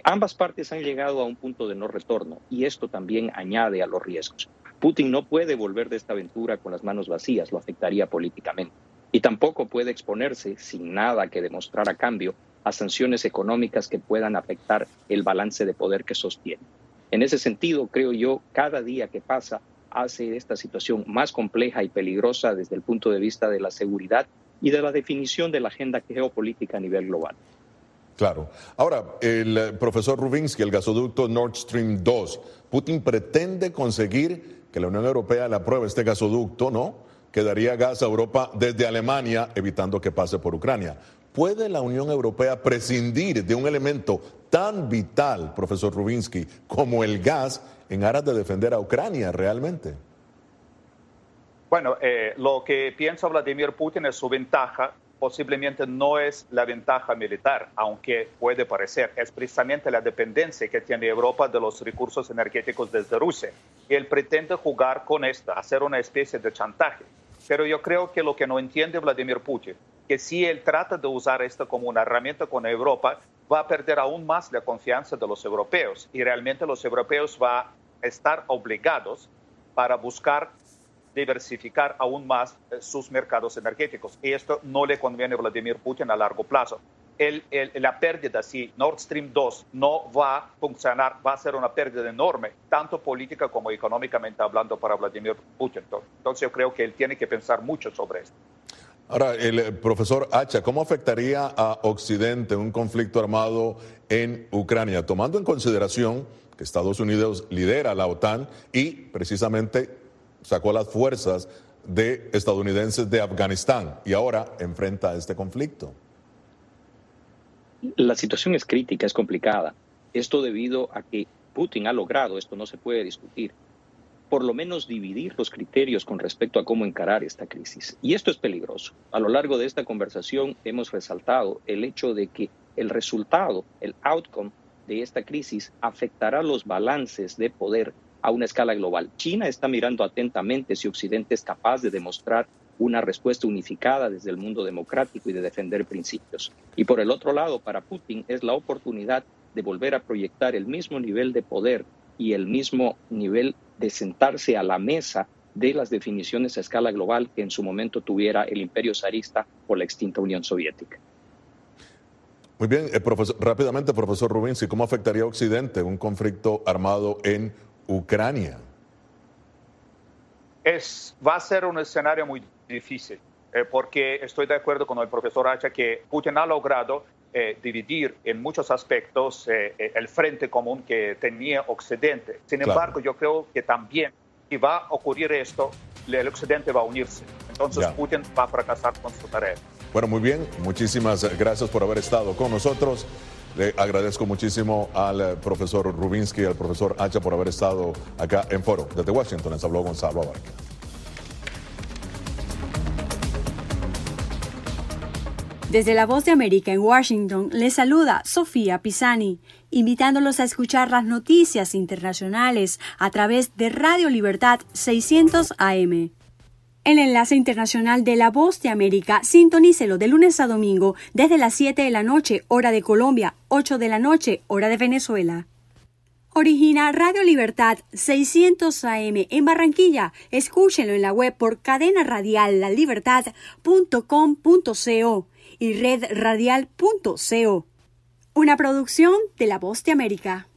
Ambas partes han llegado a un punto de no retorno y esto también añade a los riesgos. Putin no puede volver de esta aventura con las manos vacías, lo afectaría políticamente. Y tampoco puede exponerse, sin nada que demostrar a cambio, a sanciones económicas que puedan afectar el balance de poder que sostiene. En ese sentido, creo yo, cada día que pasa hace esta situación más compleja y peligrosa desde el punto de vista de la seguridad y de la definición de la agenda geopolítica a nivel global. Claro. Ahora, el eh, profesor Rubinsky, el gasoducto Nord Stream 2, Putin pretende conseguir que la Unión Europea le apruebe este gasoducto, ¿no? Que daría gas a Europa desde Alemania, evitando que pase por Ucrania. ¿Puede la Unión Europea prescindir de un elemento tan vital, profesor Rubinsky, como el gas en aras de defender a Ucrania realmente? Bueno, eh, lo que piensa Vladimir Putin es su ventaja, posiblemente no es la ventaja militar, aunque puede parecer, es precisamente la dependencia que tiene Europa de los recursos energéticos desde Rusia. Él pretende jugar con esta, hacer una especie de chantaje. Pero yo creo que lo que no entiende Vladimir Putin, que si él trata de usar esto como una herramienta con Europa, va a perder aún más la confianza de los europeos y realmente los europeos van a estar obligados para buscar diversificar aún más eh, sus mercados energéticos. Y esto no le conviene a Vladimir Putin a largo plazo. El, la pérdida, si Nord Stream 2 no va a funcionar, va a ser una pérdida enorme, tanto política como económicamente hablando para Vladimir Putin. Entonces yo creo que él tiene que pensar mucho sobre esto. Ahora, el eh, profesor Hacha, ¿cómo afectaría a Occidente un conflicto armado en Ucrania, tomando en consideración que Estados Unidos lidera la OTAN y precisamente sacó las fuerzas de estadounidenses de Afganistán y ahora enfrenta este conflicto? La situación es crítica, es complicada. Esto debido a que Putin ha logrado, esto no se puede discutir, por lo menos dividir los criterios con respecto a cómo encarar esta crisis. Y esto es peligroso. A lo largo de esta conversación hemos resaltado el hecho de que el resultado, el outcome de esta crisis afectará los balances de poder a una escala global. China está mirando atentamente si Occidente es capaz de demostrar una respuesta unificada desde el mundo democrático y de defender principios. Y por el otro lado, para Putin es la oportunidad de volver a proyectar el mismo nivel de poder y el mismo nivel de sentarse a la mesa de las definiciones a escala global que en su momento tuviera el imperio zarista o la extinta Unión Soviética. Muy bien, eh, profesor, rápidamente, profesor Rubinsky, ¿cómo afectaría a Occidente un conflicto armado en Ucrania? Es, va a ser un escenario muy difícil, eh, porque estoy de acuerdo con el profesor Hacha que Putin ha logrado eh, dividir en muchos aspectos eh, eh, el frente común que tenía Occidente. Sin Claro. embargo, yo creo que también, si va a ocurrir esto, el Occidente va a unirse. Entonces, Ya. Putin va a fracasar con su tarea. Bueno, muy bien. Muchísimas gracias por haber estado con nosotros. Le agradezco muchísimo al eh, profesor Rubinsky y al profesor Hacha por haber estado acá en Foro. Desde Washington les habló Gonzalo Abarca. Desde la Voz de América en Washington les saluda Sofía Pisani, invitándolos a escuchar las noticias internacionales a través de Radio Libertad 600 AM. El enlace internacional de La Voz de América, sintonícelo de lunes a domingo desde las 7 de la noche, hora de Colombia, 8 de la noche, hora de Venezuela. Origina Radio Libertad 600 AM en Barranquilla. Escúchenlo en la web por cadena radial y redradial.co. Una producción de La Voz de América.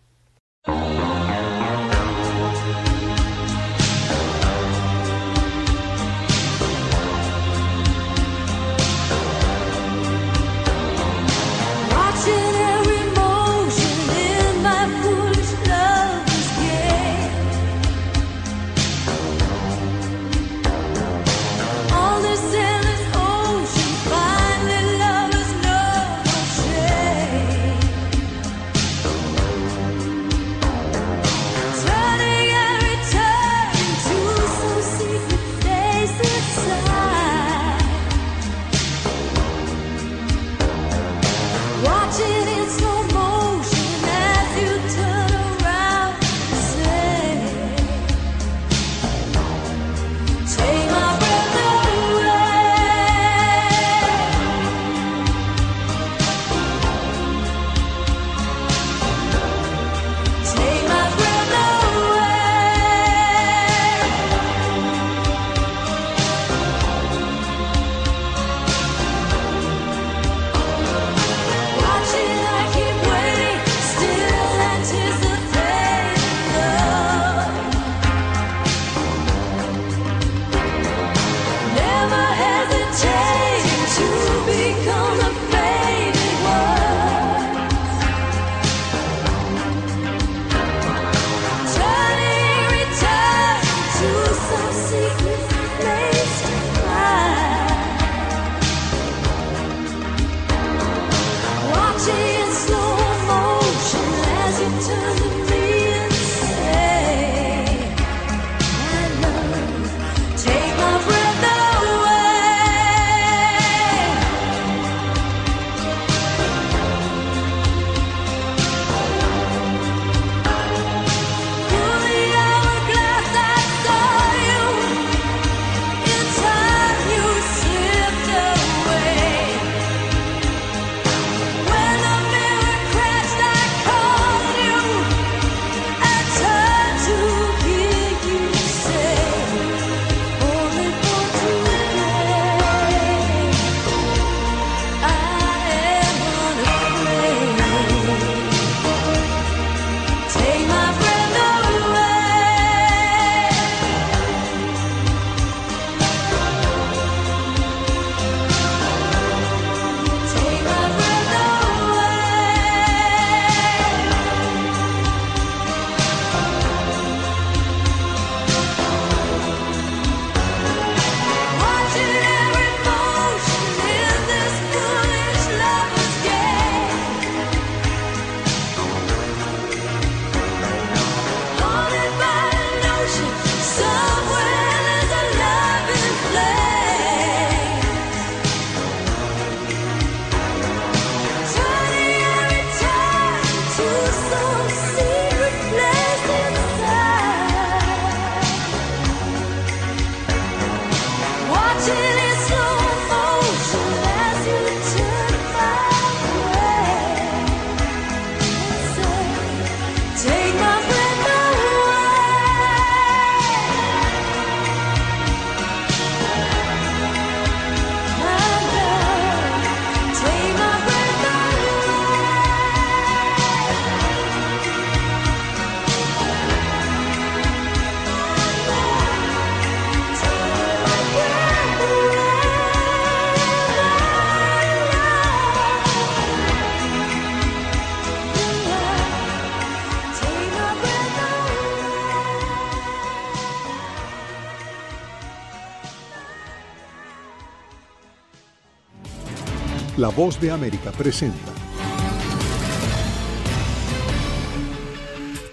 La Voz de América presenta.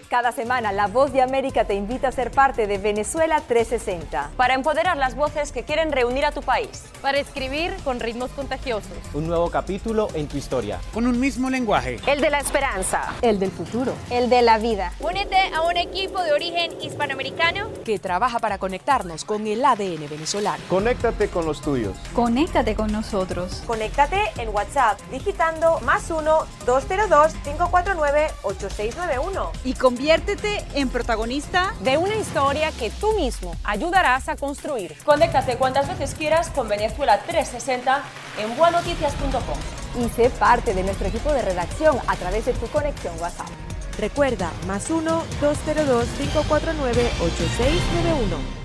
Cada semana La Voz de América te invita a ser parte de Venezuela 360. Para empoderar las voces que quieren reunir a tu país. Para escribir con ritmos contagiosos. Un nuevo capítulo en tu historia. Con un mismo lenguaje. El de la esperanza. El del futuro. El de la vida. Únete a un equipo de origen hispanoamericano que trabaja para conectarnos con el ADN venezolano. Conéctate con los tuyos. Conéctate con nosotros. Conéctate en WhatsApp digitando más 1-202-549-8691. Y Conviértete en protagonista de una historia que tú mismo ayudarás a construir. Conéctate cuantas veces quieras con Venezuela 360 en buenoticias.com. Y sé parte de nuestro equipo de redacción a través de tu conexión WhatsApp. Recuerda, más 1-202-549-8691.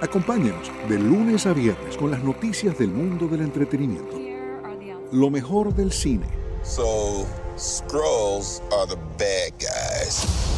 Acompáñenos de lunes a viernes con las noticias del mundo del entretenimiento lo mejor del cine. So, Skrulls are the bad guys.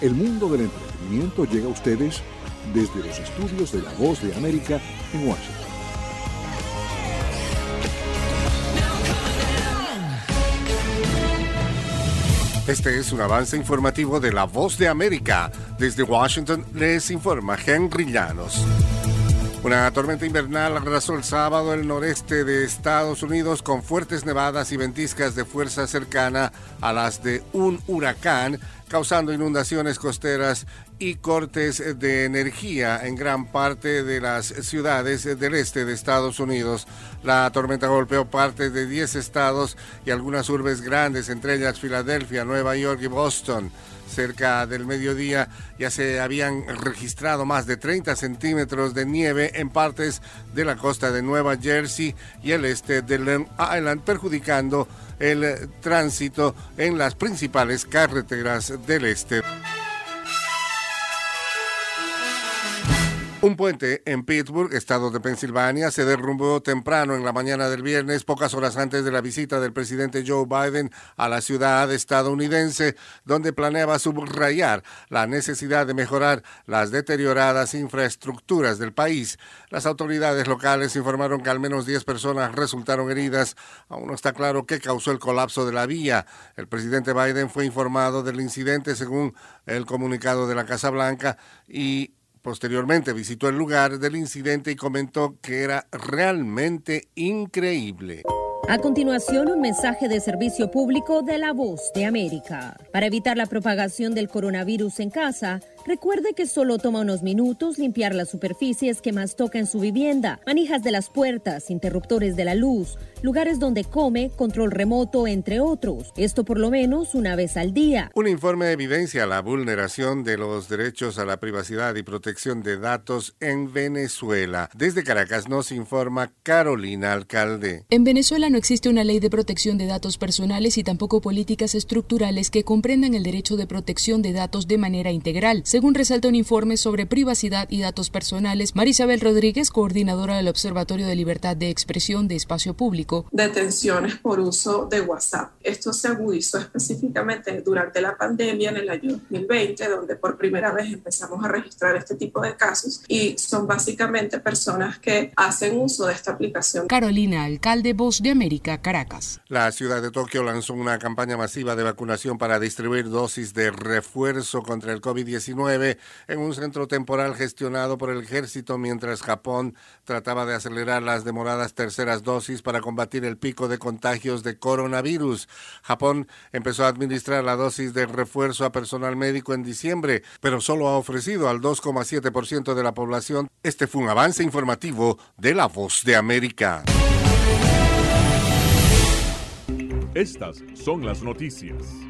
El mundo del entretenimiento llega a ustedes desde los estudios de La Voz de América en Washington. Este es un avance informativo de La Voz de América. Desde Washington les informa Henry Llanos. Una tormenta invernal arrasó el sábado el noreste de Estados Unidos con fuertes nevadas y ventiscas de fuerza cercana a las de un huracán, causando inundaciones costeras y cortes de energía en gran parte de las ciudades del este de Estados Unidos. La tormenta golpeó parte de 10 estados y algunas urbes grandes, entre ellas Filadelfia, Nueva York y Boston cerca del mediodía ya se habían registrado más de 30 centímetros de nieve en partes de la costa de Nueva Jersey y el este de Long Island, perjudicando el tránsito en las principales carreteras del este. Un puente en Pittsburgh, estado de Pensilvania, se derrumbó temprano en la mañana del viernes, pocas horas antes de la visita del presidente Joe Biden a la ciudad estadounidense, donde planeaba subrayar la necesidad de mejorar las deterioradas infraestructuras del país. Las autoridades locales informaron que al menos 10 personas resultaron heridas. Aún no está claro qué causó el colapso de la vía. El presidente Biden fue informado del incidente según el comunicado de la Casa Blanca y Posteriormente visitó el lugar del incidente y comentó que era realmente increíble. A continuación, un mensaje de servicio público de la voz de América. Para evitar la propagación del coronavirus en casa, Recuerde que solo toma unos minutos limpiar las superficies que más toca en su vivienda, manijas de las puertas, interruptores de la luz, lugares donde come, control remoto, entre otros. Esto por lo menos una vez al día. Un informe evidencia la vulneración de los derechos a la privacidad y protección de datos en Venezuela. Desde Caracas nos informa Carolina Alcalde. En Venezuela no existe una ley de protección de datos personales y tampoco políticas estructurales que comprendan el derecho de protección de datos de manera integral según resalta un informe sobre privacidad y datos personales. Marisabel Rodríguez, coordinadora del Observatorio de Libertad de Expresión de Espacio Público. Detenciones por uso de WhatsApp. Esto se agudizó específicamente durante la pandemia en el año 2020, donde por primera vez empezamos a registrar este tipo de casos y son básicamente personas que hacen uso de esta aplicación. Carolina, alcalde Voz de América, Caracas. La ciudad de Tokio lanzó una campaña masiva de vacunación para distribuir dosis de refuerzo contra el COVID-19 en un centro temporal gestionado por el ejército mientras Japón trataba de acelerar las demoradas terceras dosis para combatir el pico de contagios de coronavirus. Japón empezó a administrar la dosis de refuerzo a personal médico en diciembre, pero solo ha ofrecido al 2,7% de la población. Este fue un avance informativo de La Voz de América. Estas son las noticias.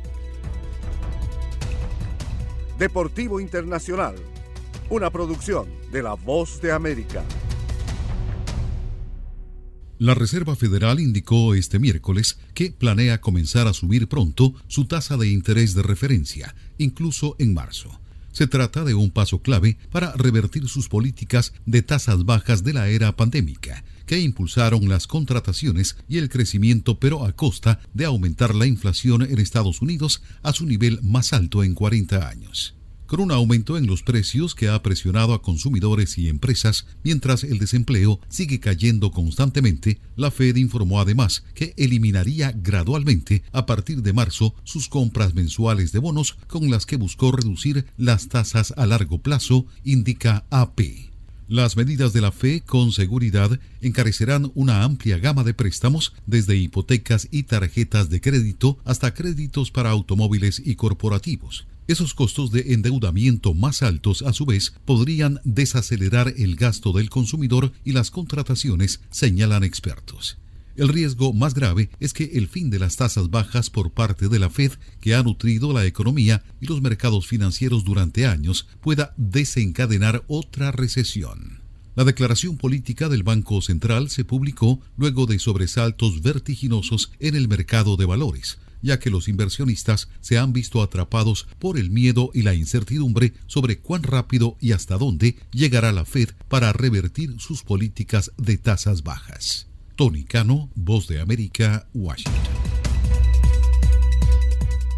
Deportivo Internacional, una producción de La Voz de América. La Reserva Federal indicó este miércoles que planea comenzar a subir pronto su tasa de interés de referencia, incluso en marzo. Se trata de un paso clave para revertir sus políticas de tasas bajas de la era pandémica, que impulsaron las contrataciones y el crecimiento, pero a costa de aumentar la inflación en Estados Unidos a su nivel más alto en 40 años con un aumento en los precios que ha presionado a consumidores y empresas mientras el desempleo sigue cayendo constantemente, la Fed informó además que eliminaría gradualmente a partir de marzo sus compras mensuales de bonos con las que buscó reducir las tasas a largo plazo, indica AP. Las medidas de la FE con seguridad encarecerán una amplia gama de préstamos, desde hipotecas y tarjetas de crédito hasta créditos para automóviles y corporativos. Esos costos de endeudamiento más altos, a su vez, podrían desacelerar el gasto del consumidor y las contrataciones, señalan expertos. El riesgo más grave es que el fin de las tasas bajas por parte de la Fed, que ha nutrido la economía y los mercados financieros durante años, pueda desencadenar otra recesión. La declaración política del Banco Central se publicó luego de sobresaltos vertiginosos en el mercado de valores, ya que los inversionistas se han visto atrapados por el miedo y la incertidumbre sobre cuán rápido y hasta dónde llegará la Fed para revertir sus políticas de tasas bajas. Tony Cano, Voz de América, Washington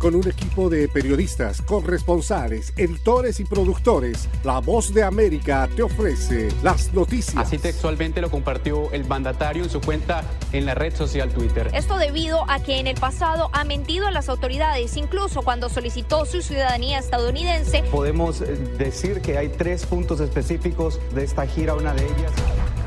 con un equipo de periodistas, corresponsales, editores y productores, La Voz de América te ofrece las noticias. Así textualmente lo compartió el mandatario en su cuenta en la red social Twitter. Esto debido a que en el pasado ha mentido a las autoridades, incluso cuando solicitó su ciudadanía estadounidense. Podemos eh, decir que hay tres puntos específicos de esta gira, una de ellas.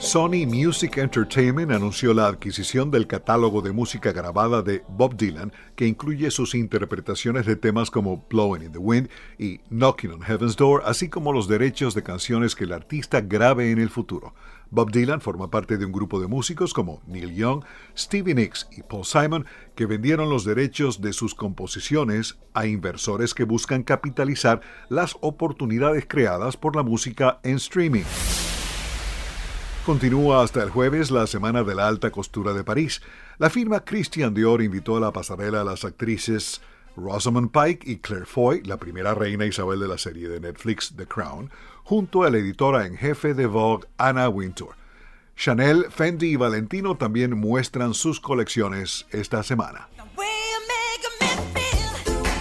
Sony Music Entertainment anunció la adquisición del catálogo de música grabada de Bob Dylan, que incluye sus interpretaciones de temas como Blowing in the Wind y Knocking on Heaven's Door, así como los derechos de canciones que el artista grabe en el futuro. Bob Dylan forma parte de un grupo de músicos como Neil Young, Stevie Nicks y Paul Simon, que vendieron los derechos de sus composiciones a inversores que buscan capitalizar las oportunidades creadas por la música en streaming. Continúa hasta el jueves la Semana de la Alta Costura de París. La firma Christian Dior invitó a la pasarela a las actrices Rosamund Pike y Claire Foy, la primera reina Isabel de la serie de Netflix The Crown, junto a la editora en jefe de Vogue Anna Wintour. Chanel, Fendi y Valentino también muestran sus colecciones esta semana.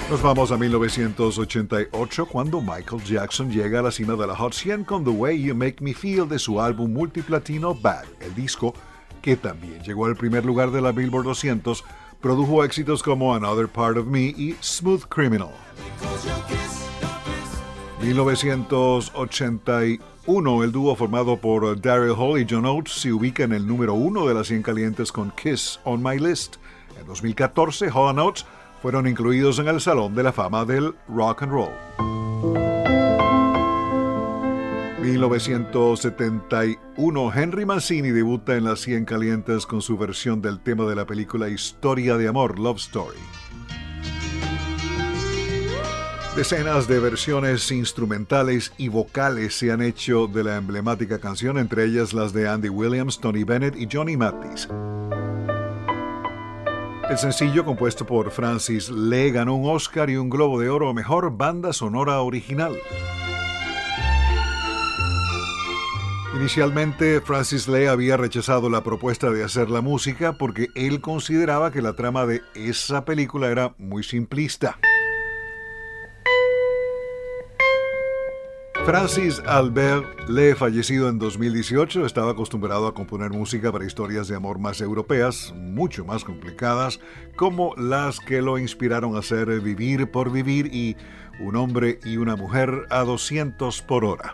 Nos vamos a 1988 cuando Michael Jackson llega a la cima de la Hot 100 con The Way You Make Me Feel de su álbum multiplatino Bad. El disco, que también llegó al primer lugar de la Billboard 200, produjo éxitos como Another Part of Me y Smooth Criminal. 1981, el dúo formado por Daryl Hall y John Oates se ubica en el número uno de las 100 calientes con Kiss on My List. En 2014, Hall Oates fueron incluidos en el Salón de la Fama del Rock and Roll. 1971, Henry Mancini debuta en las 100 calientes con su versión del tema de la película Historia de Amor, Love Story. Decenas de versiones instrumentales y vocales se han hecho de la emblemática canción, entre ellas las de Andy Williams, Tony Bennett y Johnny Mathis. El sencillo, compuesto por Francis Lee, ganó un Oscar y un Globo de Oro a Mejor Banda Sonora Original. Inicialmente, Francis Lee había rechazado la propuesta de hacer la música porque él consideraba que la trama de esa película era muy simplista. Francis Albert Lee, fallecido en 2018, estaba acostumbrado a componer música para historias de amor más europeas, mucho más complicadas, como las que lo inspiraron a hacer Vivir por Vivir y Un hombre y una mujer a 200 por hora.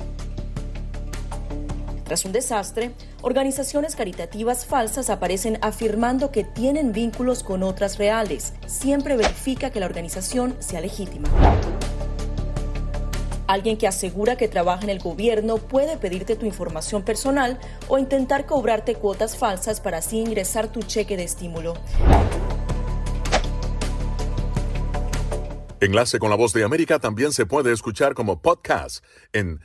Tras un desastre, organizaciones caritativas falsas aparecen afirmando que tienen vínculos con otras reales. Siempre verifica que la organización sea legítima. Alguien que asegura que trabaja en el gobierno puede pedirte tu información personal o intentar cobrarte cuotas falsas para así ingresar tu cheque de estímulo. Enlace con la voz de América también se puede escuchar como podcast en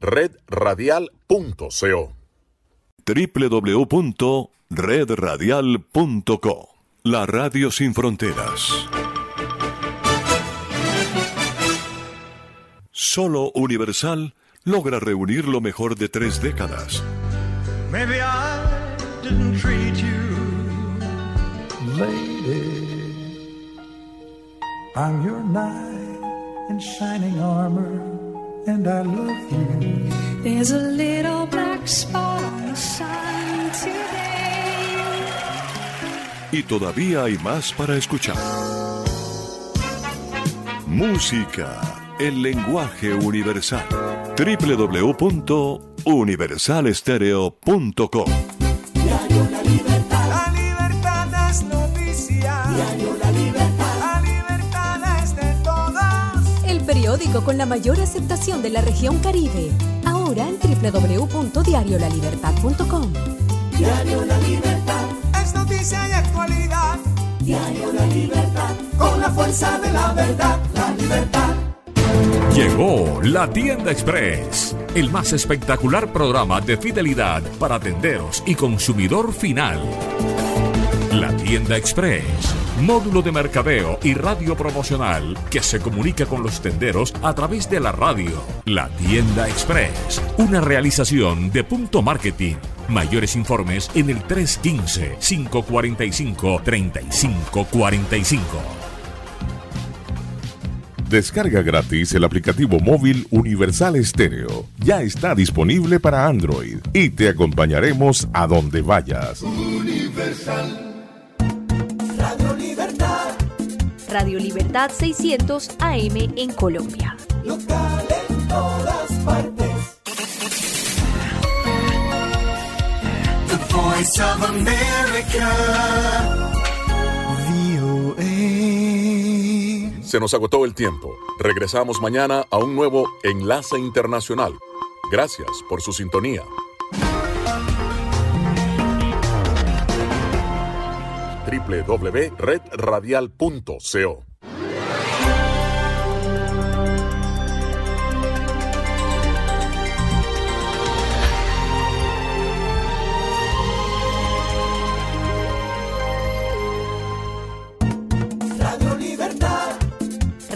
www.redradial.co. www.redradial.co La Radio Sin Fronteras. Solo Universal logra reunir lo mejor de tres décadas. Maybe I didn't treat you. Lady, I'm your knight in shining armor, and I love you. There's a little black spot on the sun today. Y todavía hay más para escuchar. Música el lenguaje universal. www.universalestereo.com periódico con la mayor aceptación de la región Caribe. Ahora en www.diariolalibertad.com. Diario La Libertad. Es noticia y actualidad. Diario La Libertad. Con la fuerza de la verdad. La libertad. Llegó la tienda express, el más espectacular programa de fidelidad para tenderos y consumidor final. La tienda express, módulo de mercadeo y radio promocional que se comunica con los tenderos a través de la radio. La tienda express, una realización de punto marketing. Mayores informes en el 315-545-3545. Descarga gratis el aplicativo móvil Universal Estéreo. Ya está disponible para Android y te acompañaremos a donde vayas. Universal. Radio Libertad 600 AM en Colombia. Local en todas partes. The Voice of America. Se nos agotó el tiempo. Regresamos mañana a un nuevo Enlace Internacional. Gracias por su sintonía. www.redradial.co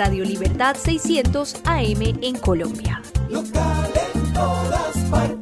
Radio Libertad 600 AM en Colombia. Local en todas partes.